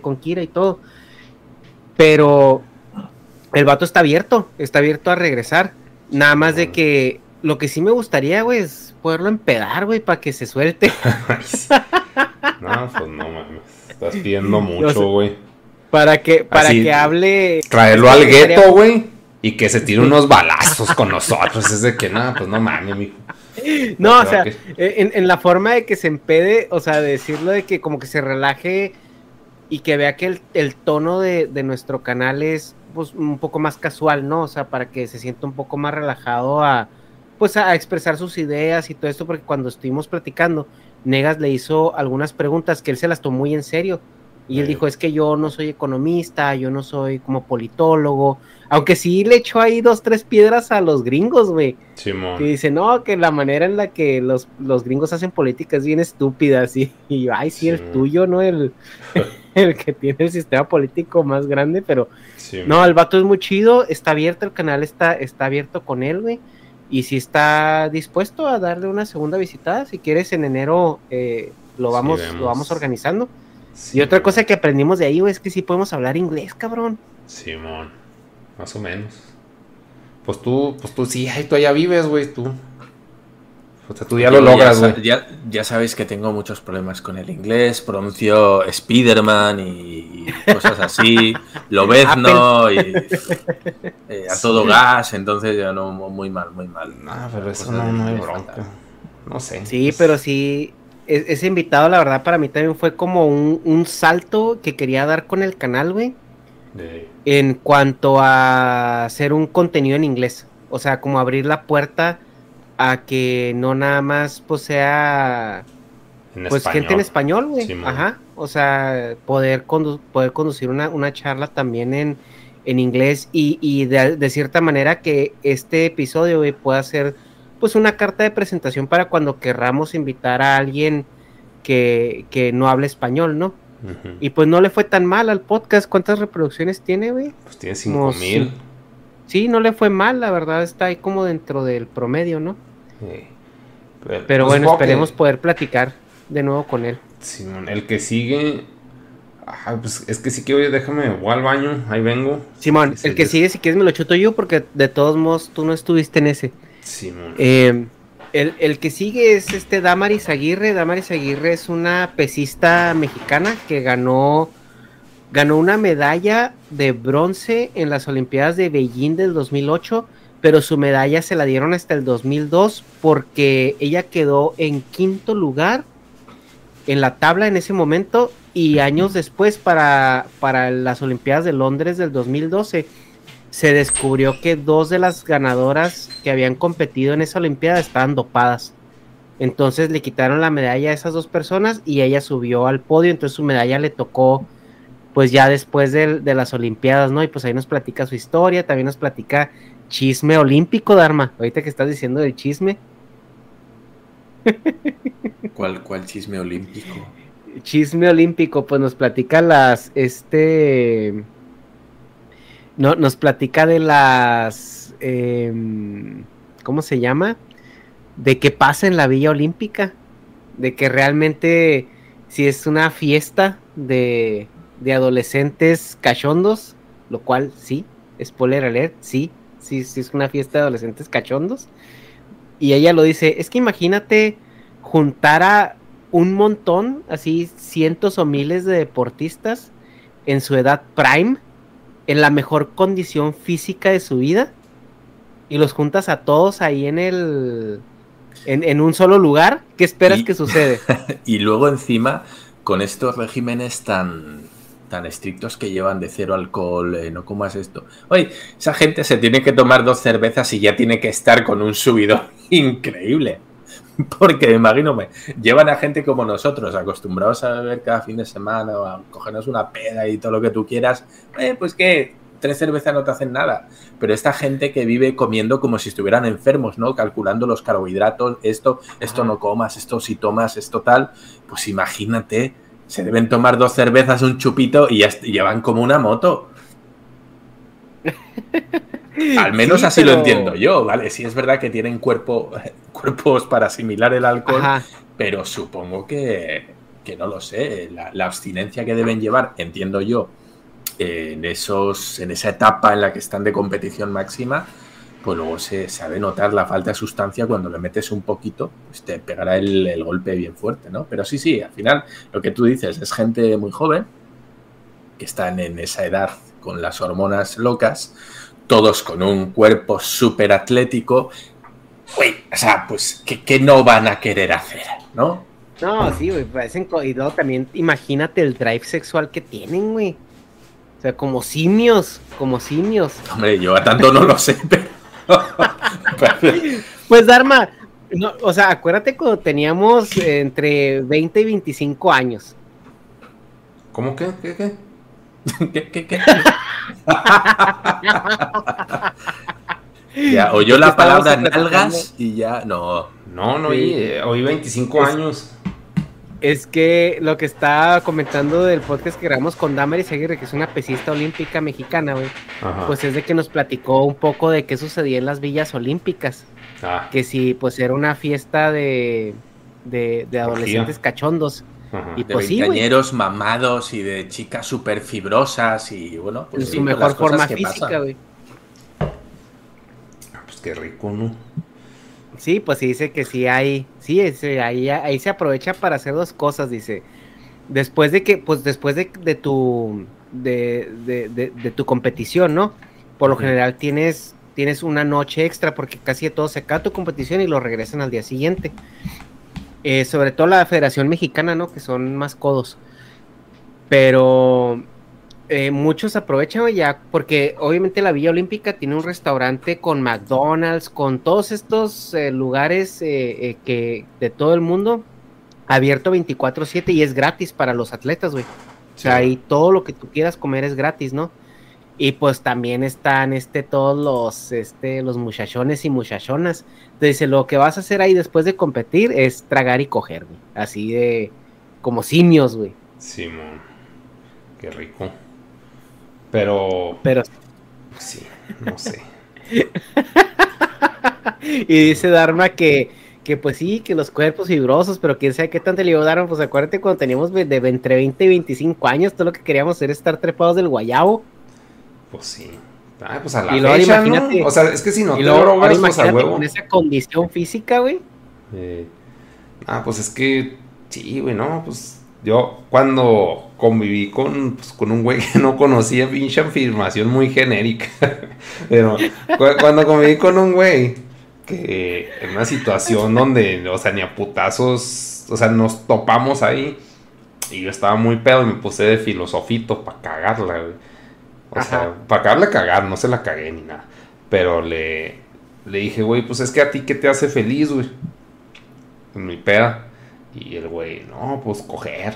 Con Kira y todo. Pero el vato está abierto, está abierto a regresar. Nada más de que lo que sí me gustaría, güey, es poderlo empedar, güey, para que se suelte. no, pues no mames. Estás pidiendo mucho, güey. para que, para que hable. Traerlo al gueto, güey. Y que se tire unos balazos con nosotros. Es de que nada, pues no mames, mijo. No, o sea, en, en, la forma de que se empede, o sea, decirlo de que como que se relaje y que vea que el, tono de, nuestro canal es pues, un poco más casual, ¿no? O sea, para que se sienta un poco más relajado a, pues a expresar sus ideas y todo esto, porque cuando estuvimos platicando, Negas le hizo algunas preguntas que él se las tomó muy en serio. Y él dijo, es que yo no soy economista, yo no soy como politólogo, aunque sí le echó ahí dos, tres piedras a los gringos, güey. Que dice, no, que la manera en la que los, los gringos hacen política es bien estúpida, así. Y yo, ay, sí, el tuyo, ¿no? El, el que tiene el sistema político más grande, pero no, el vato es muy chido, está abierto, el canal está, está abierto con él, güey y si está dispuesto a darle una segunda visitada, si quieres en enero eh, lo vamos lo vamos organizando. Y otra cosa que aprendimos de ahí, güey, es que sí podemos hablar inglés, cabrón. Simón, más o menos. Pues tú, pues tú sí, tú allá vives, güey, tú. O sea, tú ya lo logras, güey. Ya, ya, sabéis que tengo muchos problemas con el inglés, pronuncio Spiderman y, cosas así, Lobezno y eh, a todo gas, entonces ya no, muy mal, muy mal. Ah, pero eso no, no hay bronca. No sé. Sí, pero sí, ese invitado, la verdad, para mí también fue como un, un salto que quería dar con el canal, güey. En cuanto a hacer un contenido en inglés. O sea, como abrir la puerta a que no nada más pues sea pues gente en español, güey. Ajá. O sea, poder, poder conducir una, una, charla también en, en inglés y, y de, de, cierta manera que este episodio, güey, pueda ser pues una carta de presentación para cuando querramos invitar a alguien que, que no hable español, ¿no? Y pues no le fue tan mal al podcast. ¿Cuántas reproducciones tiene, güey? Pues tiene cinco mil. Sí, no le fue mal, la verdad está ahí como dentro del promedio, ¿no? Pero, pues bueno, esperemos poder platicar de nuevo con él. Simón, el que sigue. pues es que si quiero, déjame, voy al baño, ahí vengo. Simón, el que sigue, si quieres, me lo chuto yo, porque de todos modos tú no estuviste en ese. Simón. Eh, el, el, que sigue es este Damaris Aguirre. Damaris Aguirre es una pesista mexicana que ganó ganó una medalla de bronce en las Olimpiadas de Beijing del 2008, pero su medalla se la dieron hasta el 2002 porque ella quedó en quinto lugar en la tabla en ese momento y años después para, para las Olimpiadas de Londres del 2012 se descubrió que dos de las ganadoras que habían competido en esa Olimpiada estaban dopadas. Entonces le quitaron la medalla a esas dos personas y ella subió al podio, entonces su medalla le tocó pues ya después de, las Olimpiadas, ¿no? Y pues ahí nos platica su historia, también nos platica chisme olímpico, Dharma, ahorita que estás diciendo del chisme. ¿Cuál, cuál chisme olímpico? Chisme olímpico, pues nos platica las, este, no, nos platica de las, em, ¿cómo se llama? De qué pasa en la Villa Olímpica, de que realmente si es una fiesta de, de adolescentes cachondos, lo cual sí, spoiler alert, sí, sí, sí es una fiesta de adolescentes cachondos. Y ella lo dice, es que imagínate juntar a un montón, así cientos o miles de deportistas en su edad prime, en la mejor condición física de su vida, y los juntas a todos ahí en el... En, un solo lugar, ¿qué esperas que sucede? y luego encima, con estos regímenes tan, tan estrictos que llevan de cero alcohol, eh, no comas esto. Oye, esa gente se tiene que tomar dos cervezas y ya tiene que estar con un subido increíble. Porque imagino, llevan a gente como nosotros, acostumbrados a beber cada fin de semana o a cogernos una peda y todo lo que tú quieras. Eh, pues que tres cervezas no te hacen nada. Pero esta gente que vive comiendo como si estuvieran enfermos, ¿no? Calculando los carbohidratos, esto, esto no comas, esto si tomas, esto tal. Pues imagínate se deben tomar dos cervezas, un chupito y ya, llevan como una moto. Al menos así lo entiendo yo, ¿vale? Sí es verdad que tienen cuerpo, cuerpos para asimilar el alcohol, pero supongo que, que, no lo sé, la, abstinencia que deben llevar, entiendo yo, en, esos, en esa etapa en la que están de competición máxima, pues luego se sabe notar la falta de sustancia cuando le metes un poquito, pues te pegará el, golpe bien fuerte, ¿no? Pero sí, sí, al final lo que tú dices es gente muy joven, que están en esa edad con las hormonas locas, todos con un cuerpo súper atlético. Uy, o sea, pues, ¿qué, no van a querer hacer, no? No, sí, güey, parecen. Y luego también imagínate el drive sexual que tienen, güey. O sea, como simios, como simios. Hombre, yo a tanto no lo sé, pero Pues Dharma, no, o sea, acuérdate cuando teníamos entre 20 y 25 años. ¿Cómo que? ¿Qué? ¿Qué? ¿Qué? ¿Qué? ¿Qué? ya oyó la palabra nalgas y ya no. No, no, oí, oí 25 años. Es que lo que está comentando del podcast que grabamos con Damaris Aguirre, que es una pesista olímpica mexicana, güey, pues es de que nos platicó un poco de qué sucedía en las villas olímpicas. Ah. Que si, pues era una fiesta de, de, adolescentes cachondos. Y de pues, mamados y de chicas súper fibrosas y bueno, pues. su mejor forma física, güey. Ah, pues qué rico, ¿no? Sí, pues sí dice que sí hay, sí, ahí, ahí se aprovecha para hacer dos cosas, dice. Después de que, pues después de, de tu, de, de, de, tu competición, ¿no? Por lo general tienes, tienes una noche extra porque casi todo se acaba tu competición y lo regresan al día siguiente. Eh, sobre todo la Federación Mexicana, ¿no? Que son más codos. Pero eh, muchos aprovechan ya, porque obviamente la Villa Olímpica tiene un restaurante con McDonald's, con todos estos eh, lugares que de todo el mundo, abierto 24/7 y es gratis para los atletas, güey. O sea, ahí todo lo que tú quieras comer es gratis, ¿no? Y pues también están este, todos los, este, los muchachones y muchachonas. Entonces, lo que vas a hacer ahí después de competir es tragar y coger, güey. Así de, como simios, güey. Simón, qué rico. Pero. Pero. Sí, no sé. y dice Dharma que, que, pues sí, que los cuerpos fibrosos, pero quién sabe qué tanto le Dharma. Pues acuérdate cuando teníamos de, entre 20 y 25 años, todo lo que queríamos era estar trepados del guayabo. Pues sí. Ah, pues a la y luego, imagínate, ¿no? O sea, es que si no te drogas, pues a huevo. con esa condición física, güey. Eh, ah, pues es que sí, güey, no, pues yo cuando conviví con, pues, con un güey que no conocía, pinche afirmación muy genérica. Pero cuando conviví con un güey que en una situación donde, o sea, ni a putazos, o sea, nos topamos ahí y yo estaba muy pedo y me puse de filosofito para cagarla, O sea, para acabarle cagar, no se la cagué ni nada. Pero le, le dije, güey, pues es que a ti qué te hace feliz, güey. En mi peda. Y el güey, no, pues coger.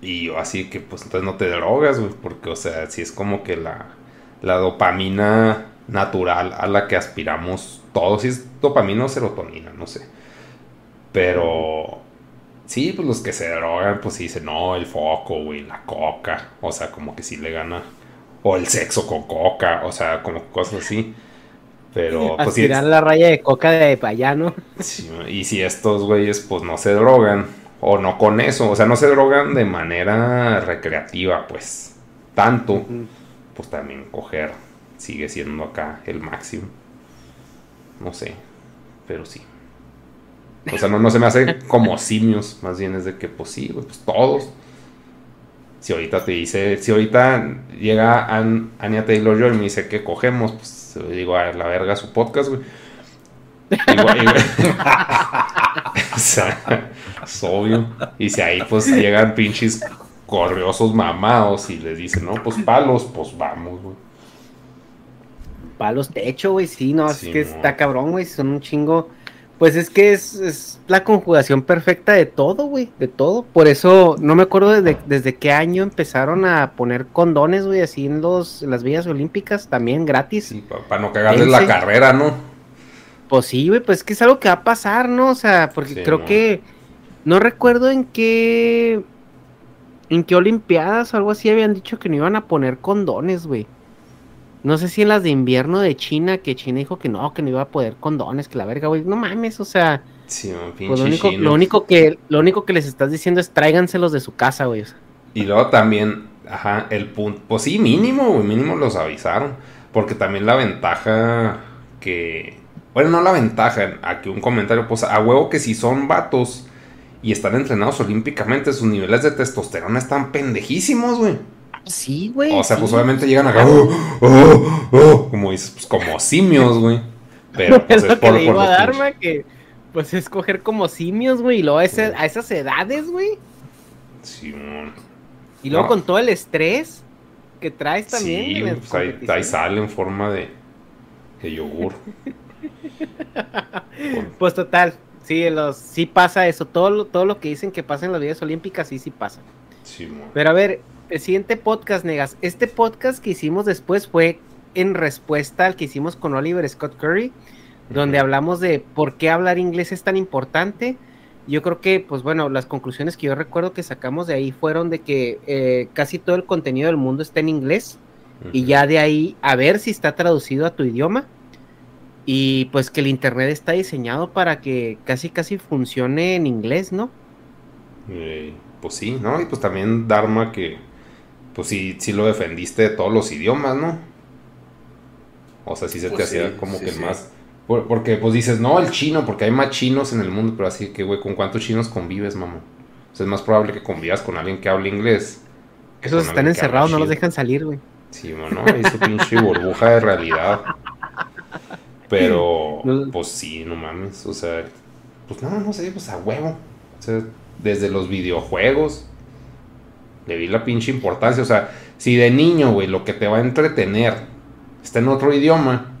Y yo así que, pues entonces no te drogas, güey, porque, o sea, si es como que la, la dopamina natural a la que aspiramos todos, si es dopamina o serotonina, no sé. Pero, sí, pues los que se drogan, pues dicen, no, el foco, güey, la coca, o sea, como que sí le gana. O el sexo con coca, o sea, como cosas así. Pero, pues. Aspirar la raya de coca de payano. Sí, y si estos güeyes, pues no se drogan, o no con eso, o sea, no se drogan de manera recreativa, pues. Tanto, pues también coger sigue siendo acá el máximo. No sé, pero sí. O sea, no, no se me hace como simios, más bien es de que, pues sí, pues todos. Si ahorita te dice, si ahorita llega Anya Taylor Joy y me dice que cogemos, pues digo, a la verga su podcast, güey. o sea, es obvio. Y si ahí pues llegan pinches corriosos mamados y les dicen, no, pues palos, pues vamos, güey. Palos techo, güey, sí, no, es que está cabrón, güey, son un chingo. Pues es que es, la conjugación perfecta de todo, güey, de todo. Por eso no me acuerdo desde, qué año empezaron a poner condones, güey, así en, los, las vías olímpicas, también gratis. para no cagarles la carrera, ¿no? Pues sí, güey, pues es que es algo que va a pasar, ¿no? O sea, porque creo que no recuerdo en qué en qué olimpiadas o algo así habían dicho que no iban a poner condones, güey. No sé si en las de invierno de China, que China dijo que no, que no iba a poder condones, que la verga, güey. No mames, o sea. Sí, pues lo, único, lo, único, que, lo único que les estás diciendo es tráiganselos de su casa, güey. Y luego también, ajá, el punto. Pues sí, mínimo, güey, mínimo los avisaron. Porque también la ventaja que. Bueno, no la ventaja, aquí un comentario, pues a huevo que si son vatos y están entrenados olímpicamente, sus niveles de testosterona están pendejísimos, güey. Sí, güey. O sea, pues obviamente llegan acá, oh, oh, oh, como dices, pues como simios, güey. Pero pues es, por, que por a que pues es coger como simios, güey, y luego a, esas edades, güey. Sí, Y luego con todo el estrés que traes también. Sí, pues ahí, sale en forma de, de yogur. pues total, sí, los, sí pasa eso. Todo lo, todo lo que dicen que pasa en las vidas olímpicas, sí, sí pasa. Pero a ver, el siguiente podcast, Negas. Este podcast que hicimos después fue en respuesta al que hicimos con Oliver Scott Curry, donde hablamos de por qué hablar inglés es tan importante. Yo creo que, pues bueno, las conclusiones que yo recuerdo que sacamos de ahí fueron de que eh, casi todo el contenido del mundo está en inglés y ya de ahí a ver si está traducido a tu idioma y pues que el internet está diseñado para que casi casi funcione en inglés, ¿no? Eh, pues sí, ¿no? Y pues también Dharma que pues sí, sí lo defendiste de todos los idiomas, ¿no? O sea, sí se te pues hacía como que más... porque pues dices, no, el chino, porque hay más chinos en el mundo, pero así que, güey, ¿con cuántos chinos convives, mamá? O sea, es más probable que convivas con alguien que hable inglés. Esos están encerrados, no los dejan salir, güey. Sí, bueno, su pinche burbuja de realidad. Pero, pues sí, no mames. O sea, pues no, no sé, pues a huevo. O sea, desde los videojuegos le di la pinche importancia. O sea, si de niño, güey, lo que te va a entretener está en otro idioma,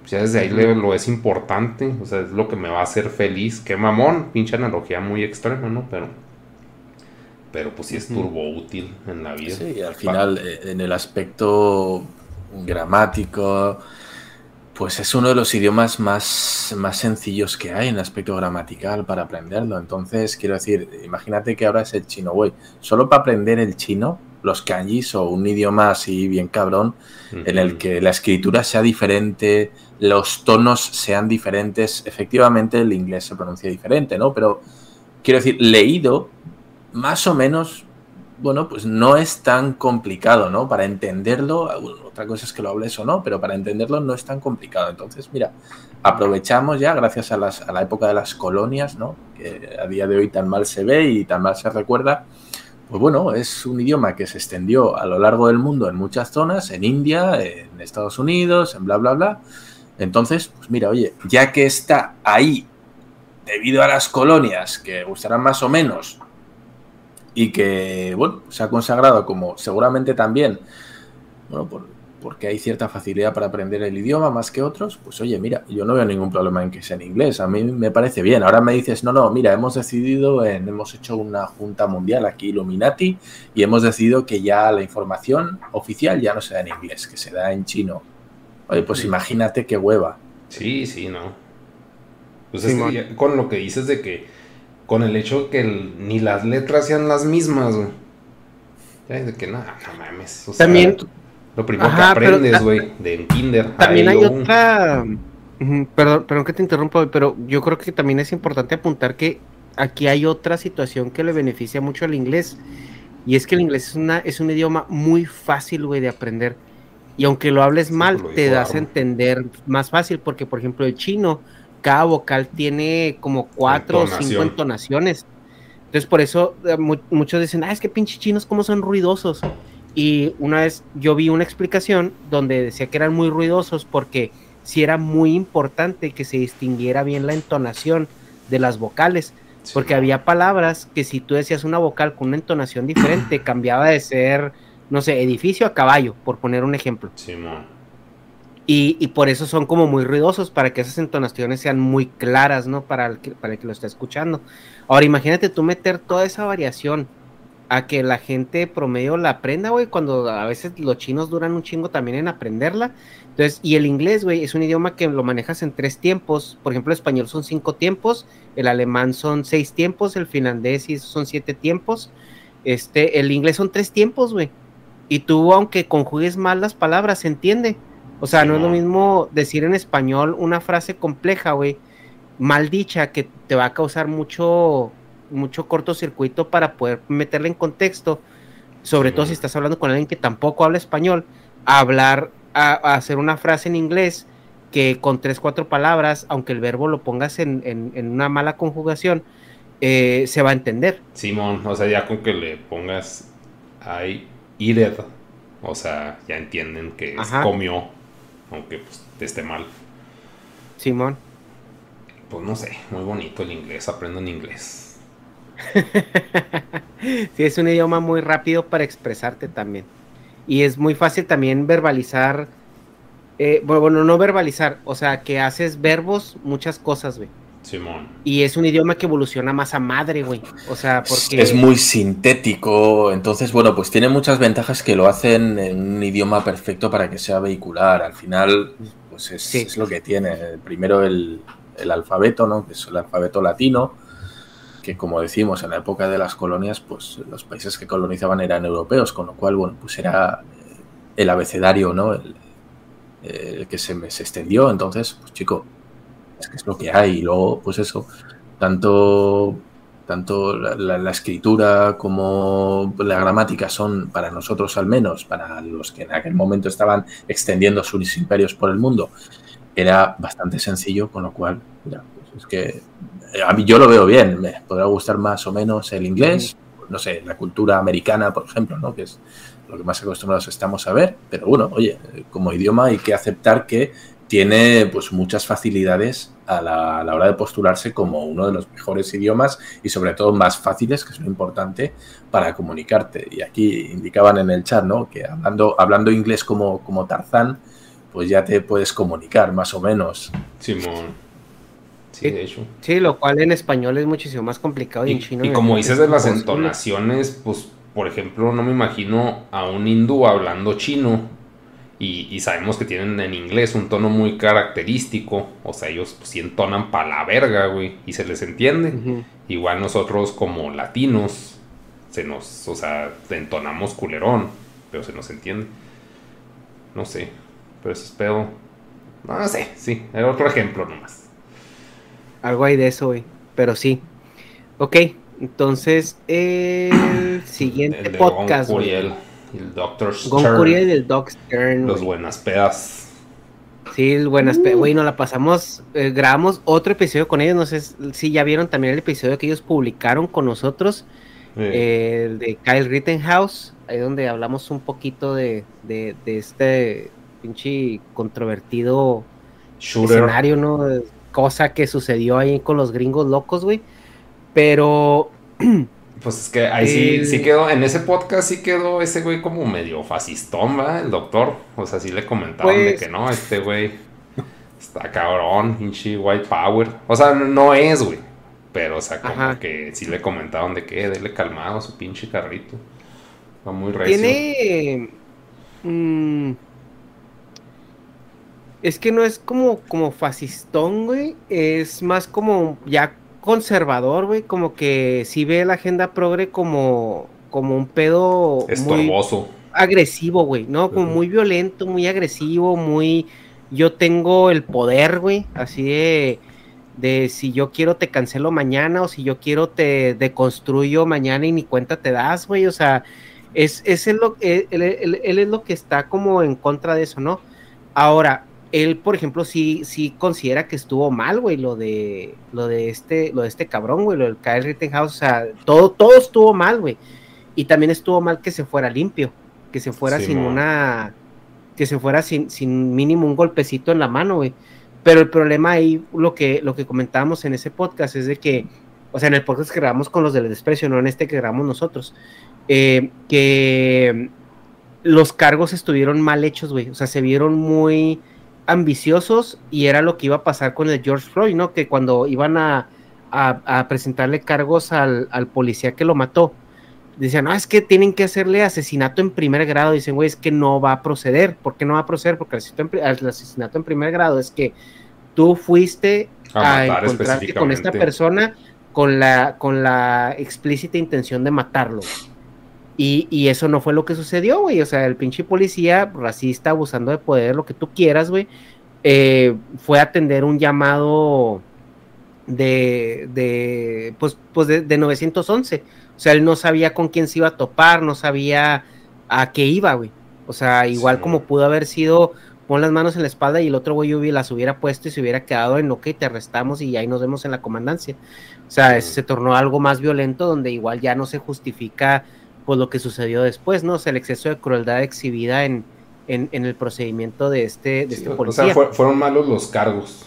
pues ya desde ahí lo es importante. O sea, es lo que me va a hacer feliz. Qué mamón, pinche analogía muy extrema, ¿no? Pero, pero pues sí es turbo útil en la vida. Sí, al final, eh, en el aspecto gramático pues es uno de los idiomas más, más sencillos que hay en aspecto gramatical para aprenderlo. Entonces, quiero decir, imagínate que ahora es el chino, güey. Solo para aprender el chino, los kanjis o un idioma así bien cabrón, en el que la escritura sea diferente, los tonos sean diferentes. Efectivamente, el inglés se pronuncia diferente, ¿no? Pero quiero decir, leído, más o menos bueno, pues no es tan complicado, ¿no? Para entenderlo, otra cosa es que lo hables o no, pero para entenderlo no es tan complicado. Entonces, mira, aprovechamos ya, gracias a, la época de las colonias, ¿no? Que a día de hoy tan mal se ve y tan mal se recuerda. Pues bueno, es un idioma que se extendió a lo largo del mundo en muchas zonas, en India, en Estados Unidos, en bla, bla, bla. Entonces, pues mira, oye, ya que está ahí debido a las colonias, que gustarán más o menos, y que, bueno, se ha consagrado como seguramente también, bueno, porque hay cierta facilidad para aprender el idioma más que otros, pues oye, mira, yo no veo ningún problema en que sea en inglés, a mí me parece bien. Ahora me dices, no, no, mira, hemos decidido, en, hemos hecho una junta mundial aquí, Illuminati, y hemos decidido que ya la información oficial ya no se da en inglés, que se da en chino. Oye, pues imagínate qué hueva. Sí, sí, no. Pues con lo que dices de que con el hecho que ni las letras sean las mismas, güey. De que no, no mames. también. Lo primero que aprendes, güey, de kinder. También hay otra. Perdón, perdón que te interrumpa, pero yo creo que también es importante apuntar que aquí hay otra situación que le beneficia mucho al inglés. Y es que el inglés es, una, es un idioma muy fácil, güey, de aprender. Y aunque lo hables mal, te das a entender más fácil, porque, por ejemplo, el chino cada vocal tiene como cuatro o cinco entonaciones. Entonces, por eso eh, muchos dicen, ah, es que pinches chinos, como son ruidosos? Y una vez yo vi una explicación donde decía que eran muy ruidosos porque sí era muy importante que se distinguiera bien la entonación de las vocales. Porque había palabras que si tú decías una vocal con una entonación diferente, cambiaba de ser, no sé, edificio a caballo, por poner un ejemplo. Sí, y, por eso son como muy ruidosos, para que esas entonaciones sean muy claras, ¿no? Para el que, para el que lo está escuchando. Ahora, imagínate tú meter toda esa variación a que la gente promedio la aprenda, güey, cuando a veces los chinos duran un chingo también en aprenderla. Entonces, y el inglés, güey, es un idioma que lo manejas en tres tiempos. Por ejemplo, el español son cinco tiempos, el alemán son seis tiempos, el finlandés son siete tiempos. Este, el inglés son tres tiempos, güey. Y tú, aunque conjugues mal las palabras, se entiende. O sea, no es lo mismo decir en español una frase compleja, güey, mal dicha, que te va a causar mucho, mucho cortocircuito para poder meterla en contexto, sobre todo si estás hablando con alguien que tampoco habla español, a hablar, a, hacer una frase en inglés que con tres, cuatro palabras, aunque el verbo lo pongas en, una mala conjugación, eh, se va a entender. Simón, o sea, ya con que le pongas I eat o sea, ya entienden que es comió aunque pues esté mal. Simón. Pues no sé, muy bonito el inglés, aprendo en inglés. sí, es un idioma muy rápido para expresarte también. Y es muy fácil también verbalizar Eh, bueno, no verbalizar, o sea, que haces verbos, muchas cosas, güey. Simón. Y es un idioma que evoluciona más a madre, güey. O sea, porque. Es muy sintético. Entonces, bueno, pues tiene muchas ventajas que lo hacen en un idioma perfecto para que sea vehicular. Al final, pues es, lo que tiene. Primero el, el, alfabeto, ¿no? Que es el alfabeto latino. Que como decimos, en la época de las colonias, pues los países que colonizaban eran europeos, con lo cual, bueno, pues era el abecedario, ¿no? El, el que se, se extendió. Entonces, pues chico, es que es lo que hay. Y luego, pues eso, tanto, tanto la, escritura como la gramática son, para nosotros al menos, para los que en aquel momento estaban extendiendo sus imperios por el mundo, era bastante sencillo, con lo cual, pues es que a mí yo lo veo bien. Me podrá gustar más o menos el inglés, no sé, la cultura americana, por ejemplo, ¿no? que es lo que más acostumbrados estamos a ver, pero bueno, oye, como idioma hay que aceptar que tiene pues muchas facilidades a la, hora de postularse como uno de los mejores idiomas y sobre todo más fáciles, que es lo importante, para comunicarte. Y aquí indicaban en el chat, ¿no? Que hablando, hablando inglés como, como Tarzán, pues ya te puedes comunicar más o menos. Simón. Sí, de hecho. Sí, lo cual en español es muchísimo más complicado y, en chino. Y como dices de las entonaciones, pues por ejemplo, no me imagino a un hindú hablando chino y, sabemos que tienen en inglés un tono muy característico. O sea, ellos pues, sí entonan para la verga, güey. Y se les entiende. Igual nosotros como latinos, se nos, o sea, entonamos culerón. Pero se nos entiende. No sé. Pero eso es pedo. No sé, sí. Era otro ejemplo nomás. Algo hay de eso, güey. Pero sí. Ok. Entonces, el siguiente podcast. El Doctor Stern. y el Doc Stern. Los buenas pedas. Sí, el buenas pedas. Güey, nos la pasamos. Eh, grabamos otro episodio con ellos. No sé si ya vieron también el episodio que ellos publicaron con nosotros. el de Kyle Rittenhouse. Ahí donde hablamos un poquito de, de, este pinche controvertido escenario, ¿no? Cosa que sucedió ahí con los gringos locos, güey. Pero. Pues es que ahí sí, sí quedó, en ese podcast sí quedó ese güey como medio fascistón, ¿va? El doctor. O sea, sí le comentaban de pues que no, este güey está cabrón, pinche white power. O sea, no es, güey. Pero, o sea, como que sí le comentaban de que dele calmado a su pinche carrito. Va muy recio. Tiene. Mm, es que no es como, como fascistón, güey. Es más como ya conservador, güey, como que si ve la agenda progre como, como un pedo estorboso. agresivo, güey, ¿no? Como muy violento, muy agresivo, muy yo tengo el poder, güey, así de de si yo quiero te cancelo mañana o si yo quiero te deconstruyo mañana y ni cuenta te das, güey, o sea, es, es él, él, es lo que está como en contra de eso, ¿no? Ahora, él, por ejemplo, sí, sí considera que estuvo mal, güey, lo de, lo de este, lo de este cabrón, güey, lo del Kyle Rittenhouse, o sea, todo, todo estuvo mal, güey. Y también estuvo mal que se fuera limpio, que se fuera sin una, que se fuera sin, sin mínimo un golpecito en la mano, güey. Pero el problema ahí, lo que, lo que comentábamos en ese podcast es de que, o sea, en el podcast que grabamos con los del desprecio, no en este que grabamos nosotros, eh, que los cargos estuvieron mal hechos, güey. O sea, se vieron muy ambiciosos y era lo que iba a pasar con el George Floyd, ¿no? Que cuando iban a, presentarle cargos al, policía que lo mató, decían, no, es que tienen que hacerle asesinato en primer grado. Dicen, güey, es que no va a proceder. ¿Por qué no va a proceder? Porque el asesinato en, primer grado es que tú fuiste a, encontrarte con esta persona con la, con la explícita intención de matarlo. Y, eso no fue lo que sucedió, güey. O sea, el pinche policía racista, abusando de poder, lo que tú quieras, güey, eh, fue a atender un llamado de, de pues, pues de, 911. O sea, él no sabía con quién se iba a topar, no sabía a qué iba, güey. O sea, igual como pudo haber sido, pon las manos en la espalda y el otro güey las hubiera puesto y se hubiera quedado en, ok, te arrestamos y ahí nos vemos en la comandancia. O sea, se tornó algo más violento donde igual ya no se justifica pues lo que sucedió después, ¿no? O sea, el exceso de crueldad exhibida en, en, el procedimiento de este, de este policía. O sea, fueron malos los cargos.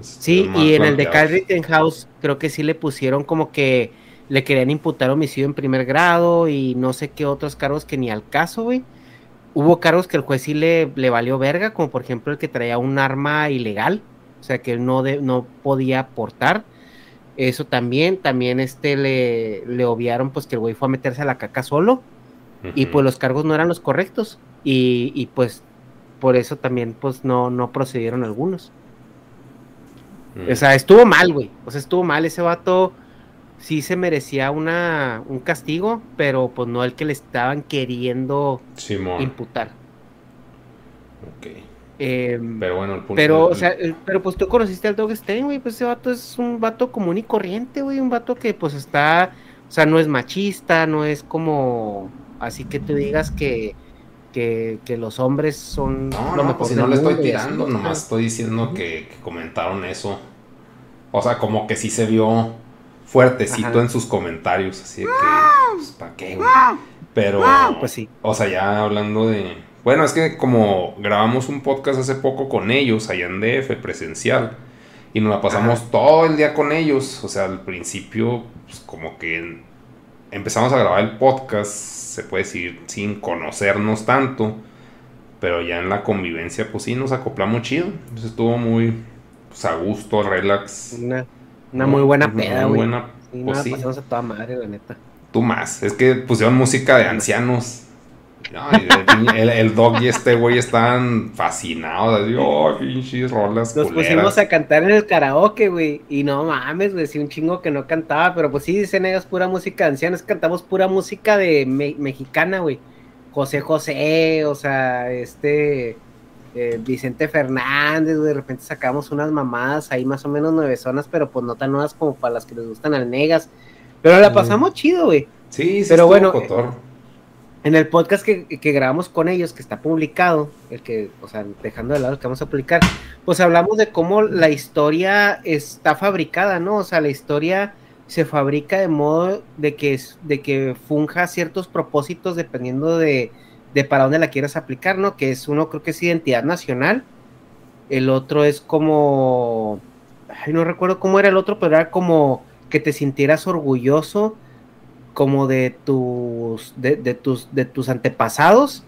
Sí, y en el de Kyle Rittenhouse creo que sí le pusieron como que le querían imputar homicidio en primer grado y no sé qué otros cargos que ni al caso, güey. hubo cargos que el juez sí le, le, valió verga, como por ejemplo el que traía un arma ilegal, o sea que él no, no podía portar. Eso también, también este le, le obviaron pues que el güey fue a meterse a la caca solo y pues los cargos no eran los correctos y, y, pues por eso también pues no, no procedieron algunos. O sea, estuvo mal, güey. O sea, estuvo mal ese vato sí se merecía una, un castigo, pero pues no el que le estaban queriendo imputar. Ok. Em, pero bueno, el punto Pero, o sea, pero pues tú conociste al Dog Stein, güey, pues ese vato es un vato común y corriente, güey, un vato que pues está, o sea, no es machista, no es como, así que tú digas que, que, que los hombres son no, lo no, pues si no le estoy tirando, nomás estoy diciendo que, que comentaron eso. O sea, como que sí se vio fuertecito en sus comentarios, así que, pues, ¿para qué, güey? Pero, pues sí. O sea, ya hablando de... Bueno, es que como grabamos un podcast hace poco con ellos, allá en DF, presencial, y nos la pasamos todo el día con ellos, o sea, al principio, pues como que empezamos a grabar el podcast, se puede decir, sin conocernos tanto, pero ya en la convivencia, pues sí, nos acoplamos chido, entonces estuvo muy, pues, a gusto, relax. Una muy buena peda, güey. Buena, pues sí. a toda madre, la neta. Tú más. Es que pusieron música de ancianos. No, el, el, dog y este güey están fascinados. Así, oh, pinches rolas. Nos pusimos a cantar en el karaoke, güey. Y no mames, güey, sí, un chingo que no cantaba. Pero pues sí, dicen ellos pura música ancianos. Cantamos pura música de mexicana, güey. José José, o sea, este. Eh, Vicente Fernández, de repente sacamos unas mamadas ahí más o menos nueve zonas, pero pues no tan nuevas como para las que les gustan al Negas. Pero la pasamos chido, güey. Sí, sí, pero bueno. En el podcast que, que, grabamos con ellos, que está publicado, el que, o sea, dejando de lado el que vamos a publicar, pues hablamos de cómo la historia está fabricada, ¿no? O sea, la historia se fabrica de modo de que, de que funja ciertos propósitos dependiendo de, de para dónde la quieras aplicar, ¿no? Que es uno creo que es identidad nacional, el otro es como, ay, no recuerdo cómo era el otro, pero era como que te sintieras orgulloso como de tus, de, tus, de tus antepasados,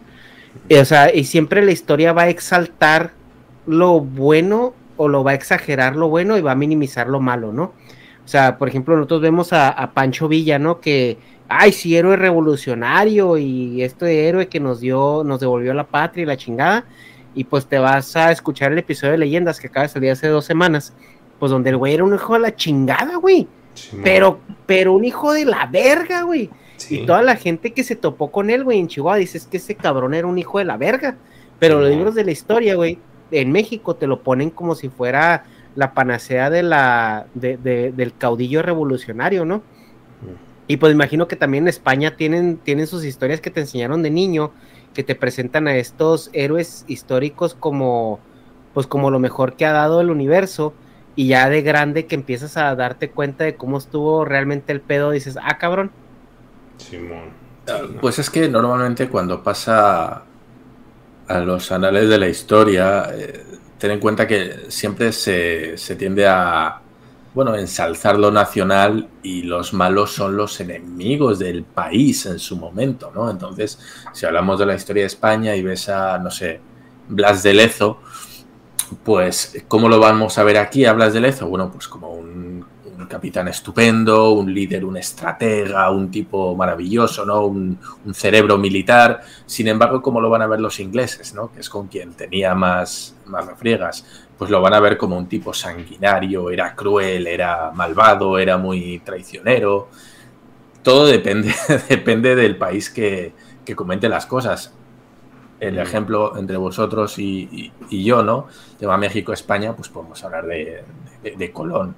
o sea, y siempre la historia va a exaltar lo bueno o lo va a exagerar lo bueno y va a minimizar lo malo, ¿no? O sea, por ejemplo, nosotros vemos a, a Pancho Villa, ¿no? Que ay, sí, héroe revolucionario y este héroe que nos dio, nos devolvió la patria y la chingada. Y pues te vas a escuchar el episodio de Leyendas que acaba de salir hace dos semanas, pues donde el güey era un hijo de la chingada, güey. Pero, pero un hijo de la verga, güey. Y toda la gente que se topó con él, güey, en Chihuahua, dices que ese cabrón era un hijo de la verga. Pero los libros de la historia, güey, en México te lo ponen como si fuera la panacea de la, del caudillo revolucionario, ¿no? Y pues imagino que también en España tienen, tienen sus historias que te enseñaron de niño, que te presentan a estos héroes históricos como, pues como lo mejor que ha dado el universo, y ya de grande que empiezas a darte cuenta de cómo estuvo realmente el pedo, dices, ah, cabrón. Simón. Ah, pues es que normalmente cuando pasa a los anales de la historia, eh, ten en cuenta que siempre se, se tiende a, bueno, ensalzar lo nacional y los malos son los enemigos del país en su momento, ¿no? Entonces, si hablamos de la historia de España y ves a, no sé, Blas de Lezo, pues, ¿cómo lo vamos a ver aquí a Blas de Lezo? Bueno, pues como un, capitán estupendo, un líder, un estratega, un tipo maravilloso, ¿no? Un, un, cerebro militar. Sin embargo, ¿cómo lo van a ver los ingleses, ¿no? Que es con quien tenía más, más refriegas pues lo van a ver como un tipo sanguinario, era cruel, era malvado, era muy traicionero. Todo depende, depende del país que, comente las cosas. El mm. ejemplo entre vosotros y, yo, ¿no? Tema México-España, pues podemos hablar de, Colón.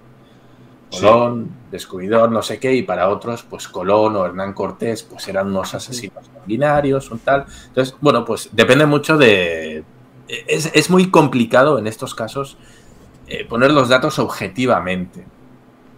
Colón, descubridor, no sé qué, y para otros, pues Colón o Hernán Cortés, pues eran unos asesinos sanguinarios, un tal. Entonces, bueno, pues depende mucho de, es, muy complicado en estos casos eh, poner los datos objetivamente.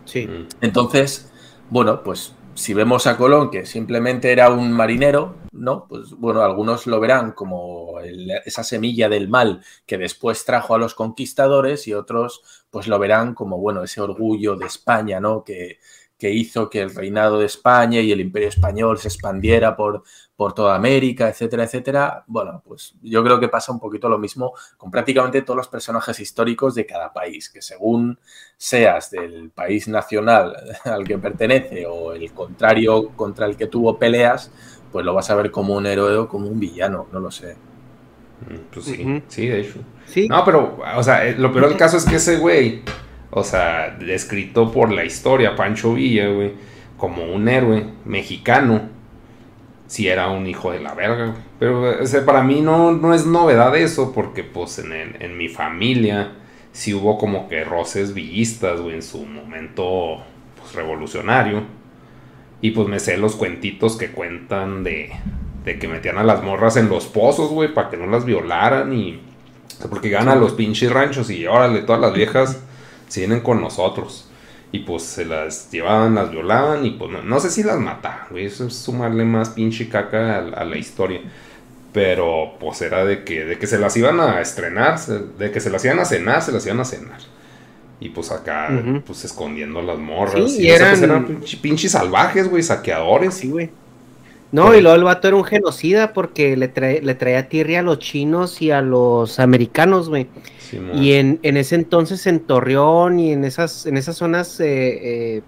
Sí. Mm. Entonces, bueno, pues si vemos a Colón que simplemente era un marinero, ¿no? Pues bueno, algunos lo verán como esa semilla del mal que después trajo a los conquistadores y otros pues lo verán como, bueno, ese orgullo de España, ¿no? Que, que hizo que el reinado de España y el imperio español se expandiera por, por toda América, etcétera, etcétera. Bueno, pues yo creo que pasa un poquito lo mismo con prácticamente todos los personajes históricos de cada país, que según seas del país nacional al que pertenece o el contrario contra el que tuvo peleas, pues lo vas a ver como un héroe o como un villano, no lo sé. Mm, pues sí, sí, de hecho. No, pero, o sea, eh, lo peor del caso es que ese güey o sea, descrito por la historia, Pancho Villa, güey, como un héroe mexicano. Si era un hijo de la verga, Pero para mí no, no es novedad eso, porque pues en, en mi familia sí hubo como que roces villistas, güey, en su momento pues, revolucionario. Y pues me sé los cuentitos que cuentan de, de que metían a las morras en los pozos, güey, para que no las violaran y... porque llegan a los pinches ranchos y órale, todas las viejas si vienen con nosotros. Y pues se las llevaban, las violaban y pues no, sé si las mataban, güey. Eso es sumarle más pinche caca a, la historia. Pero pues era de que, de que se las iban a estrenar, de que se las iban a cenar, se las iban a cenar. Y pues acá, pues escondiendo las morras. y, pues, eran, pinches salvajes, güey, saqueadores. Sí, güey. No, y luego el vato era un genocida porque le, le traía tierra a los chinos y a los americanos, güey y en, ese entonces en Torreón y en esas, en esas zonas, eh, eh,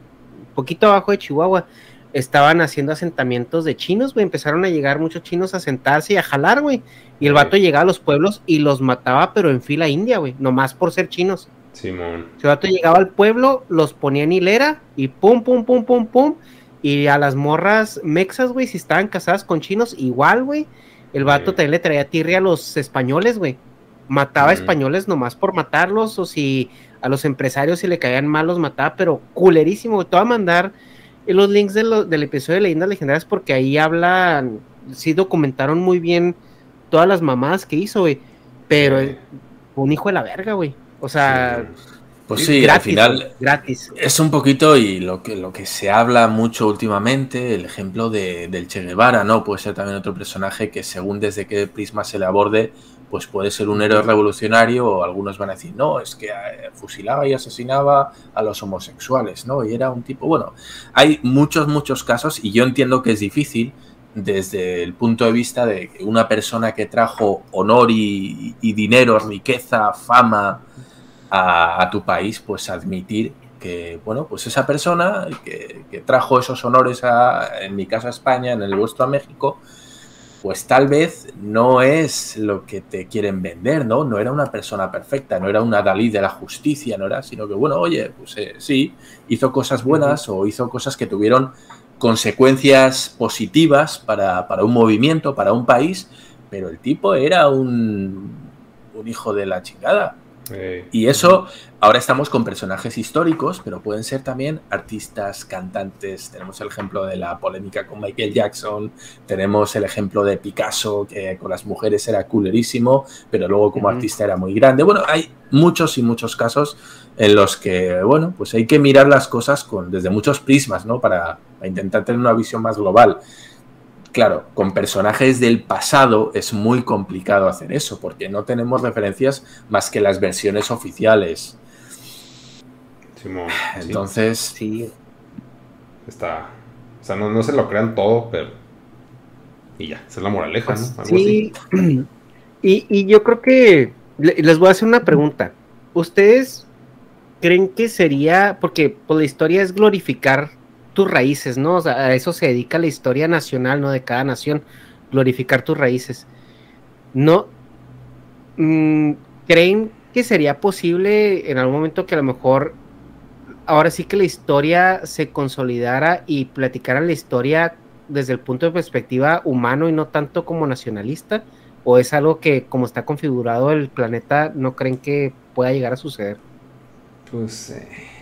poquito abajo de Chihuahua, estaban haciendo asentamientos de chinos, güey. Empezaron a llegar muchos chinos a sentarse y a jalar, güey. Y el vato llegaba a los pueblos y los mataba, pero en fila india, güey. Nomás por ser chinos. Simón. El vato llegaba al pueblo, los ponía en hilera y pum, pum, pum, pum, pum. Y a las morras mexas, güey, si estaban casadas con chinos, igual, güey. El vato también le traía tirria a los españoles, güey mataba a españoles nomás por matarlos, o si a los empresarios si le caían mal los mataba, pero culerísimo. Te voy a mandar los links del episodio de Leyendas Legendarias porque ahí hablan, sí documentaron muy bien todas las mamadas que hizo, güey. Pero un hijo de la verga, güey. O sea, pues sí, al final gratis. es un poquito y lo que, lo que se habla mucho últimamente, el ejemplo de, del Che Guevara, ¿no? Puede ser también otro personaje que según desde qué prisma se le aborde, pues puede ser un héroe revolucionario o algunos van a decir, no, es que eh, fusilaba y asesinaba a los homosexuales, ¿no? Y era un tipo, bueno, hay muchos, muchos casos y yo entiendo que es difícil desde el punto de vista de una persona que trajo honor y, dinero, riqueza, fama a, tu país, pues admitir que, bueno, pues esa persona que, que trajo esos honores a, en mi caso a España, en el vuestro a México, pues tal vez no es lo que te quieren vender, ¿no? No era una persona perfecta, no era una Dalí de la justicia, no era, sino que, bueno, oye, pues eh, sí, hizo cosas buenas o hizo cosas que tuvieron consecuencias positivas para, un movimiento, para un país, pero el tipo era un, un hijo de la chingada. Y eso, ahora estamos con personajes históricos, pero pueden ser también artistas, cantantes. Tenemos el ejemplo de la polémica con Michael Jackson, tenemos el ejemplo de Picasso, que con las mujeres era coolerísimo, pero luego como artista era muy grande. Bueno, hay muchos y muchos casos en los que, bueno, pues hay que mirar las cosas con, desde muchos prismas, ¿no? Para, para intentar tener una visión más global claro, con personajes del pasado es muy complicado hacer eso, porque no tenemos referencias más que las versiones oficiales. Entonces. Sí. Está. O sea, no, se lo crean todo, pero. Y ya, esa es la moraleja, ¿no? sí. Y, y yo creo que. Les voy a hacer una pregunta. ¿Ustedes creen que sería. Porque pues, la historia es glorificar tus raíces, ¿no? O sea, a eso se dedica la historia nacional, ¿no? De cada nación, glorificar tus raíces. ¿No? Mm, ¿Creen que sería posible en algún momento que a lo mejor ahora sí que la historia se consolidara y platicara la historia desde el punto de perspectiva humano y no tanto como nacionalista? ¿O es algo que como está configurado el planeta no creen que pueda llegar a suceder? Pues... Eh,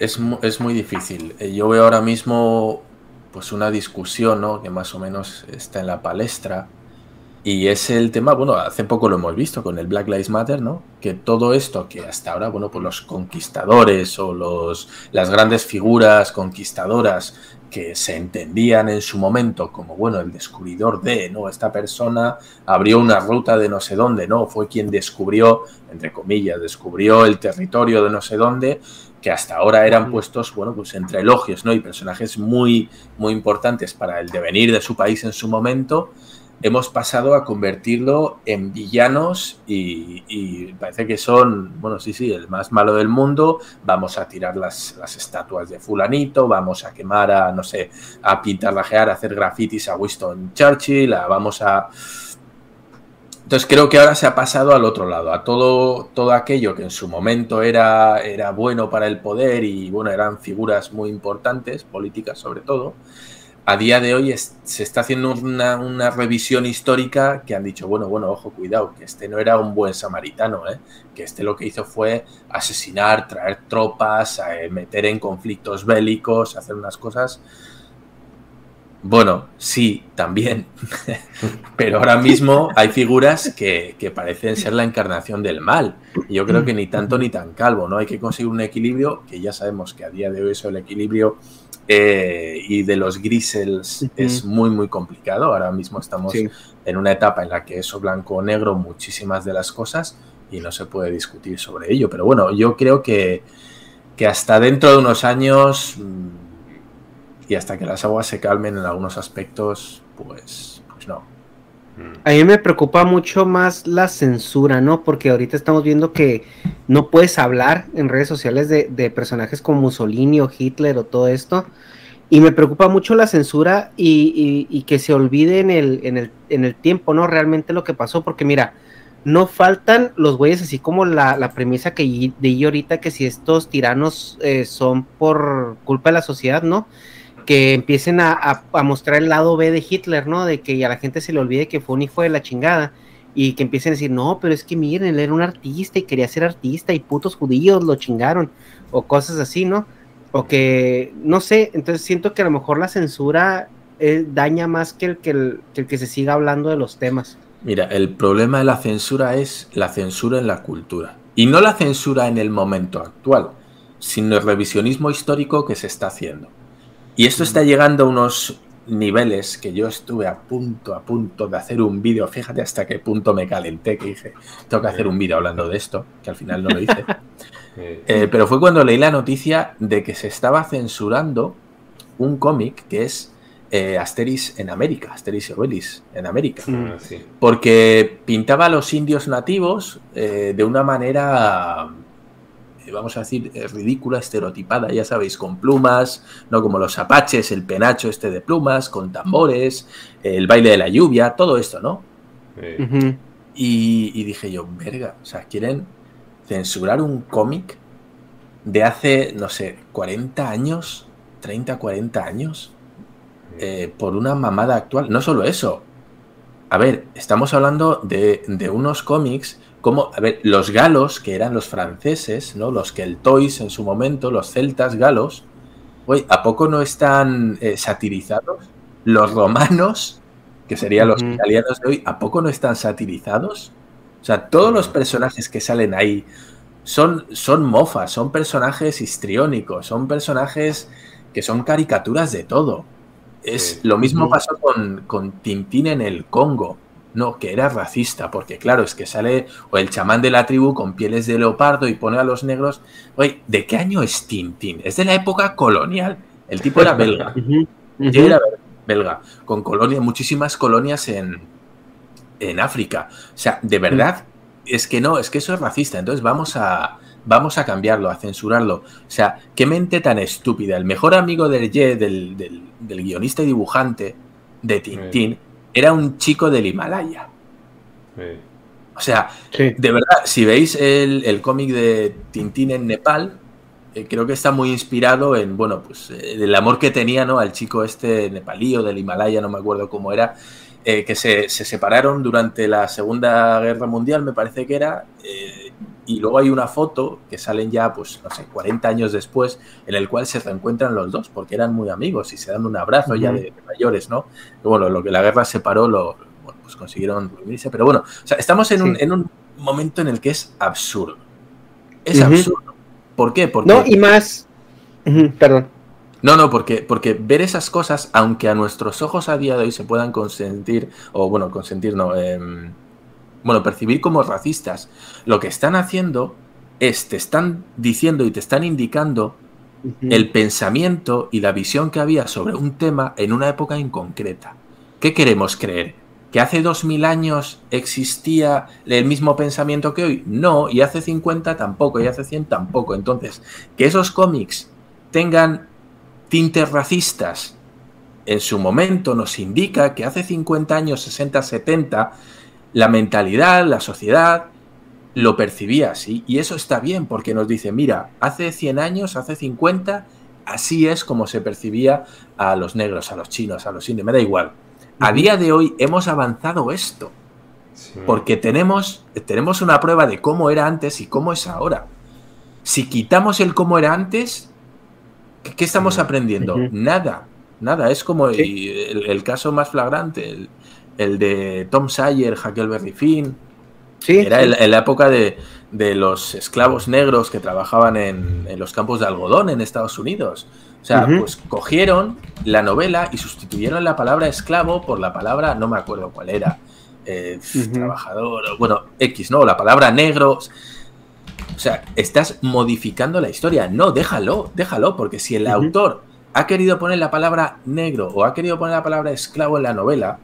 es, es muy difícil. Eh, yo veo ahora mismo pues una discusión ¿no? que más o menos está en la palestra Y es el tema, bueno, hace poco lo hemos visto con el Black Lives Matter, ¿no? Que todo esto que hasta ahora, bueno, pues los conquistadores o los, las grandes figuras conquistadoras que se entendían en su momento como, bueno, el descubridor de, ¿no? Esta persona abrió una ruta de no sé dónde, ¿no? Fue quien descubrió, entre comillas, descubrió el territorio de no sé dónde, que hasta ahora eran puestos, bueno, pues entre elogios, ¿no? Y personajes muy, muy importantes para el devenir de su país en su momento hemos pasado a convertirlo en villanos y, parece que son, bueno, sí, sí, el más malo del mundo, vamos a tirar las, estatuas de fulanito, vamos a quemar a, no sé, a pintarlajear, a hacer grafitis a Winston Churchill, vamos a... Entonces creo que ahora se ha pasado al otro lado, a todo, todo aquello que en su momento era, era bueno para el poder y bueno, eran figuras muy importantes, políticas sobre todo, a día de hoy se está haciendo una, revisión histórica que han dicho, bueno, bueno, ojo, cuidado, que este no era un buen samaritano, ¿eh? que este lo que hizo fue asesinar, traer tropas, eh, meter en conflictos bélicos, hacer unas cosas. Bueno, sí, también, pero ahora mismo hay figuras que, que, parecen ser la encarnación del mal. Y yo creo que ni tanto ni tan calvo, ¿no? Hay que conseguir un equilibrio, que ya sabemos que a día de hoy eso, el equilibrio eh, y de los grises es muy, muy complicado. Ahora mismo estamos en una etapa en la que eso blanco o negro muchísimas de las cosas y no se puede discutir sobre ello. Pero bueno, yo creo que, que hasta dentro de unos años mm, y hasta que las aguas se calmen en algunos aspectos, pues, pues no. A mí me preocupa mucho más la censura, ¿no? Porque ahorita estamos viendo que no puedes hablar en redes sociales de, de personajes como Mussolini o Hitler o todo esto y me preocupa mucho la censura y, que se olvide en el, en, el, en el, tiempo, ¿no? Realmente lo que pasó, porque mira, no faltan los güeyes, así como la, premisa que de ahorita, que si estos tiranos eh, son por culpa de la sociedad, ¿no? Que empiecen a, mostrar el lado B de Hitler, ¿no? De que a la gente se le olvide que fue un hijo de la chingada y que empiecen a decir, no, pero es que miren, él era un artista y quería ser artista y putos judíos lo chingaron, o cosas así, ¿no? o que, no sé, entonces siento que a lo mejor la censura eh, daña más que el que, el que se siga hablando de los temas. Mira, el problema de la censura es la censura en la cultura. Y no la censura en el momento actual, sino el revisionismo histórico que se está haciendo. Y esto está llegando a unos niveles que yo estuve a punto, a punto de hacer un vídeo. Fíjate hasta qué punto me calenté que dije, tengo que hacer un vídeo hablando de esto, que al final no lo hice. Eh, pero fue cuando leí la noticia de que se estaba censurando un cómic que es eh, Asteris en América, Asteris y Obelix en América. Mm. Ah, Porque pintaba a los indios nativos eh, de una manera, vamos a decir, ridícula, estereotipada, ya sabéis, con plumas, no como los apaches, el penacho este de plumas, con tambores, el baile de la lluvia, todo esto, ¿no? y, y dije yo, verga, o sea, quieren censurar un cómic de hace, no sé, 40 años, 30, 40 años, eh, por una mamada actual. No solo eso. A ver, estamos hablando de, unos cómics como, a ver, los galos, que eran los franceses, ¿no? Los que el Toys en su momento, los celtas galos, oye, ¿a poco no están eh, satirizados? Los romanos, que serían los italianos de hoy, ¿a poco no están satirizados? O sea, todos los personajes que salen ahí son, son mofas, son personajes histriónicos, son personajes que son caricaturas de todo. Es lo mismo pasó con, con Tintín en el Congo. No, que era racista, porque claro, es que sale o el chamán de la tribu con pieles de leopardo y pone a los negros. Oye, ¿de qué año es Tintín? Es de la época colonial. El tipo era belga. Era belga, con colonias, muchísimas colonias en, en África. O sea, de verdad, es que no, es que eso es racista. Entonces vamos a, vamos a cambiarlo, a censurarlo. O sea, qué mente tan estúpida. El mejor amigo del, del, del, guionista y dibujante de Tintín era un chico del Himalaya. O sea, de verdad, si veis el, el cómic de Tintín en Nepal, eh, creo que está muy inspirado en, bueno, pues eh, el amor que tenía, ¿no? Al chico este nepalío del Himalaya, no me acuerdo cómo era, eh, que se, separaron durante la Segunda Guerra Mundial, me parece que era, eh, y luego hay una foto que salen ya, pues, no sé, 40 años después, en el cual se reencuentran los dos, porque eran muy amigos y se dan un abrazo ya de, mayores, ¿no? bueno, lo que la guerra separó, lo, pues consiguieron pero bueno, o sea, estamos en, un, en un momento en el que es absurdo. Es absurdo. ¿Por qué? Porque... No, y más... Perdón. No, no, porque, porque ver esas cosas, aunque a nuestros ojos a día de hoy se puedan consentir, o bueno, consentir no, em, bueno, percibir como racistas, lo que están haciendo es, te están diciendo y te están indicando el pensamiento y la visión que había sobre un tema en una época en concreta. ¿Qué queremos creer? ¿Que hace dos mil años existía el mismo pensamiento que hoy? No, y hace 50 tampoco, y hace 100 tampoco. Entonces, que esos cómics tengan tintes racistas en su momento nos indica que hace 50 años, 60, 70, la mentalidad, la sociedad lo percibía así. Y eso está bien porque nos dice, mira, hace 100 años, hace 50, así es como se percibía a los negros, a los chinos, a los indios, me da igual. A día de hoy hemos avanzado esto. Porque tenemos, tenemos una prueba de cómo era antes y cómo es ahora. Si quitamos el cómo era antes, ¿Qué, estamos aprendiendo? Nada, nada. Es como el, caso más flagrante, el, de Tom Sawyer, Huckleberry Finn. Sí, Era en la época de, los esclavos negros que trabajaban en, los campos de algodón en Estados Unidos. O sea, pues cogieron la novela y sustituyeron la palabra esclavo por la palabra, no me acuerdo cuál era, eh, trabajador, bueno, X, ¿no? La palabra negro. O sea, estás modificando la historia. No, déjalo, déjalo, porque si el autor ha querido poner la palabra negro o ha querido poner la palabra esclavo en la novela,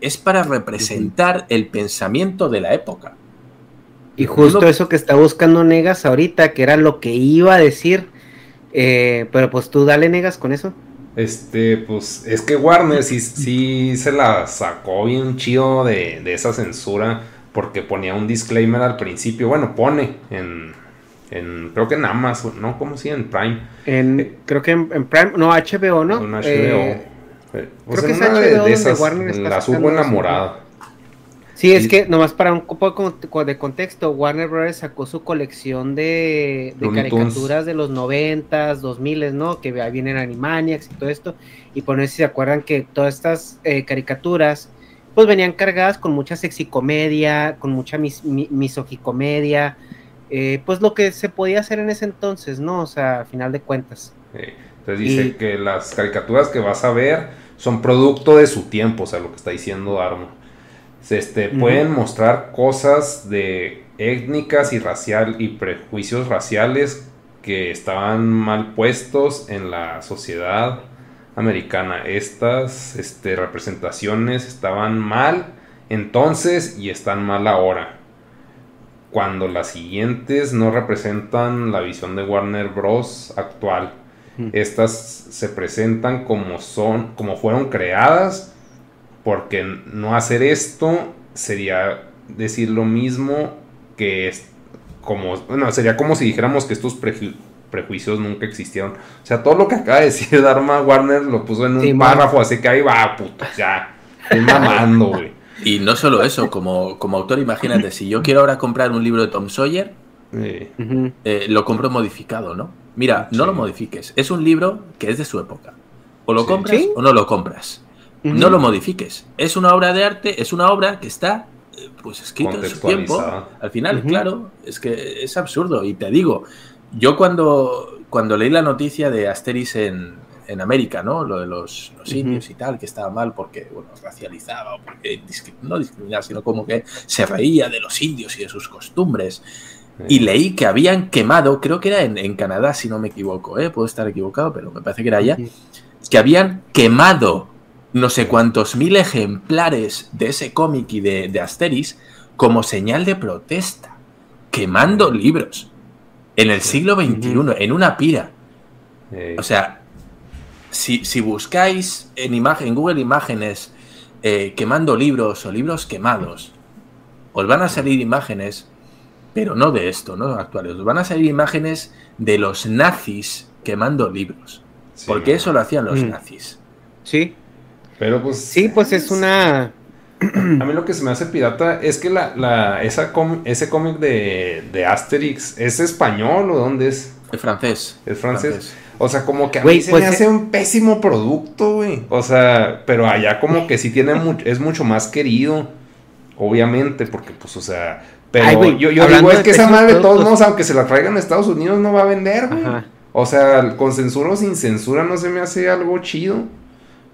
es para representar el pensamiento de la época. Y justo eso que está buscando Negas ahorita, que era lo que iba a decir, eh, pero pues tú dale Negas con eso. Este, pues es que Warner sí, sí se la sacó bien chido de, de esa censura porque ponía un disclaimer al principio. Bueno, pone en, en creo que en Amazon, ¿no? ¿Cómo si en Prime? En, creo que en, Prime, no, HBO, ¿no? En HBO. Eh, eh, pues creo que es HBO de, esas, Warner está la subo enamorada. Sí, es que nomás para un poco de contexto, Warner Bros. sacó su colección de, de caricaturas de los noventas, dos miles, ¿no? Que vienen Animaniacs y todo esto. Y por eso si se acuerdan que todas estas caricaturas pues venían cargadas con mucha sexicomedia, con mucha mis, misogicomedia, eh, pues lo que se podía hacer en ese entonces, ¿no? O sea, a final de cuentas. entonces dice que las caricaturas que vas a ver son producto de su tiempo, o sea, lo que está diciendo Armo. Este, Pueden mostrar cosas de étnicas y racial y prejuicios raciales que estaban mal puestos en la sociedad americana. Estas este, representaciones estaban mal entonces y están mal ahora. Cuando las siguientes no representan la visión de Warner Bros. actual. Estas se presentan como son, como fueron creadas, porque no hacer esto sería decir lo mismo que es como, bueno, sería como si dijéramos que estos prejuicios nunca existieron. O sea, todo lo que acaba de decir Dharma Warner lo puso en un párrafo, así que ahí va, puto, ya. Estoy mamando, güey. Y no solo eso, como, como autor, imagínate, si yo quiero ahora comprar un libro de Tom Sawyer, eh, lo compro modificado, ¿no? Mira, no lo modifiques. Es un libro que es de su época. O lo compras o no lo compras. No lo modifiques. Es una obra de arte, es una obra que está eh, pues escrito en su tiempo. Al final, claro, es que es absurdo. Y te digo, yo cuando, cuando leí la noticia de Asteris en, en América, ¿no? Lo de los, indios y tal, que estaba mal porque, bueno, racializaba o porque no discriminaba, sino como que se reía de los indios y de sus costumbres. Y leí que habían quemado, creo que era en, Canadá, si no me equivoco, ¿eh? puedo estar equivocado, pero me parece que era allá, que habían quemado no sé cuántos mil ejemplares de ese cómic y de, de Asteris como señal de protesta, quemando libros en el siglo XXI, en una pira. O sea, si, si, buscáis en, imagen, en Google Imágenes eh, quemando libros o libros quemados, os van a salir imágenes, pero no de esto, no actuales, van a salir imágenes de los nazis quemando libros. porque eso lo hacían los mm. nazis. Sí. Pero pues. Sí, pues es una a mí lo que se me hace pirata es que la, la esa ese cómic de, de, Asterix es español o dónde es? Es francés. Es francés. O sea, como que a mí se me pues hace un pésimo producto, güey. O sea, pero allá como que sí tiene es mucho más querido. Obviamente, porque pues, o sea, pero yo, yo digo, es que esa madre de todos modos, aunque se la traigan a Estados Unidos, no va a vender, güey. O sea, con censura o sin censura no se me hace algo chido.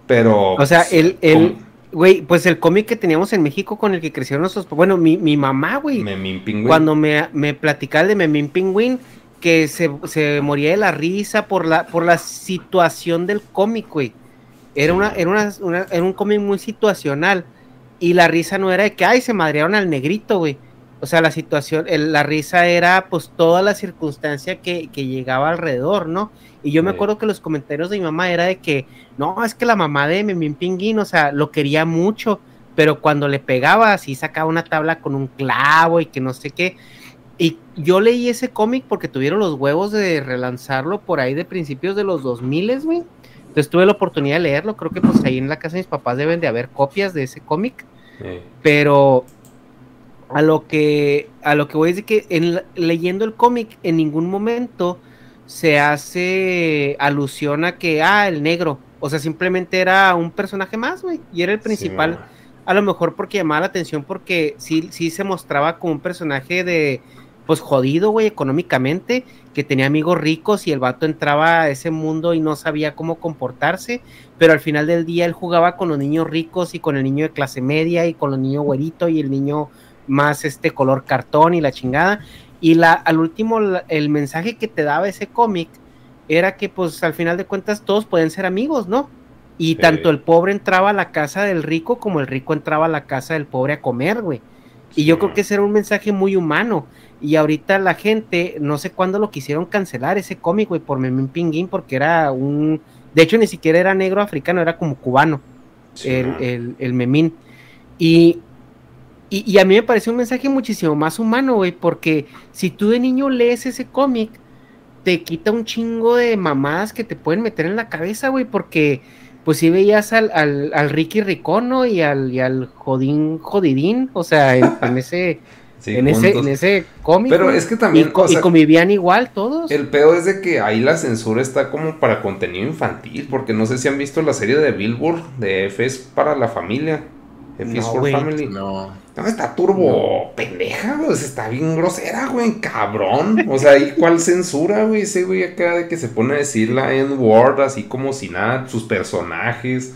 Pero. O sea, el. el Güey, pues el cómic que teníamos en México con el que crecieron nuestros. Bueno, mi, mi mamá, güey. Cuando me, me platicaba de Memín Pingüín, que se, se, moría de la risa por la, por la situación del cómic, güey. Era, una, era, una, era un cómic muy situacional. Y la risa no era de que, ay, se madrearon al negrito, güey o sea, la situación, la risa era pues toda la circunstancia que, llegaba alrededor, ¿no? Y yo me acuerdo que los comentarios de mi mamá era de que, no, es que la mamá de Memín Pinguín, o sea, lo quería mucho, pero cuando le pegaba, así sacaba una tabla con un clavo y que no sé qué. Y yo leí ese cómic porque tuvieron los huevos de relanzarlo por ahí de principios de los 2000, güey. Entonces tuve la oportunidad de leerlo, creo que pues ahí en la casa de mis papás deben de haber copias de ese cómic. Pero a lo que a lo que voy a decir que en, leyendo el cómic en ningún momento se hace alusión a que ah el negro. O sea simplemente era un personaje más güey y era el principal. a lo mejor porque llamaba la atención porque sí sí se mostraba como un personaje de pues jodido güey económicamente que tenía amigos ricos y el vato entraba a ese mundo y no sabía cómo comportarse pero al final del día él jugaba con los niños ricos y con el niño de clase media y con los niños güerito y el niño más este color cartón y la chingada. Y la, al último, el mensaje que te daba ese cómic era que, pues, al final de cuentas, todos pueden ser amigos, ¿no? Y tanto el pobre entraba a la casa del rico como el rico entraba a la casa del pobre a comer, güey. Y yo creo que ese era un mensaje muy humano. Y ahorita la gente, no sé cuándo lo quisieron cancelar ese cómic, güey, por Memín Pinguín, porque era un. De hecho, ni siquiera era negro africano, era como cubano. el, el, el Memín. Y y, a mí me parece un mensaje muchísimo más humano, güey, porque si tú de niño lees ese cómic, te quita un chingo de mamadas que te pueden meter en la cabeza, güey, porque pues si veías al, al, Ricky Ricono y al, y al Jodín Jodidín, o sea, en, ese... en, ese, en ese cómic. Pero es que también. Y, convivían igual todos. El peor es de que ahí la censura está como para contenido infantil. Porque no sé si han visto la serie de Billboard de F es para la familia. F is for Family. No. No, está turbo pendeja, güey. Está bien grosera, güey. Cabrón. O sea, ¿y cuál censura, güey? Ese güey acá de que se pone a decir la N-word así como si nada. Sus personajes.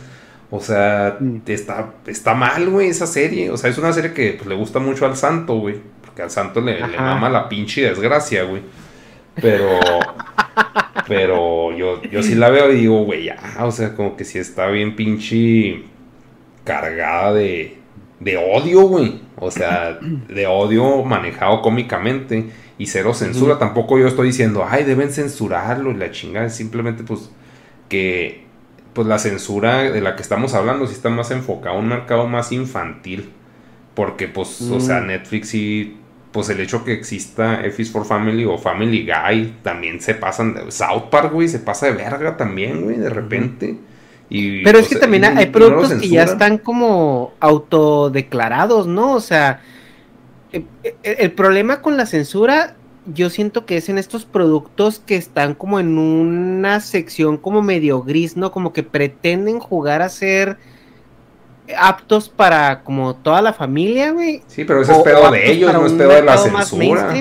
O sea, mm. está, está mal, güey, esa serie. O sea, es una serie que pues, le gusta mucho al santo, güey. Porque al santo le, le mama la pinche desgracia, güey. Pero. pero yo, yo sí la veo y digo, güey, ya. O sea, como que sí está bien pinche cargada de de odio, güey. O sea, de odio manejado cómicamente y cero censura. Tampoco yo estoy diciendo, ay, deben censurarlo y la chingada. Simplemente, pues, que pues la censura de la que estamos hablando sí está más enfocada a un mercado más infantil. Porque, pues, o sea, mm. Netflix sí, pues el hecho que exista F is for Family o Family Guy también se pasan. South Park, güey, se pasa de verga también, güey, de repente. Pero es que también hay productos que ya están como autodeclarados, ¿no? O sea, eh, eh, el, problema con la censura yo siento que es en estos productos que están como en una sección como medio gris, ¿no? Como que pretenden jugar a ser aptos para como toda la familia, güey. Sí, pero ese es pedo de ellos, no es pedo de la censura.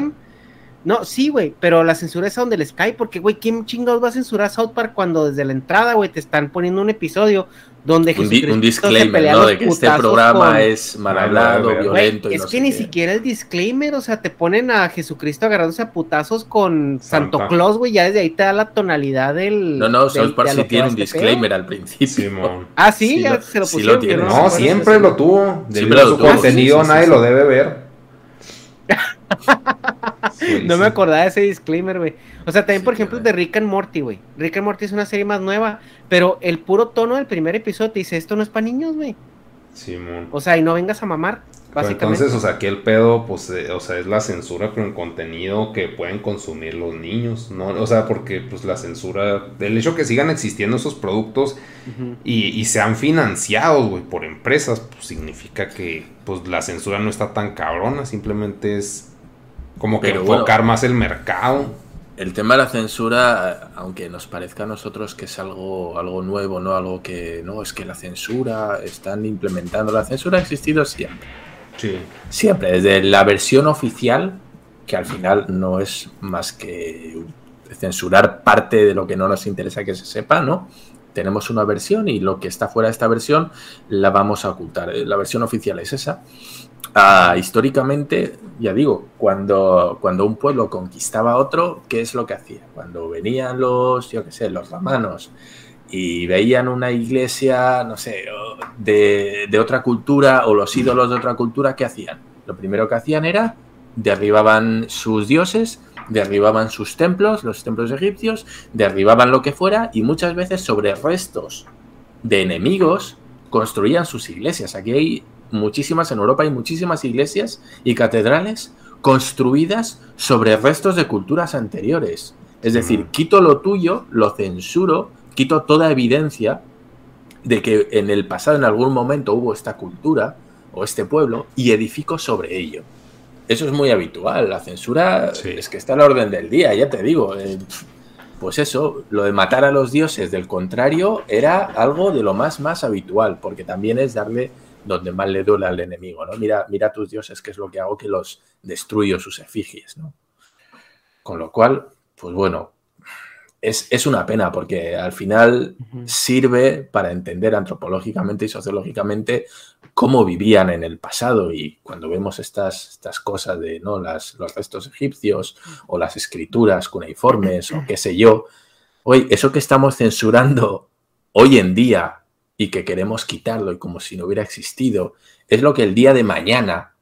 No, sí, güey, pero la censura es a donde les cae, porque, güey, ¿quién chingados va a censurar South Park cuando desde la entrada, güey, te están poniendo un episodio donde un, un disclaimer, ¿no? De que este programa es mal hablado, violento. es que ni siquiera el disclaimer, o sea, te ponen a Jesucristo agarrándose a putazos con Santo Claus, güey, ya desde ahí te da la tonalidad del. No, no, South Park sí tiene un disclaimer al principio. ah, sí, ya se lo pusieron. no, siempre lo tuvo. Siempre lo su contenido nadie lo debe ver. no me acordaba de ese disclaimer, güey. O sea, también, por ejemplo, de Rick and Morty, güey. Rick and Morty es una serie más nueva, pero el puro tono del primer episodio te dice, esto no es para niños, güey. Simón. O sea, y no vengas a mamar, básicamente. entonces, o sea, aquí el pedo, pues, eh, o sea, es la censura con contenido que pueden consumir los niños, ¿no? O sea, porque, pues, la censura, el hecho que sigan existiendo esos productos y, y, sean financiados, güey, por empresas, pues, significa que, pues, la censura no está tan cabrona, simplemente es como que enfocar más el mercado. El tema de la censura, aunque nos parezca a nosotros que es algo, algo nuevo, ¿no? Algo que no, es que la censura, están implementando. La censura ha existido siempre. Sí. Siempre, desde la versión oficial, que al final no es más que censurar parte de lo que no nos interesa que se sepa, ¿no? Tenemos una versión y lo que está fuera de esta versión la vamos a ocultar. La versión oficial es esa. Ah, históricamente, ya digo, cuando, cuando un pueblo conquistaba otro, ¿qué es lo que hacía? Cuando venían los, yo qué sé, los romanos y veían una iglesia, no sé, de, de otra cultura o los ídolos de otra cultura, ¿qué hacían? Lo primero que hacían era derribaban sus dioses, derribaban sus templos, los templos egipcios, derribaban lo que fuera y muchas veces sobre restos de enemigos construían sus iglesias. Aquí hay muchísimas, en Europa hay muchísimas iglesias y catedrales construidas sobre restos de culturas anteriores. Es decir, quito lo tuyo, lo censuro, quito toda evidencia de que en el pasado en algún momento hubo esta cultura o este pueblo y edifico sobre ello. Eso es muy habitual. La censura es que está a la orden del día, ya te digo. Eh, pues eso, lo de matar a los dioses del contrario era algo de lo más más habitual, porque también es darle donde más le duele al enemigo, ¿no? Mira, mira tus dioses, que es lo que hago, que los destruyo sus efigies, ¿no? Con lo cual, pues bueno, es, una pena porque al final sirve para entender antropológicamente y sociológicamente cómo vivían en el pasado y cuando vemos estas, estas cosas de ¿no? Las, los restos egipcios o las escrituras cuneiformes o qué sé yo, hoy eso que estamos censurando hoy en día y que queremos quitarlo y como si no hubiera existido, es lo que el día de mañana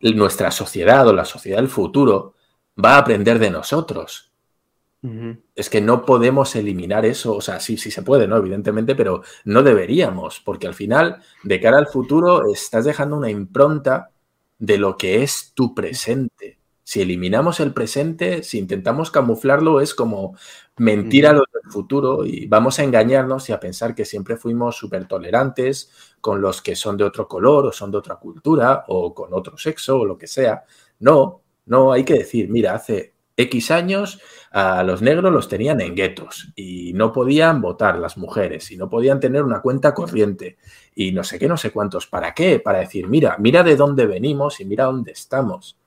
nuestra sociedad o la sociedad del futuro va a aprender de nosotros es que no podemos eliminar eso, o sea, sí, sí se puede, ¿no? Evidentemente, pero no deberíamos, porque al final, de cara al futuro, estás dejando una impronta de lo que es tu presente. Si eliminamos el presente, si intentamos camuflarlo, es como mentir a lo del futuro y vamos a engañarnos y a pensar que siempre fuimos súper tolerantes con los que son de otro color o son de otra cultura o con otro sexo o lo que sea. No, no, hay que decir, mira, hace X años a los negros los tenían en guetos y no podían votar las mujeres y no podían tener una cuenta corriente y no sé qué, no sé cuántos. ¿Para qué? Para decir, mira, mira de dónde venimos y mira dónde estamos.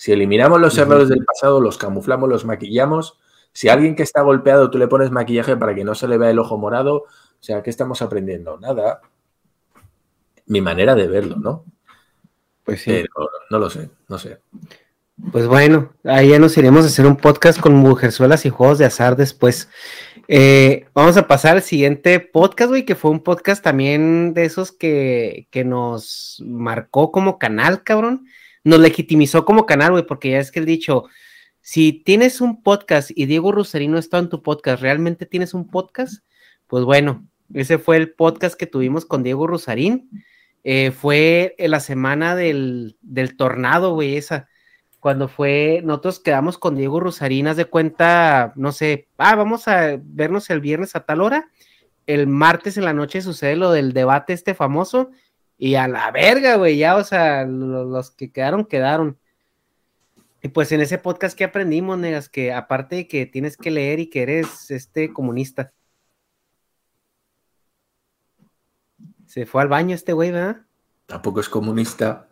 Si eliminamos los errores del pasado, los camuflamos, los maquillamos, si a alguien que está golpeado tú le pones maquillaje para que no se le vea el ojo morado, o sea, ¿qué estamos aprendiendo? Nada. Mi manera de verlo, ¿no? Pues sí. Pero no lo sé, no sé. Pues bueno, ahí ya nos iremos a hacer un podcast con mujerzuelas y juegos de azar después. Eh, vamos a pasar al siguiente podcast, güey, que fue un podcast también de esos que, que nos marcó como canal, cabrón. Nos legitimizó como canal, güey, porque ya es que el dicho, si tienes un podcast y Diego Rusarino está en tu podcast, ¿realmente tienes un podcast? Pues bueno, ese fue el podcast que tuvimos con Diego Rusarín. Eh, fue la semana del, del tornado, güey, esa cuando fue, nosotros quedamos con Diego Rosarinas de cuenta, no sé, ah, vamos a vernos el viernes a tal hora, el martes en la noche sucede lo del debate este famoso, y a la verga, güey, ya, o sea, los, que quedaron, quedaron. Y pues en ese podcast que aprendimos, negas, que aparte de que tienes que leer y que eres este comunista. Se fue al baño este güey, ¿verdad? Tampoco es comunista.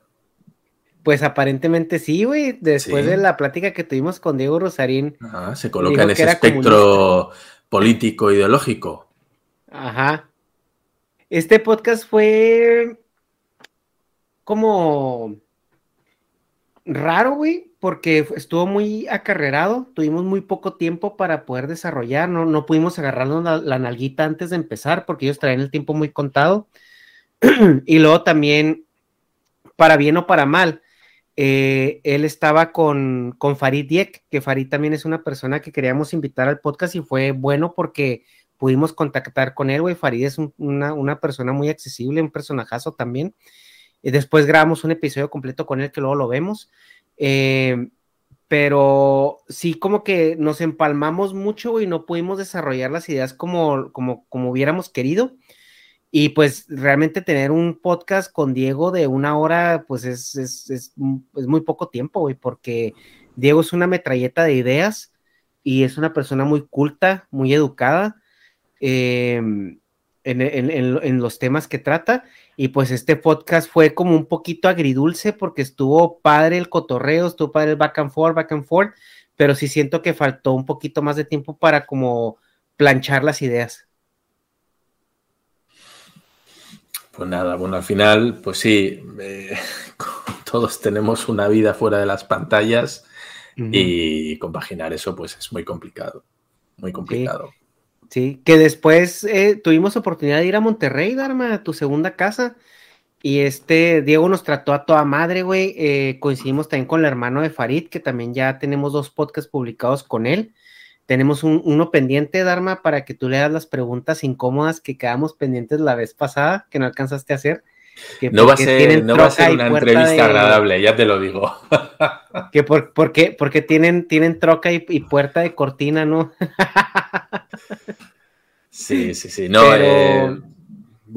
Pues aparentemente sí, güey. Después de la plática que tuvimos con Diego Rosarín. Ajá, se coloca en ese espectro político ideológico. Ajá. Este podcast fue como raro, güey, porque estuvo muy acarrerado. Tuvimos muy poco tiempo para poder desarrollar. No, no pudimos agarrarnos la, la nalguita antes de empezar porque ellos traían el tiempo muy contado. y luego también, para bien o para mal, eh, él estaba con, con Farid Diek, que Farid también es una persona que queríamos invitar al podcast y fue bueno porque pudimos contactar con él, güey. Farid es una, persona muy accesible, un personajazo también. Y después grabamos un episodio completo con él que luego lo vemos. Eh, pero sí como que nos empalmamos mucho y no pudimos desarrollar las ideas como, como, como hubiéramos querido. Y pues realmente tener un podcast con Diego de una hora, pues es, es, es, muy poco tiempo, güey, porque Diego es una metralleta de ideas y es una persona muy culta, muy educada. Em, en, los temas que trata. Y pues este podcast fue como un poquito agridulce porque estuvo padre el cotorreo, estuvo padre el back and forth, back and forth, pero sí siento que faltó un poquito más de tiempo para como planchar las ideas. Pues nada, bueno, al final, pues sí, eh, todos tenemos una vida fuera de las pantallas y compaginar eso pues es muy complicado, muy complicado. Sí, que después eh, tuvimos oportunidad de ir a Monterrey, Dharma, a tu segunda casa. Y este Diego nos trató a toda madre, güey. Eh, coincidimos también con el hermano de Farid, que también ya tenemos dos podcasts publicados con él. Tenemos uno pendiente, Dharma, para que tú le las preguntas incómodas que quedamos pendientes la vez pasada, que no alcanzaste a hacer. No va a ser, no va a ser una entrevista agradable, ya te lo digo. que por, qué? Porque tienen, tienen troca y, y puerta de cortina, ¿no? Sí, sí, sí. No, eh,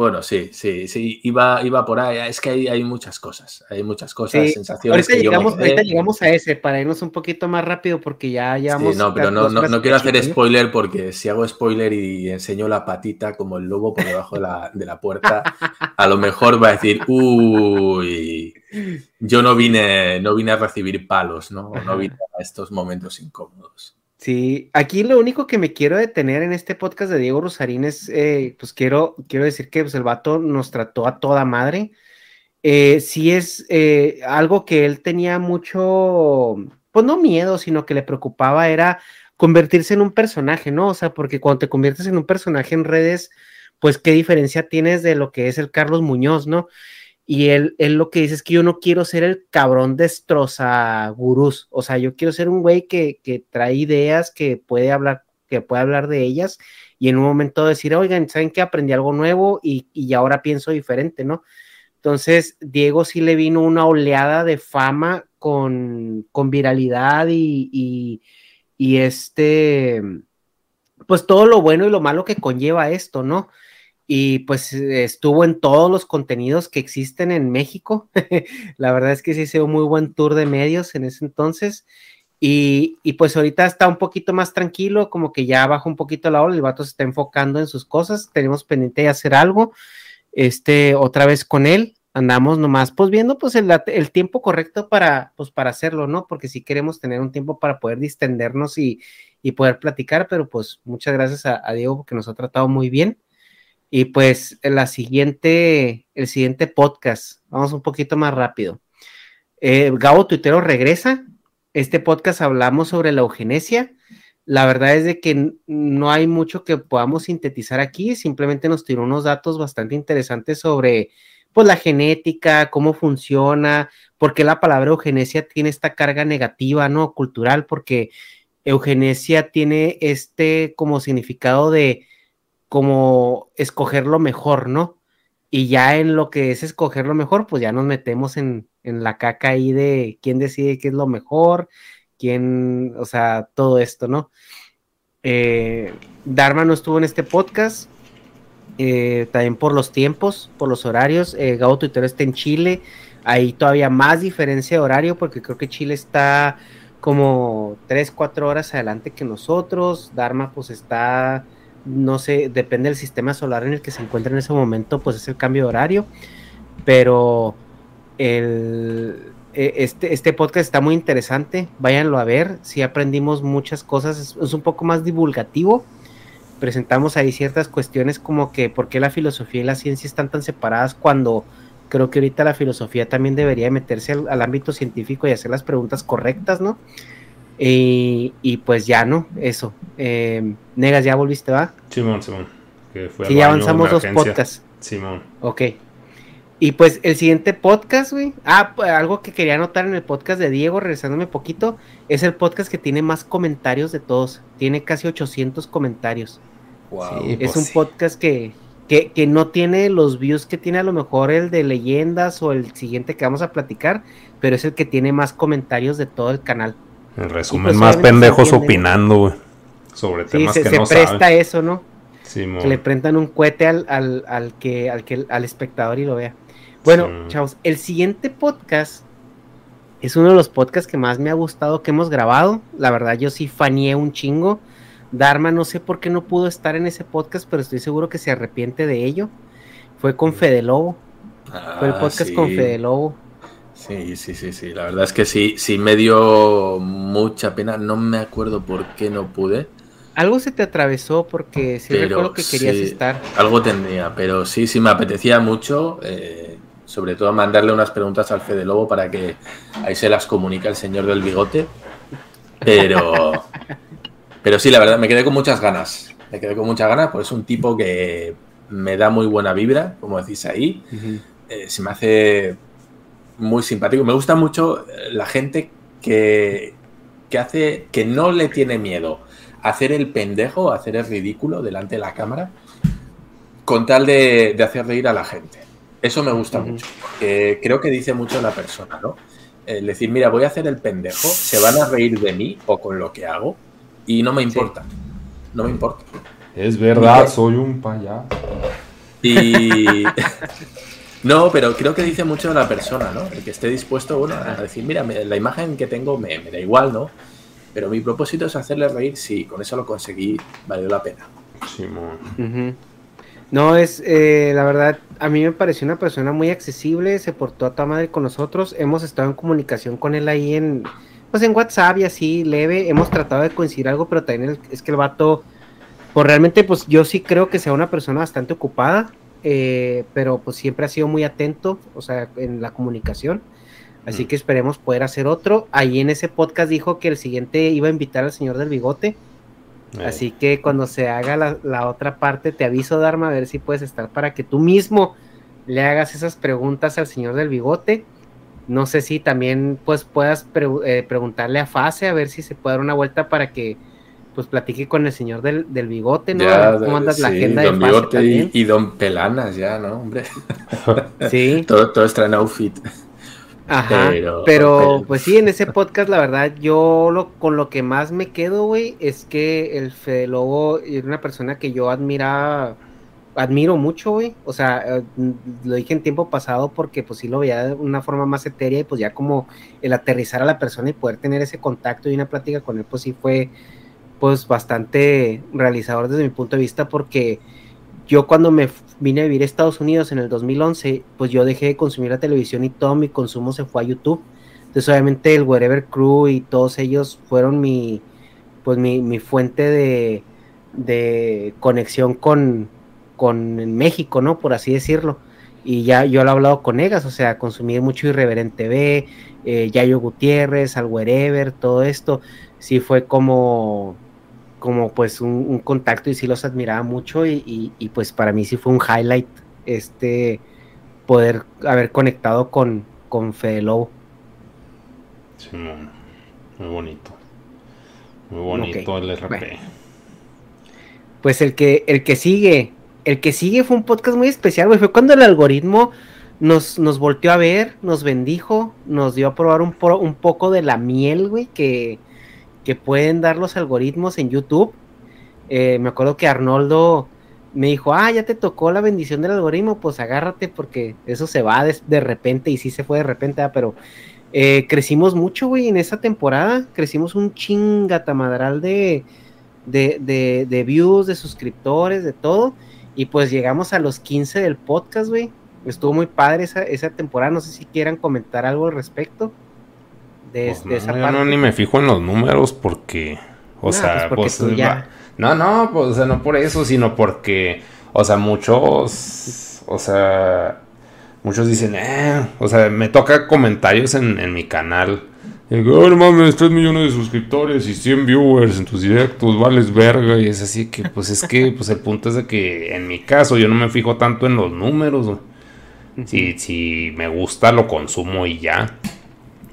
bueno, sí, sí, sí, iba, iba por ahí. Es que hay, hay muchas cosas, hay muchas cosas, sensaciones. Ahorita, llegamos, ahorita llegamos a ese para irnos un poquito más rápido porque ya llevamos. Sí, no, pero no, no, quiero hacer spoiler porque si hago spoiler y enseño la patita como el lobo por debajo de la, de la puerta, a lo mejor va a decir, uy, yo no vine, no vine a recibir palos, ¿no? No vine a estos momentos incómodos. Sí, aquí lo único que me quiero detener en este podcast de Diego Rosarín es, eh, pues quiero, quiero decir que pues, el vato nos trató a toda madre. Eh, sí es eh, algo que él tenía mucho, pues no miedo, sino que le preocupaba era convertirse en un personaje, ¿no? O sea, porque cuando te conviertes en un personaje en redes, pues qué diferencia tienes de lo que es el Carlos Muñoz, ¿no? Y él, él lo que dice es que yo no quiero ser el cabrón destroza gurús. O sea, yo quiero ser un güey que, que trae ideas, que puede hablar, que puede hablar de ellas y en un momento decir, oigan, ¿saben que aprendí algo nuevo y, y ahora pienso diferente, ¿no? Entonces, Diego sí le vino una oleada de fama con, con viralidad y, y, y, este, pues todo lo bueno y lo malo que conlleva esto, ¿no? Y pues estuvo en todos los contenidos que existen en México. la verdad es que sí hizo un muy buen tour de medios en ese entonces. Y, pues ahorita está un poquito más tranquilo, como que ya baja un poquito la ola, el vato se está enfocando en sus cosas, tenemos pendiente de hacer algo, este, otra vez con él, andamos nomás, pues viendo pues el, tiempo correcto para, pues para hacerlo, ¿no? Porque si queremos tener un tiempo para poder distendernos y, poder platicar, pero pues muchas gracias a, a Diego que nos ha tratado muy bien. Y pues la siguiente, el siguiente podcast, vamos un poquito más rápido. Eh, Gabo Tuitero regresa. Este podcast hablamos sobre la eugenesia. La verdad es de que no hay mucho que podamos sintetizar aquí, simplemente nos tiró unos datos bastante interesantes sobre pues la genética, cómo funciona, por qué la palabra eugenesia tiene esta carga negativa, ¿no? Cultural, porque eugenesia tiene este como significado de como escoger lo mejor, ¿no? Y ya en lo que es escoger lo mejor, pues ya nos metemos en, la caca ahí de quién decide qué es lo mejor, quién, o sea, todo esto, ¿no? Eh, Dharma no estuvo en este podcast, eh, también por los tiempos, por los horarios. Eh, Gabo Twitter está en Chile, hay todavía más diferencia de horario porque creo que Chile está como 3, 4 horas adelante que nosotros. Dharma pues está no sé, depende del sistema solar en el que se encuentra en ese momento, pues es el cambio de horario, pero el, e, este, este podcast está muy interesante, váyanlo a ver, si aprendimos muchas cosas, es, un poco más divulgativo, presentamos ahí ciertas cuestiones como que por qué la filosofía y la ciencia están tan separadas cuando creo que ahorita la filosofía también debería meterse al ámbito científico y hacer las preguntas correctas, ¿no? Y, pues ya, ¿no? Eso. Eh, Negas, ¿ya volviste, va? Simón, Simón. sí, ya avanzamos dos podcasts. Simón. Ok. Y pues el siguiente podcast, güey. Ah, pues, algo que quería anotar en el podcast de Diego, regresándome poquito, es el podcast que tiene más comentarios de todos. Tiene casi 800 comentarios. Wow. es pues un podcast que, que, que, no tiene los views que tiene a lo mejor el de leyendas o el siguiente que vamos a platicar, pero es el que tiene más comentarios de todo el canal. En resumen, pues, más pendejos opinando, güey. Sobre temas se, que se no presta eso, ¿no? Sí, que le prentan un cohete al, al, que, al, que, al espectador y lo vea. Bueno, chavos, el siguiente podcast es uno de los podcasts que más me ha gustado que hemos grabado. La verdad, yo sí faneé un chingo. Dharma, no sé por qué no pudo estar en ese podcast, pero estoy seguro que se arrepiente de ello. Fue con Fede Lobo. Fue el ah, podcast con Fede Lobo. Sí, sí, sí, sí. La verdad es que sí, sí me dio mucha pena. No me acuerdo por qué no pude. Algo se te atravesó porque sí recuerdo que querías estar. Algo tendría, pero sí, sí me apetecía mucho. Eh, sobre todo mandarle unas preguntas al Fede Lobo para que ahí se las comunique el señor del bigote. Pero, pero sí, la verdad, me quedé con muchas ganas. Me quedé con muchas ganas, porque es un tipo que me da muy buena vibra, como decís ahí. Eh, se me hace muy simpático. Me gusta mucho la gente que, que hace, que no le tiene miedo a hacer el pendejo, a hacer el ridículo delante de la cámara, con tal de, de hacer reír a la gente. Eso me gusta mucho. creo que dice mucho la persona, ¿no? Decir, mira, voy a hacer el pendejo, se van a reír de mí o con lo que hago y no me importa. No me importa. Es verdad, soy un payaso. Y. no, pero creo que dice mucho de la persona, ¿no? El que esté dispuesto, bueno, a decir, mira, la imagen que tengo me, da igual, ¿no? Pero mi propósito es hacerle reír, sí, con eso lo conseguí, valió la pena. Simón. No, es, eh, la verdad, a mí me pareció una persona muy accesible, se portó a toda madre con nosotros, hemos estado en comunicación con él ahí en, pues en WhatsApp y así, leve, hemos tratado de coincidir algo, pero también es que el vato, pues realmente, pues yo sí creo que sea una persona bastante ocupada, eh, pero pues siempre ha sido muy atento, o sea, en la comunicación, así mm. que esperemos poder hacer otro. Ahí en ese podcast dijo que el siguiente iba a invitar al señor del bigote, eh. Así que cuando se haga la, otra parte, te aviso, Dharma, a ver si puedes estar para que tú mismo le hagas esas preguntas al señor del bigote. No sé si también pues puedas eh, preguntarle a Fase a ver si se puede dar una vuelta para que pues platique con el señor del, bigote, ¿no? ¿Cómo andas la agenda don de Bigote y, Don Pelanas ya, ¿no? Hombre. sí. todo, todo está en outfit. Ajá, pero, pues sí, en ese podcast la verdad yo lo, con lo que más me quedo, güey, es que el Fede Lobo es una persona que yo admira, admiro mucho, güey, o sea, eh, lo dije en tiempo pasado porque pues sí lo veía de una forma más etérea y pues ya como el aterrizar a la persona y poder tener ese contacto y una plática con él pues sí fue pues bastante realizador desde mi punto de vista porque yo cuando me vine a vivir a Estados Unidos en el 2011, pues yo dejé de consumir la televisión y todo mi consumo se fue a YouTube. Entonces obviamente el Wherever Crew y todos ellos fueron mi, pues mi, fuente de, de conexión con, con México, ¿no? Por así decirlo. Y ya yo lo he hablado con Egas, o sea, consumir mucho Irreverente B, eh, Yayo Gutiérrez, al Wherever, todo esto, sí fue como como pues un, contacto y sí los admiraba mucho y, pues para mí sí fue un highlight este poder haber conectado con, con Fede Lobo. Sí, muy, bonito. Muy bonito el RP. Pues el que, el que sigue, el que sigue fue un podcast muy especial, güey. Fue cuando el algoritmo nos, nos volteó a ver, nos bendijo, nos dio a probar un, un poco de la miel, güey, que, que pueden dar los algoritmos en YouTube. Eh, me acuerdo que Arnoldo me dijo, ah, ya te tocó la bendición del algoritmo, pues agárrate porque eso se va de, repente y sí se fue de repente, ah, pero eh, crecimos mucho, güey, en esa temporada, crecimos un chingatamadral de, de, de, de views, de suscriptores, de todo, y pues llegamos a los 15 del podcast, güey. Estuvo muy padre esa, esa temporada, no sé si quieran comentar algo al respecto de, pues no, no, ni me fijo en los números porque, o sea, pues, pues no, no, pues, o sea, no por eso, sino porque, o sea, muchos, o sea, muchos dicen, eh, o sea, me toca comentarios en, mi canal. Y digo, oh, no mames, 3 millones de suscriptores y 100 viewers en tus directos, vales verga. Y es así que, pues es que, pues el punto es de que en mi caso yo no me fijo tanto en los números. Si, si me gusta, lo consumo y ya.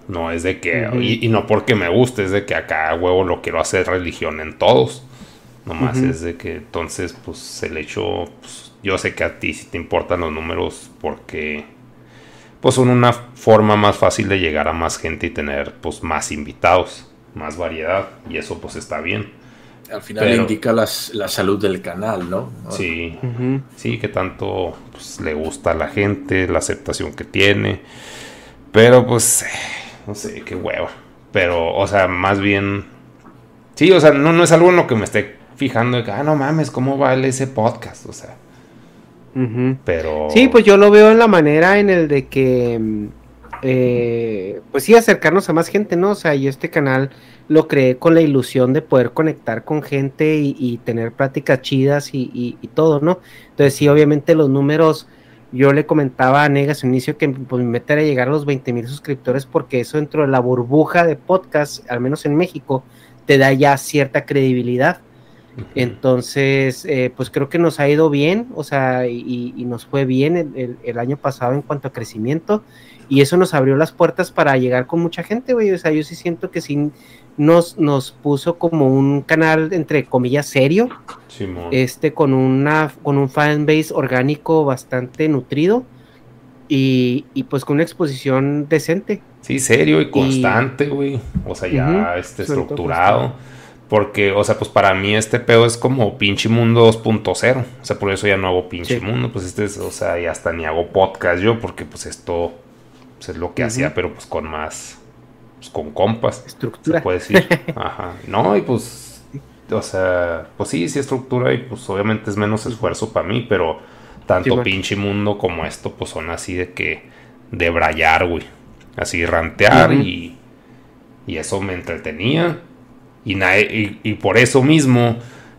No es de que, y, no porque me guste, es de que acá huevo lo quiero hacer religión en todos. Nomás es de que entonces, pues el hecho, pues, yo sé que a ti sí te importan los números porque, pues son una forma más fácil de llegar a más gente y tener, pues, más invitados, más variedad. Y eso, pues, está bien. Al final indica la salud del canal, ¿no? Sí, sí, que tanto pues, le gusta a la gente, la aceptación que tiene. Pero pues no sé, qué hueva. Pero, o sea, más bien. Sí, o sea, no, no es algo en lo que me esté fijando de que, ah, no mames, ¿cómo vale ese podcast? O sea. Pero. Sí, pues yo lo veo en la manera en el de que. Mm, eh, pues sí, acercarnos a más gente, ¿no? O sea, yo este canal lo creé con la ilusión de poder conectar con gente y, tener pláticas chidas y, todo, ¿no? Entonces, sí, obviamente los números. Yo le comentaba a Negas al inicio que pues, mi meta era llegar a los 20 mil suscriptores porque eso dentro de la burbuja de podcast, al menos en México, te da ya cierta credibilidad. Entonces, eh, pues creo que nos ha ido bien, o sea, y, nos fue bien el, año pasado en cuanto a crecimiento, y eso nos abrió las puertas para llegar con mucha gente, güey. O sea, yo sí siento que sí nos, nos puso como un canal, entre comillas, serio, este, con una, con un fanbase orgánico bastante nutrido. Y, pues con una exposición decente. Sí, serio y constante, güey. O sea, ya este, estructurado. Porque, o sea, pues para mí este pedo es como pinche mundo 2.0. O sea, por eso ya no hago pinche mundo. Pues este es, o sea, ya hasta ni hago podcast yo, porque pues esto pues, es lo que hacía, pero pues con más, pues con compas. Estructura. Se puede decir. Ajá. No, y pues, o sea, pues sí, sí estructura y pues obviamente es menos esfuerzo para mí, pero tanto pinche mundo como esto, pues son así de que, de brayar, güey. Así rantear y, y eso me entretenía y, y, por eso mismo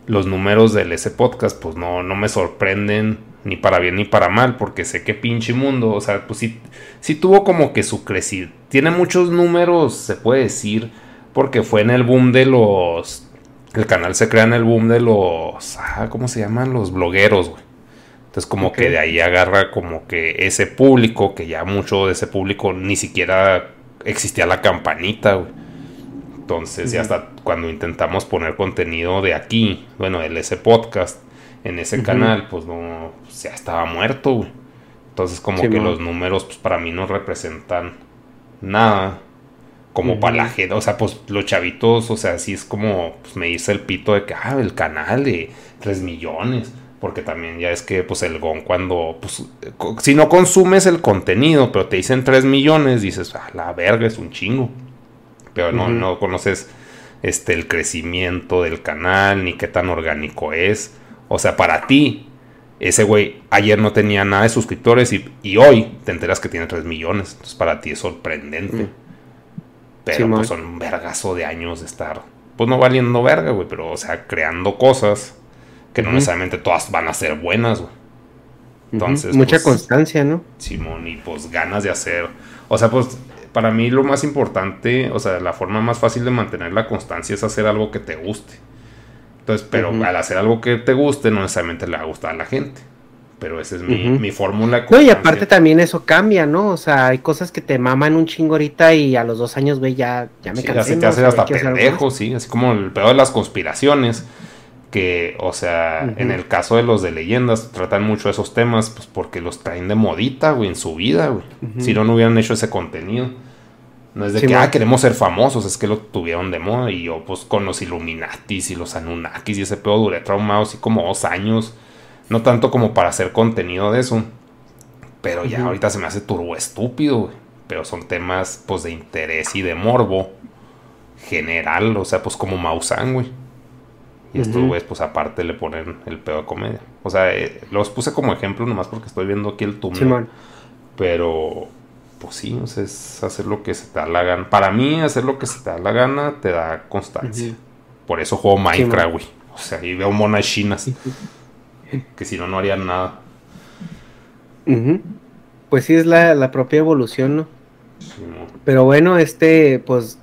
los números del ese podcast pues no, no me sorprenden ni para bien ni para mal, porque sé que pinche mundo, o sea, pues sí, sí tuvo como que su crecida. Tiene muchos números, se puede decir, porque fue en el boom de los... El canal se crea en el boom de los... Ah, ¿Cómo se llaman? Los blogueros, güey. Entonces como que de ahí agarra como que ese público, que ya mucho de ese público ni siquiera existía la campanita, güey. Entonces, ya hasta cuando intentamos poner contenido de aquí, bueno, el ese podcast, en ese canal, pues no, pues ya estaba muerto, güey. Entonces, como que los números, pues para mí no representan nada. Como para la gente, o sea, pues los chavitos, o sea, así es como, pues me dice el pito de que, ah, el canal de 3 millones. Porque también ya es que, pues el GON cuando, pues, si no consumes el contenido, pero te dicen 3 millones, dices, ah, la verga, es un chingo pero no, no conoces este, el crecimiento del canal, ni qué tan orgánico es. O sea, para ti, ese güey ayer no tenía nada de suscriptores y, hoy te enteras que tiene 3 millones. Entonces para ti es sorprendente. Pero pues son un vergazo de años de estar, pues no valiendo verga, güey, pero o sea, creando cosas que no necesariamente todas van a ser buenas, güey. Entonces, mucha pues, constancia, ¿no? Simón, y pues ganas de hacer. O sea, pues para mí lo más importante, o sea, la forma más fácil de mantener la constancia es hacer algo que te guste. Entonces, pero al hacer algo que te guste, no necesariamente le va a gustar a la gente. Pero esa es mi, mi fórmula. No, y aparte también eso cambia, ¿no? O sea, hay cosas que te maman un chingo ahorita y a los dos años, ve, ya, ya me sí, cansé. te hace hasta pendejo, sí. Así como el peor de las conspiraciones que, o sea, en el caso de los de leyendas, tratan mucho esos temas, pues porque los traen de modita, güey, en su vida, güey. Si no, no hubieran hecho ese contenido. No es de que, ah, queremos ser famosos, es que lo tuvieron de moda. Y yo, pues, con los Illuminatis y los Anunnakis y ese pedo duré traumado así como dos años. No tanto como para hacer contenido de eso. Pero ya ahorita se me hace turbo estúpido, güey. Pero son temas, pues, de interés y de morbo general. O sea, pues, como Mausan, güey. Y estos güeyes, pues aparte le ponen el pedo de comedia. O sea, eh, los puse como ejemplo nomás porque estoy viendo aquí el tumor. pero, pues sí, o sea, es hacer lo que se te da la gana. Para mí, hacer lo que se te da la gana te da constancia. Por eso juego Minecraft, güey. O sea, y veo monas chinas. que si no, no harían nada. Pues sí, es la, la propia evolución, ¿no? Pero bueno, este, pues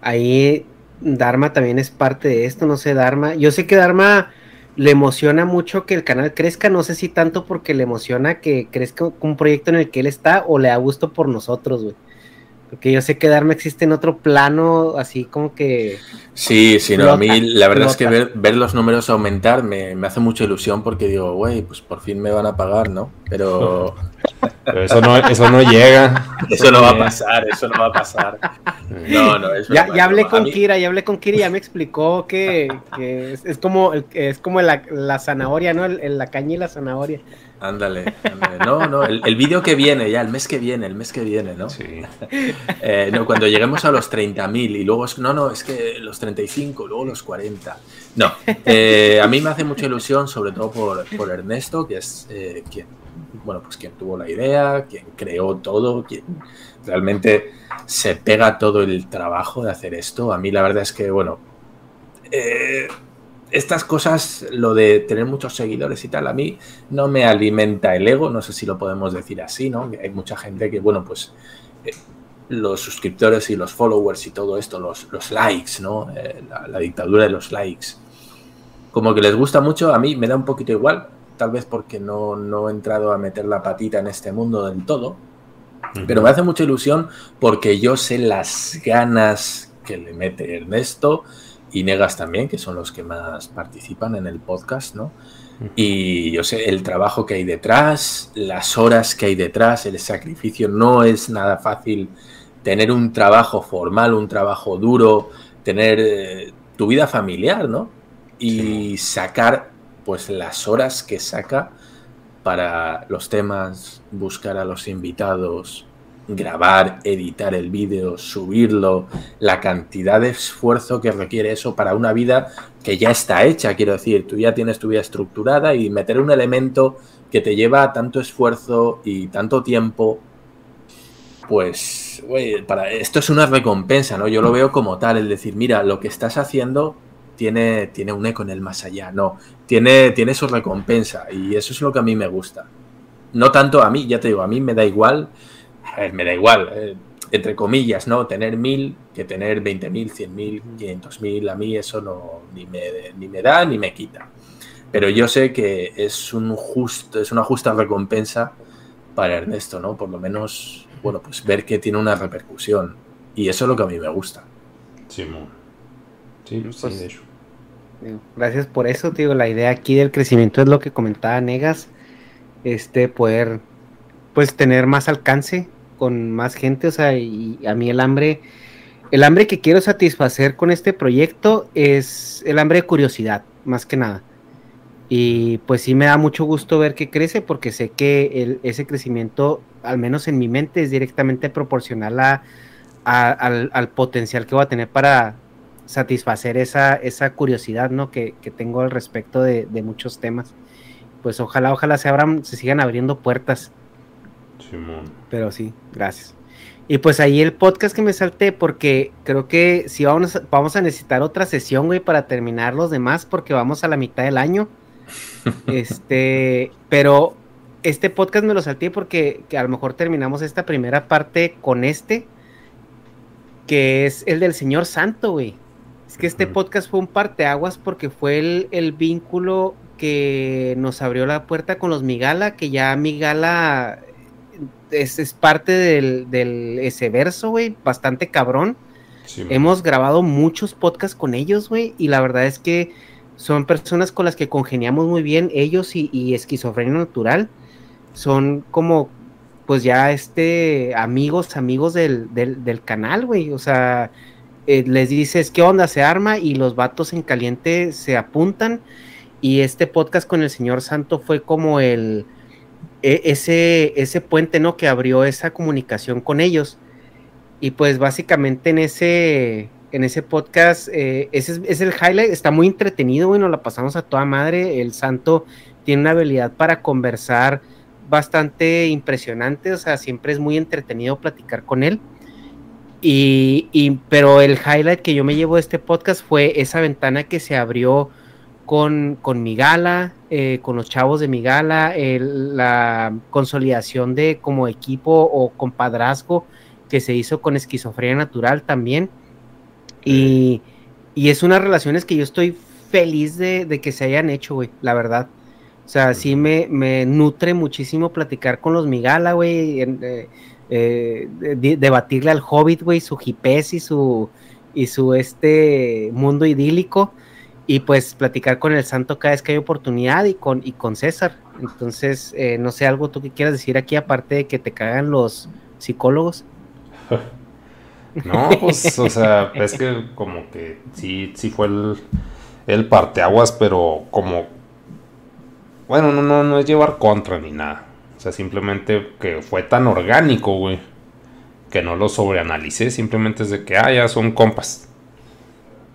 ahí Dharma también es parte de esto, no sé, Dharma. Yo sé que Dharma le emociona mucho que el canal crezca, no sé si tanto porque le emociona que crezca un proyecto en el que él está o le da gusto por nosotros, güey. Porque yo sé que Dharma existe en otro plano, así como que... Sí, sí, no, a mí la verdad es que ver, los números aumentar me, hace mucha ilusión porque digo, güey, pues por fin me van a pagar, ¿no? Pero... Pero eso no, eso no llega. Eso no va a pasar, eso no va a pasar. No, no, eso ya, ya hablé con Kira, ya hablé con Kira y ya me explicó que, es, como, es como la, zanahoria, ¿no? la caña y la zanahoria. Ándale, ándale. No, no, el, vídeo que viene, ya, el mes que viene, el mes que viene, ¿no? Sí. Eh, no, cuando lleguemos a los 30.000 y luego, no, no, es que los 35, luego los 40. No, eh, a mí me hace mucha ilusión, sobre todo por, por Ernesto, que es eh, quien, bueno, pues quien tuvo la idea, quien creó todo, quien realmente se pega todo el trabajo de hacer esto. A mí la verdad es que, bueno, eh, estas cosas, lo de tener muchos seguidores y tal, a mí no me alimenta el ego, no sé si lo podemos decir así, ¿no? Hay mucha gente que, bueno, pues eh, los suscriptores y los followers y todo esto, los, los likes, ¿no? Eh, la, dictadura de los likes, como que les gusta mucho, a mí me da un poquito igual, tal vez porque no, no he entrado a meter la patita en este mundo del todo, pero me hace mucha ilusión porque yo sé las ganas que le mete Ernesto, y Negas también, que son los que más participan en el podcast, ¿no? Y yo sé el trabajo que hay detrás, las horas que hay detrás, el sacrificio. No es nada fácil tener un trabajo formal, un trabajo duro, tener eh, tu vida familiar, ¿no? Y sacar, pues, las horas que saca para los temas, buscar a los invitados, grabar, editar el vídeo, subirlo, la cantidad de esfuerzo que requiere eso para una vida que ya está hecha, quiero decir, tú ya tienes tu vida estructurada y meter un elemento que te lleva tanto esfuerzo y tanto tiempo, pues, para esto es una recompensa, ¿no? Yo lo veo como tal, el decir, mira, lo que estás haciendo tiene, tiene un eco en el más allá, no, tiene, tiene su recompensa y eso es lo que a mí me gusta. No tanto a mí, ya te digo, a mí me da igual me da igual, eh, entre comillas, ¿no? Tener mil que tener veinte mil, cien mil, quinientos mil, a mí eso no ni me, ni me da ni me quita. Pero yo sé que es, un justo, es una justa recompensa para Ernesto, ¿no? Por lo menos, bueno, pues ver que tiene una repercusión. Y eso es lo que a mí me gusta. Sí, sí, pues, de Gracias por eso, tío. La idea aquí del crecimiento es lo que comentaba Negas. Este, poder, pues, tener más alcance con más gente, o sea, y a mí el hambre, el hambre que quiero satisfacer con este proyecto es el hambre de curiosidad, más que nada. Y pues sí me da mucho gusto ver que crece porque sé que ese crecimiento, al menos en mi mente, es directamente proporcional a, al, potencial que voy a tener para satisfacer esa, esa curiosidad ¿no? que, tengo al respecto de, muchos temas. Pues ojalá, ojalá se abran, se sigan abriendo puertas. Pero sí, gracias. Y pues ahí el podcast que me salté, porque creo que si vamos, a, vamos a necesitar otra sesión, güey, para terminar los demás, porque vamos a la mitad del año. este, pero este podcast me lo salté porque a lo mejor terminamos esta primera parte con este, que es el del Señor Santo, güey. Es que este podcast fue un parteaguas porque fue el, el vínculo que nos abrió la puerta con los Migala, que ya Migala es, parte del, del, ese verso, güey, bastante cabrón. Hemos grabado muchos podcasts con ellos, güey, y la verdad es que son personas con las que congeniamos muy bien, ellos y, Esquizofrenia Natural. Son como, pues ya, este, amigos, amigos del, del, canal, güey. O sea, eh, les dices, ¿qué onda? Se arma y los vatos en caliente se apuntan. Y este podcast con el señor Santo fue como el e, ese, ese puente, ¿no? Que abrió esa comunicación con ellos. Y pues básicamente en ese, en ese podcast, eh, ese es, el highlight, está muy entretenido, bueno, la pasamos a toda madre. El santo tiene una habilidad para conversar bastante impresionante, o sea, siempre es muy entretenido platicar con él. Y, y, pero el highlight que yo me llevo de este podcast fue esa ventana que se abrió con, con Migala, eh, con los chavos de Migala, la consolidación de como equipo o compadrazgo que se hizo con esquizofrenia natural también. Y, es unas relaciones que yo estoy feliz de, que se hayan hecho, güey, la verdad. O sea, sí me, me nutre muchísimo platicar con los Migala, güey, eh, eh, debatirle al Hobbit, güey, su hipés y su, y su este mundo idílico y pues platicar con el santo cada vez que hay oportunidad y con, y con César. Entonces, eh, no sé, algo tú que quieras decir aquí, aparte de que te cagan los psicólogos. No, pues, o sea, es que como que sí, sí fue el, el parteaguas, pero como Bueno, no, no, no es llevar contra ni nada. O sea, simplemente que fue tan orgánico, güey. Que no lo sobreanalicé. Simplemente es de que, ah, ya son compas.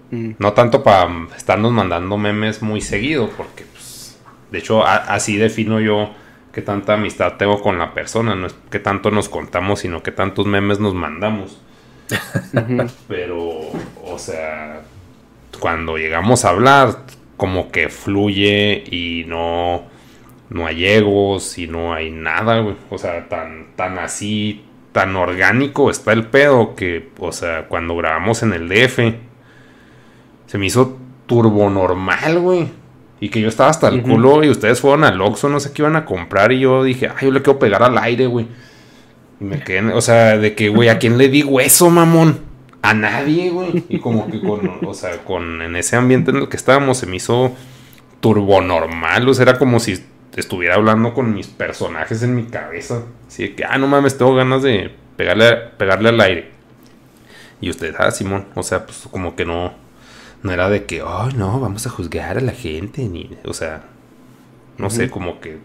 Mm. No tanto para estarnos mandando memes muy seguido. Porque, pues, de hecho, así defino yo que tanta amistad tengo con la persona. No es que tanto nos contamos, sino que tantos memes nos mandamos. Pero, o sea, cuando llegamos a hablar, como que fluye y no, no hay egos y no hay nada, O sea, tan, tan así, tan orgánico está el pedo que, o sea, cuando grabamos en el DF, se me hizo turbo normal, güey. Y que yo estaba hasta el culo y ustedes fueron al Oxxo, no sé qué iban a comprar y yo dije, ay, yo le quiero pegar al aire, güey. Y me quedé, o sea, de que, güey, ¿a quién le digo eso, mamón? A nadie, güey. Y como que con, o sea, con, en ese ambiente en el que estábamos se me hizo turbo normal. O sea, era como si estuviera hablando con mis personajes en mi cabeza. Así de que, ah, no mames, tengo ganas de pegarle, pegarle al aire. Y usted, ah, Simón, o sea, pues como que no, no era de que, oh, no, vamos a juzgar a la gente, ni, o sea, no sé, como que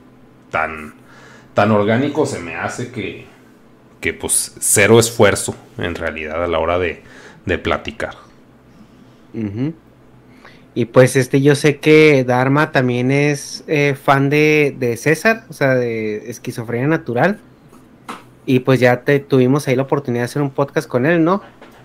tan, tan orgánico se me hace que, que pues cero esfuerzo en realidad a la hora de, de platicar. Y pues este, yo sé que Dharma también es eh, fan de, de, César, o sea, de esquizofrenia natural. Y pues ya te tuvimos ahí la oportunidad de hacer un podcast con él, ¿no?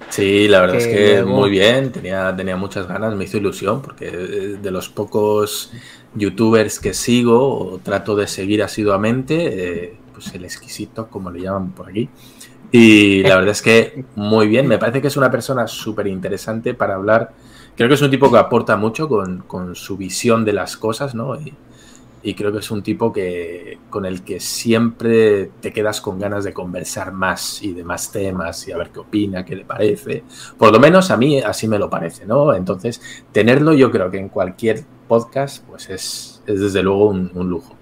Sí, la verdad es que muy bien, tenía, tenía muchas ganas, me hizo ilusión, porque de los pocos youtubers que sigo o trato de seguir asiduamente, eh, pues el exquisito, como le llaman por aquí. Y la verdad es que muy bien, me parece que es una persona súper interesante para hablar. Creo que es un tipo que aporta mucho con, su visión de las cosas, ¿no? Y, creo que es un tipo que con el que siempre te quedas con ganas de conversar más y de más temas y a ver qué opina, qué le parece. Por lo menos a mí así me lo parece, ¿no? Entonces, tenerlo yo creo que en cualquier podcast, pues es, desde luego un, lujo.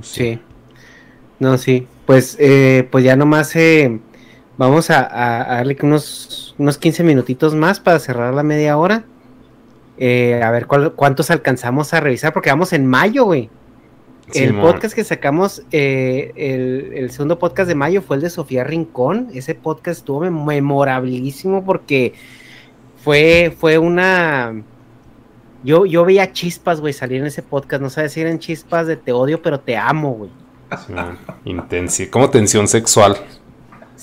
Sí. No, sí. Pues, eh, pues ya nomás eh, vamos a, darle unos, unos 15 minutitos más para cerrar la media hora. Eh, a ver cuántos alcanzamos a revisar, porque vamos en mayo, güey. el podcast que sacamos, el, segundo podcast de mayo fue el de Sofía Rincón. Ese podcast estuvo memorabilísimo porque fue, fue una. Yo, yo veía chispas, güey, salir en ese podcast. No sabes si eran chispas de te odio, pero te amo, güey. Sí, como tensión sexual.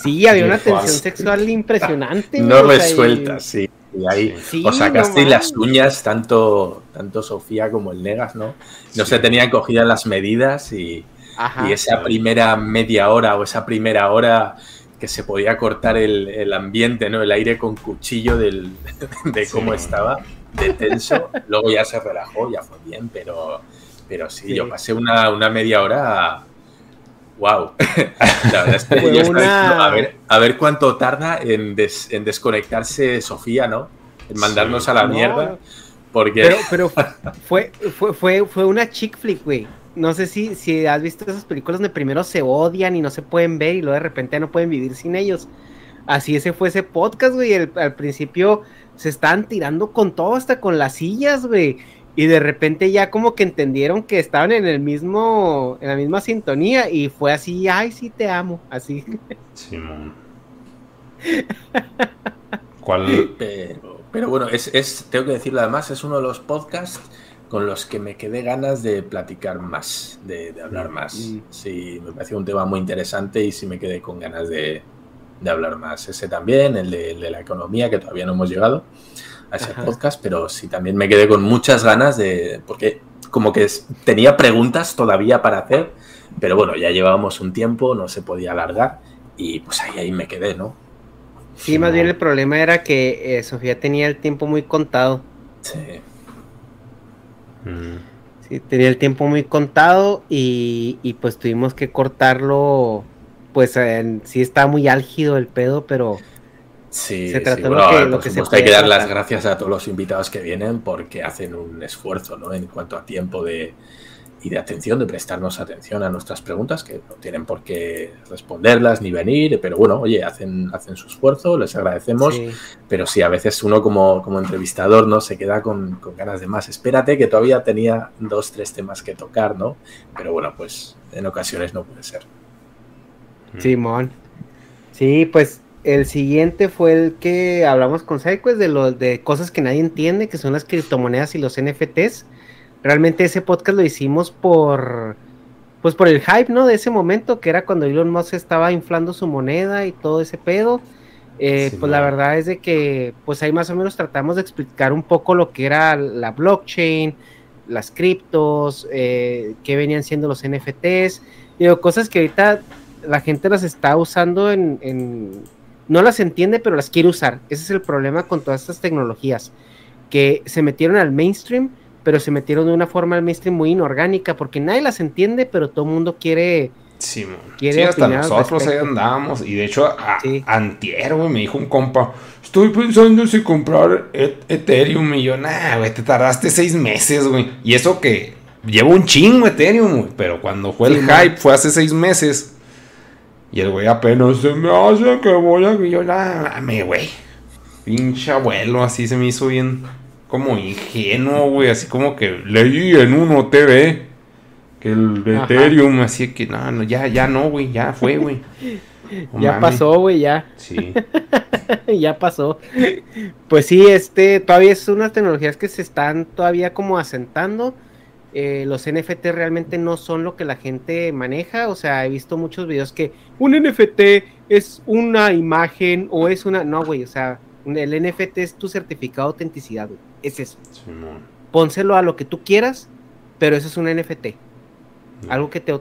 Sí, había una tensión sexual impresionante. No resuelta, sí. Y ahí o sacaste las uñas, tanto, tanto Sofía como el Negas, ¿no? No se tenían cogidas las medidas y, esa primera media hora o esa primera hora que se podía cortar el, ambiente, ¿no? El aire con cuchillo del, de cómo estaba, de tenso. Luego ya se relajó, ya fue bien, pero, pero sí, yo pasé una, una media hora wow. La verdad es que a, ver, a ver cuánto tarda en, desconectarse Sofía, ¿no? En mandarnos a la mierda. Porque... Pero, fue, fue, fue, fue una chick flick, güey. No sé si, si has visto esas películas donde primero se odian y no se pueden ver y luego de repente no pueden vivir sin ellos. Así ese fue ese podcast, güey. al principio se estaban tirando con todo, hasta con las sillas, güey y de repente ya como que entendieron que estaban en el mismo, en la misma sintonía y fue así, ay, sí te amo, así. Simón. ¿Cuál? Pero, bueno, es, es, tengo que decirlo además, es uno de los podcasts con los que me quedé ganas de platicar más, de, hablar más. Mm. Sí, me pareció un tema muy interesante y sí me quedé con ganas de, hablar más. Ese también, el de, el de la economía, que todavía no hemos llegado a ese podcast, pero sí también me quedé con muchas ganas de, porque como que tenía preguntas todavía para hacer, pero bueno, ya llevábamos un tiempo, no se podía alargar y pues ahí, ahí me quedé, ¿no? Sí, más bien el problema era que eh, Sofía tenía el tiempo muy contado. Sí. Mm. Sí, tenía el tiempo muy contado y, y pues tuvimos que cortarlo, pues sí está muy álgido el pedo, pero Sí, se trata lo que, hay que dar las gracias a todos los invitados que vienen porque hacen un esfuerzo, ¿no? En cuanto a tiempo de, y de atención, de prestarnos atención a nuestras preguntas, que no tienen por qué responderlas ni venir, pero bueno, oye, hacen, hacen su esfuerzo, les agradecemos, pero sí, a veces uno como, como entrevistador no se queda con, con, ganas de más. Espérate que todavía tenía dos, tres temas que tocar, ¿no? Pero bueno, pues en ocasiones no puede ser. Simón. Sí, pues el siguiente fue el que hablamos con Psycho, de, lo, de cosas que nadie entiende, que son las criptomonedas y los NFTs realmente ese podcast lo hicimos por pues por el hype, ¿no? De ese momento, que era cuando Elon Musk estaba inflando su moneda y todo ese pedo. Eh, pues la verdad es de que, pues ahí más o menos tratamos de explicar un poco lo que era la blockchain, las criptos, eh, qué venían siendo los NFTs, digo, cosas que ahorita la gente las está usando en, en, no las entiende, pero las quiere usar. Ese es el problema con todas estas tecnologías, que se metieron al mainstream, pero se metieron de una forma al mainstream muy inorgánica, porque nadie las entiende, pero todo el mundo quiere. Sí, quiere hasta nosotros ahí andábamos. Y de hecho, a, antier, güey, me dijo un compa, estoy pensando si comprar Ethereum. Y yo, nah, güey, te tardaste seis meses, güey. Y eso que llevo un chingo Ethereum, güey. Pero cuando fue el hype, fue hace seis meses. Y el güey apenas se me hace que voy a... Y yo, me, güey. Pinche abuelo, así se me hizo bien como ingenuo, güey, así como que leí en uno TV que el Ethereum, así que no, no, ya, ya no, güey, ya fue, güey. ya pasó, güey, ya. Sí. ya pasó. Pues sí, este, todavía es unas tecnologías que se están todavía como asentando. Eh, los NFT realmente no son lo que la gente maneja. O sea, he visto muchos videos que un NFT es una imagen o es una. No, güey, o sea, el NFT es tu certificado de autenticidad, güey es eso. Pónselo a lo que tú quieras, pero eso es un NFT. Algo que te,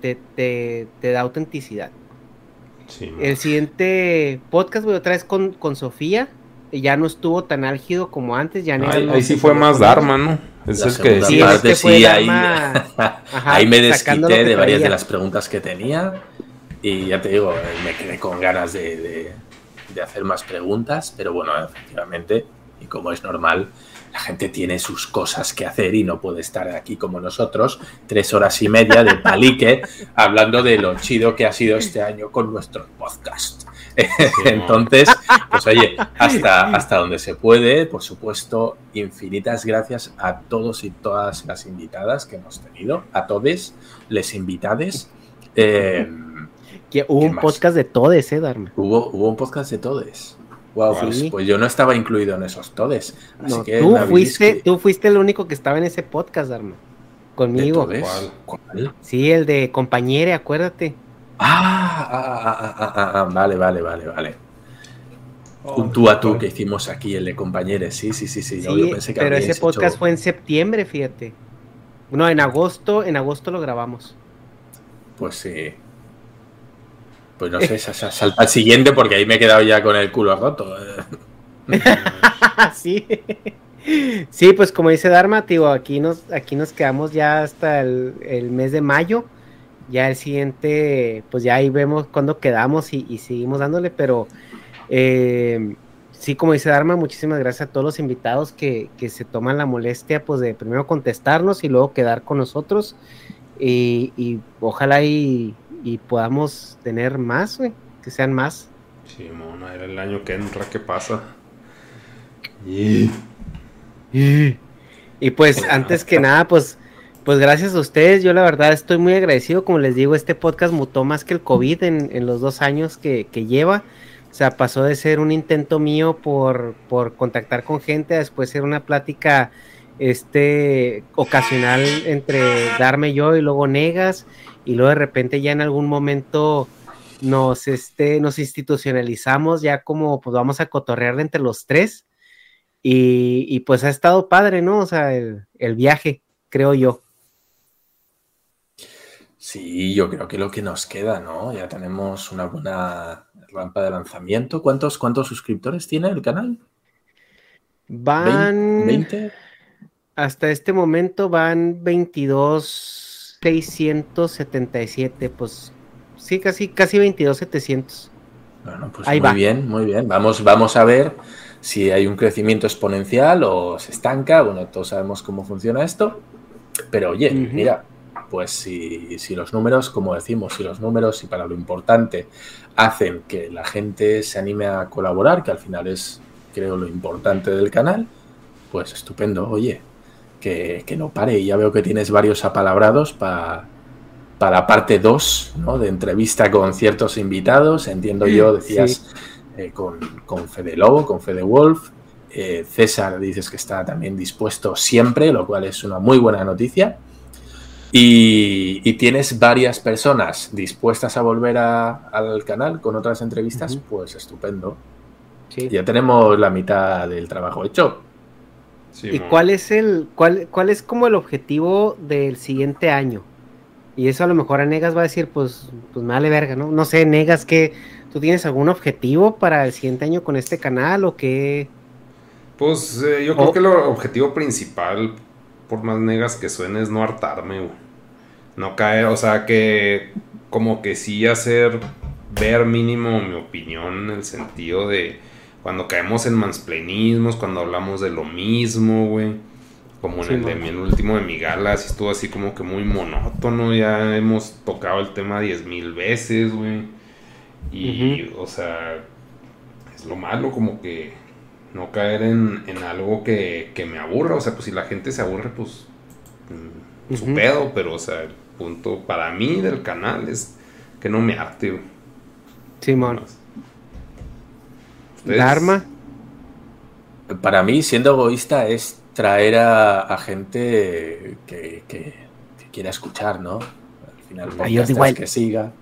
te, te, da autenticidad. el siguiente podcast, voy otra vez con, con Sofía. Ya no estuvo tan álgido como antes. Ya ahí, sí fue más Dharma, ¿no? Es el que sí, sí ahí, ahí, me desquité de varias de las preguntas que tenía. Y ya te digo, me quedé con ganas de, de hacer más preguntas, pero bueno, efectivamente y como es normal, la gente tiene sus cosas que hacer y no puede estar aquí como nosotros, tres horas y media de palique, hablando de lo chido que ha sido este año con nuestro podcast. Entonces, pues oye, hasta, hasta donde se puede, por supuesto, infinitas gracias a todos y todas las invitadas que hemos tenido, a todos, les invitades. Eh, que hubo un podcast de todes, ¿eh, Dharma? Hubo, hubo un podcast de todes. Wow, pues, pues, yo no estaba incluido en esos todes. Así que tú, fuiste, tú fuiste el único que estaba en ese podcast, Arma. Conmigo. ¿Cuál? Sí, el de compañere, acuérdate. Ah, ah, ah, ah, vale, vale, vale, vale. un tú a tú que hicimos aquí, el de compañeres, sí, sí, sí, sí. pero ese podcast fue en septiembre, fíjate. No, en agosto, en agosto lo grabamos. Pues sí. Pues no sé, salta al siguiente porque ahí me he quedado ya con el culo roto. sí. Sí, pues como dice Dharma, tío, aquí nos, aquí nos quedamos ya hasta el, mes de mayo. Ya el siguiente, pues ya ahí vemos cuándo quedamos y, seguimos dándole, pero eh, sí, como dice Dharma, muchísimas gracias a todos los invitados que, se toman la molestia, pues de primero contestarnos y luego quedar con nosotros. Y, y ojalá y y podamos tener más, güey, que sean más. Sí, mona, era el año que entra, ¿qué pasa? Y, y pues antes que nada, pues, pues gracias a ustedes, yo la verdad estoy muy agradecido, como les digo, este podcast mutó más que el COVID en, los dos años que, lleva. O sea, pasó de ser un intento mío por, por contactar con gente a después ser una plática este ocasional entre darme yo y luego negas y luego de repente ya en algún momento nos, este, nos institucionalizamos ya como pues vamos a cotorrear entre los tres y, pues ha estado padre, ¿no? O sea, el, viaje, creo yo. Sí, yo creo que lo que nos queda, ¿no? Ya tenemos una buena rampa de lanzamiento. ¿Cuántos, cuántos suscriptores tiene el canal? Van... ¿20? Hasta este momento van 22 677, pues sí, casi, casi 22,700. Bueno, pues muy bien, muy bien. Vamos, vamos a ver si hay un crecimiento exponencial o se estanca. Bueno, todos sabemos cómo funciona esto. Pero oye, mira, pues si, si, los números, como decimos, si los números y para lo importante hacen que la gente se anime a colaborar, que al final es, creo, lo importante del canal, pues estupendo, oye, que, no pare. Y ya veo que tienes varios apalabrados para para la parte 2, ¿no? De entrevista con ciertos invitados, entiendo yo, decías, eh, con, con Fede Lobo, con Fede Wolf. Eh, César dices que está también dispuesto siempre, lo cual es una muy buena noticia. Y, tienes varias personas dispuestas a volver al canal con otras entrevistas, pues estupendo. Ya tenemos la mitad del trabajo hecho. ¿Y cuál es el cuál, cuál es como el objetivo del siguiente año? Y eso a lo mejor a Negas va a decir, pues, pues me vale verga, ¿no? No sé, Negas, que tú tienes algún objetivo para el siguiente año con este canal o qué? Pues eh, yo creo que el objetivo principal, por más negas que suene, es no hartarme, güey. No caer, o sea, que como que sí hacer ver mínimo mi opinión en el sentido de cuando caemos en mansplainismos, cuando hablamos de lo mismo, güey. Como en el, de, el último de mi gala, así estuvo así como que muy monótono. Ya hemos tocado el tema diez mil veces, güey. Y, o sea, es lo malo, como que no caer en, algo que, me aburra. O sea, pues si la gente se aburre, pues mm, su pedo, pero o sea, el punto para mí del canal es que no me arte. Simón. Sí, ¿Dharma? Para mí, siendo egoísta, es traer a, gente que, que, quiera escuchar, ¿no? Al final, que siga.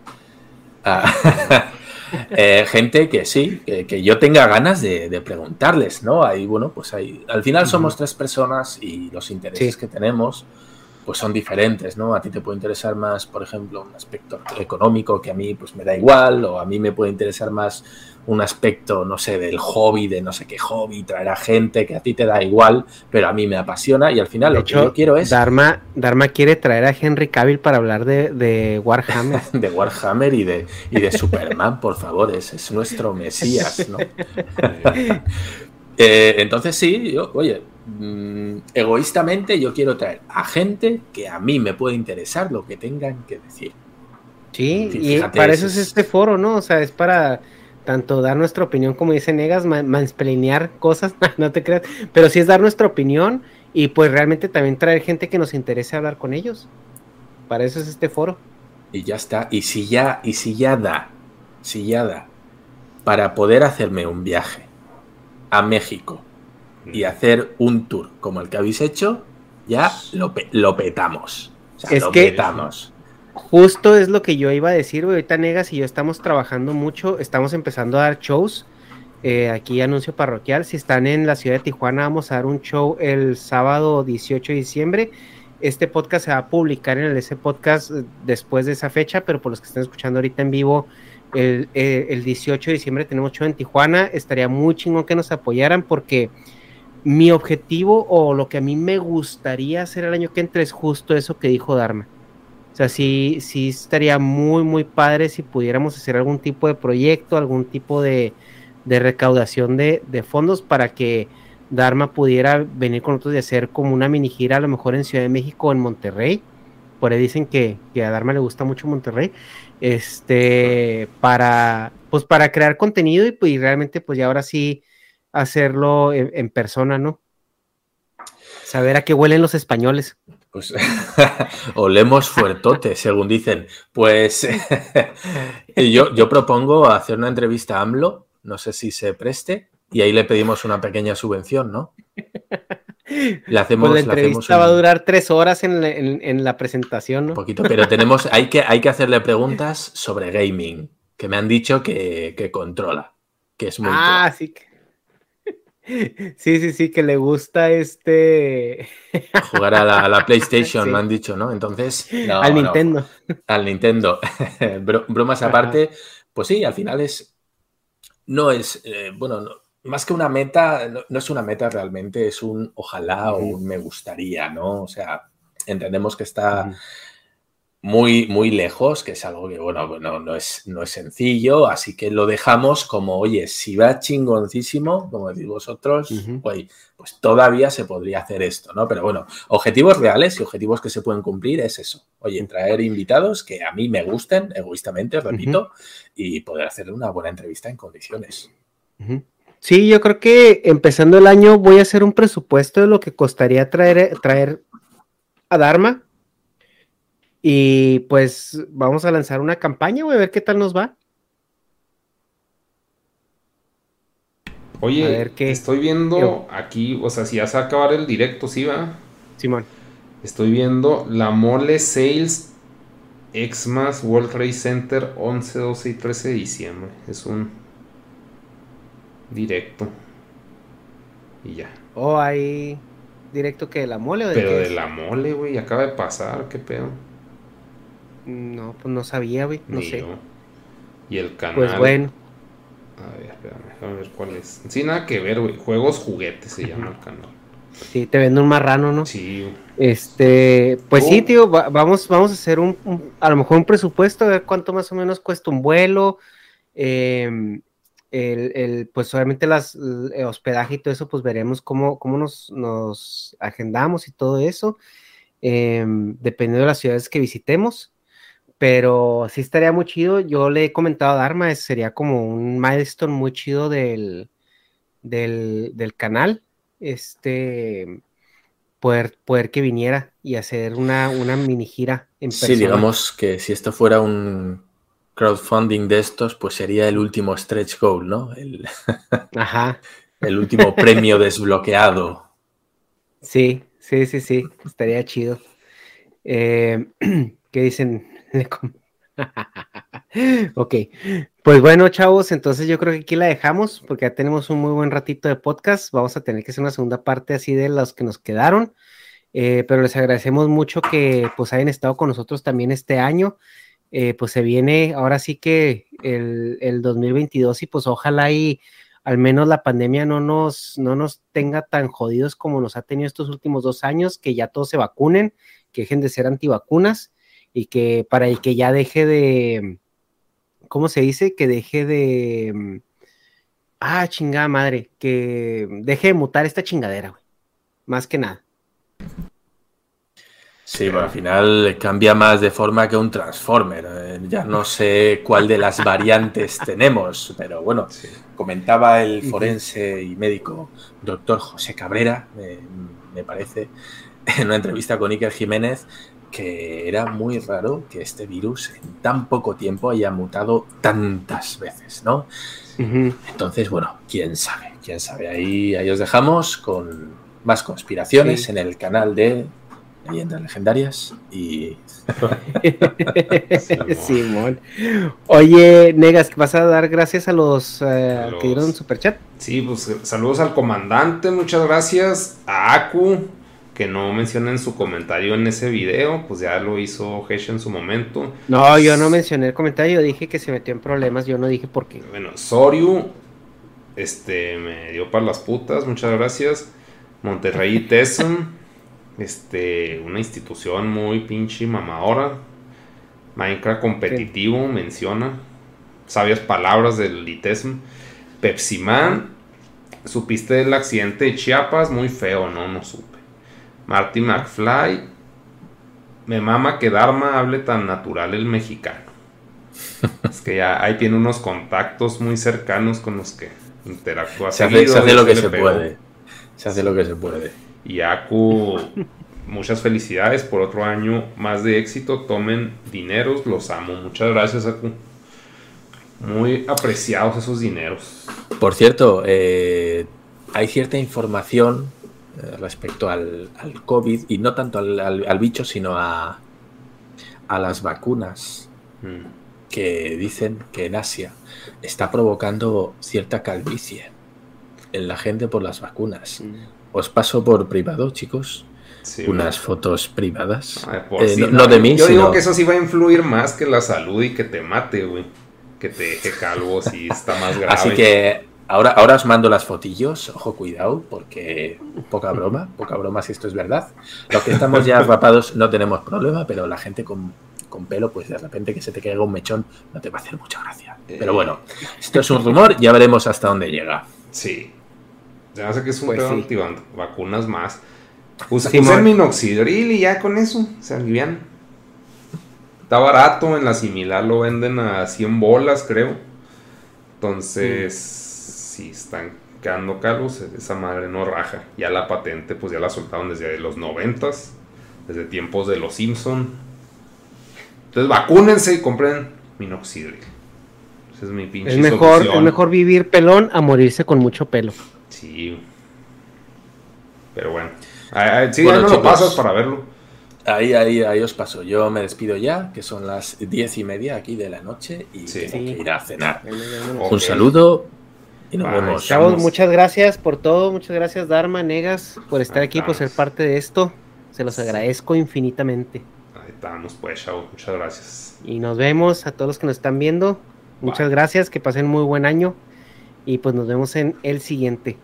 Ah, Eh, gente que sí, que, yo tenga ganas de, preguntarles, ¿no? Ahí, bueno, pues ahí, al final somos tres personas y los intereses que tenemos pues son diferentes, ¿no? A ti te puede interesar más, por ejemplo, un aspecto económico que a mí pues me da igual, o a mí me puede interesar más un aspecto, no sé, del hobby, de no sé qué hobby, traer a gente que a ti te da igual, pero a mí me apasiona y al final lo que yo quiero es... Dharma, Dharma quiere traer a Henry Cavill para hablar de, Warhammer. de Warhammer y de, y de Superman, por favor, es, es nuestro Mesías, ¿no? Eh, entonces sí, yo, oye, mm, egoístamente yo quiero traer a gente que a mí me puede interesar lo que tengan que decir. Sí, y para eso es este foro, ¿no? O sea, es para tanto dar nuestra opinión, como dice Negas, mansplanear cosas, no te creas, pero sí es dar nuestra opinión y pues realmente también traer gente que nos interese hablar con ellos. Para eso es este foro. Y ya está, y si ya, y si ya da, si ya da, para poder hacerme un viaje a México y mm. hacer un tour como el que habéis hecho, ya lo, lo petamos. es lo que petamos. Justo es lo que yo iba a decir, Ahorita Negas y yo estamos trabajando mucho, estamos empezando a dar shows. Eh, aquí anuncio parroquial. Si están en la ciudad de Tijuana, vamos a dar un show el sábado 18 de diciembre. Este podcast se va a publicar en el ese podcast eh, después de esa fecha, pero por los que estén escuchando ahorita en vivo, el, 18 eh, de diciembre tenemos show en Tijuana. Estaría muy chingón que nos apoyaran porque mi objetivo o lo que a mí me gustaría hacer el año que entra es justo eso que dijo Dharma. O sea, sí, sí estaría muy, muy padre si pudiéramos hacer algún tipo de proyecto, algún tipo de, recaudación de, fondos para que Dharma pudiera venir con nosotros y hacer como una mini gira, a lo mejor en Ciudad de México o en Monterrey. Por ahí dicen que, a Dharma le gusta mucho Monterrey. Este, para, pues para crear contenido y, pues, realmente, pues ya ahora sí hacerlo en persona, ¿no? Saber a qué huelen los españoles. Pues olemos fuertote, según dicen. Pues yo, yo propongo hacer una entrevista a AMLO, no sé si se preste, y ahí le pedimos una pequeña subvención, ¿no? Le hacemos, pues la entrevista va a durar tres horas en, la presentación, ¿no? Un poquito, pero tenemos, hay que, hay que hacerle preguntas sobre gaming, que me han dicho que, que controla, que es muy... Ah, sí que... Sí, sí, sí, que le gusta este. Jugar a la, PlayStation, me han dicho, ¿no? Entonces. al Nintendo. al Nintendo. Bromas aparte, pues sí, al final es. No es. Eh, bueno, más que una meta, no, es una meta realmente, es un ojalá o un me gustaría, ¿no? O sea, entendemos que está. Muy, muy lejos, que es algo que, bueno, no, es, no es sencillo, así que lo dejamos como, oye, si va chingoncísimo, como decís vosotros, pues todavía se podría hacer esto, ¿no? Pero bueno, objetivos reales y objetivos que se pueden cumplir es eso, oye, traer invitados que a mí me gusten, egoístamente, repito, y poder hacer una buena entrevista en condiciones. Sí, yo creo que empezando el año voy a hacer un presupuesto de lo que costaría traer, traer a Dharma y pues vamos a lanzar una campaña, güey, a ver qué tal nos va. Oye, a ver qué... estoy viendo aquí, o sea, si ya se va a acabar el directo, ¿sí va? Simón. Estoy viendo la Mole Sales Xmas World Trade Center 11, 12 y 13 de diciembre. Es un directo. Y ya. Oh, hay directo que de la mole o de Pero de la mole, güey, acaba de pasar, qué pedo. No, pues no sabía, güey, no sé. Y el canal. Pues bueno. A ver, espérame, déjame ver cuál es. Sin nada que ver, güey. Juegos juguetes se llama el canal. Sí, te vendo un marrano, ¿no? Sí. Este, pues sí, oh. tío, vamos, vamos a hacer un, a lo mejor un presupuesto, a ver cuánto más o menos cuesta un vuelo. Em, el, pues obviamente las, el hospedaje y todo eso, pues veremos cómo, cómo nos, nos agendamos y todo eso, em, dependiendo de las ciudades que visitemos pero sí estaría muy chido. Yo le he comentado a Dharma, sería como un milestone muy chido del, del, canal. Este poder, poder que viniera y hacer una, una mini gira en persona. Sí, digamos que si esto fuera un crowdfunding de estos, pues sería el último stretch goal, ¿no? El, Ajá. el último premio desbloqueado. Sí, sí, sí, sí, estaría chido. Eh, ¿Qué dicen? ok, pues bueno, chavos, entonces yo creo que aquí la dejamos porque ya tenemos un muy buen ratito de podcast. Vamos a tener que hacer una segunda parte así de los que nos quedaron, eh, pero les agradecemos mucho que pues hayan estado con nosotros también este año. Eh, pues se viene ahora sí que el, el 2022 y pues ojalá y al menos la pandemia no nos, no nos tenga tan jodidos como nos ha tenido estos últimos dos años, que ya todos se vacunen, que dejen de ser antivacunas y que para el que ya deje de, ¿cómo se dice? Que deje de, ah, chingada madre, que deje de mutar esta chingadera, güey. Más que nada. Sí, bueno, al final cambia más de forma que un Transformer. Eh, ya no sé cuál de las variantes tenemos, pero bueno, comentaba el forense y médico doctor José Cabrera, me parece, en una entrevista con Iker Jiménez, que era muy raro que este virus en tan poco tiempo haya mutado tantas veces, ¿no? Entonces, bueno, quién sabe, quién sabe. Ahí, ahí os dejamos con más conspiraciones en el canal de Leyendas Legendarias y... Simón. Oye, Negas, ¿vas a dar gracias a los, eh, que dieron superchat? Sí, pues saludos al comandante, muchas gracias. A Aku, que no mencionen su comentario en ese video, pues ya lo hizo Hesh en su momento. No, yo no mencioné el comentario, dije que se metió en problemas, yo no dije por qué. Bueno, Soryu, este, me dio para las putas, muchas gracias. Monterrey Tesson, este, una institución muy pinche mamadora. Minecraft competitivo, menciona. Sabias palabras del ITESM. Pepsi Man, supiste del accidente de Chiapas, muy feo, no, no supe. Marty McFly. Me mama que Dharma hable tan natural el mexicano. es que ya ahí tiene unos contactos muy cercanos con los que interactúa. Se hace, lo que se puede. Se hace lo que se puede. Y Aku, muchas felicidades por otro año más de éxito. Tomen dineros, los amo. Muchas gracias, Aku. Muy apreciados esos dineros. Por cierto, eh, hay cierta información respecto al, COVID y no tanto al, bicho, sino a, a las vacunas mm. que dicen que en Asia está provocando cierta calvicie en la gente por las vacunas. Mm. Os paso por privado, chicos. unas fotos privadas. Eh, no, de mí. Yo digo que eso sí va a influir más que la salud y que te mate, güey. Que te deje calvo si está más grave. Así que Ahora, ahora os mando las fotillos, ojo, cuidado, porque poca broma, poca broma si esto es verdad. Los que estamos ya rapados no tenemos problema, pero la gente con, con pelo, pues de repente que se te caiga un mechón no te va a hacer mucha gracia. Pero bueno, esto es un rumor, ya veremos hasta dónde llega. Sí. Ya sé que es un pues vacunas más. Usa, minoxidril y ya con eso se alivian. Está barato, en la similar lo venden a 100 bolas, creo. Entonces, si están quedando calvos, esa madre no raja. Ya la patente, pues ya la soltaron desde los 90 desde tiempos de los Simpson. Entonces, vacúnense y compren minoxidril. Ese es mi pinche es mejor, es mejor vivir pelón a morirse con mucho pelo. Sí. Pero bueno. Sí, no lo pasas para verlo. Ahí, ahí, ahí os paso. Yo me despido ya, que son las diez y media aquí de la noche y tengo que ir a cenar. Un saludo y nos vemos. Chavos, muchas gracias por todo. Muchas gracias, Dharma, Negas, por estar aquí, por ser parte de esto. Se los agradezco infinitamente. Ahí estamos, pues, chao. Muchas gracias. Y nos vemos a todos los que nos están viendo. Muchas gracias, que pasen muy buen año. Y pues nos vemos en el siguiente.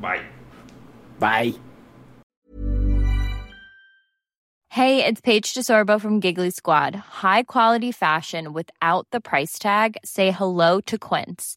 Bye. Bye. Hey, it's Paige DeSorbo from Giggly Squad. High quality fashion without the price tag. Say hello to Quince.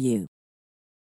you.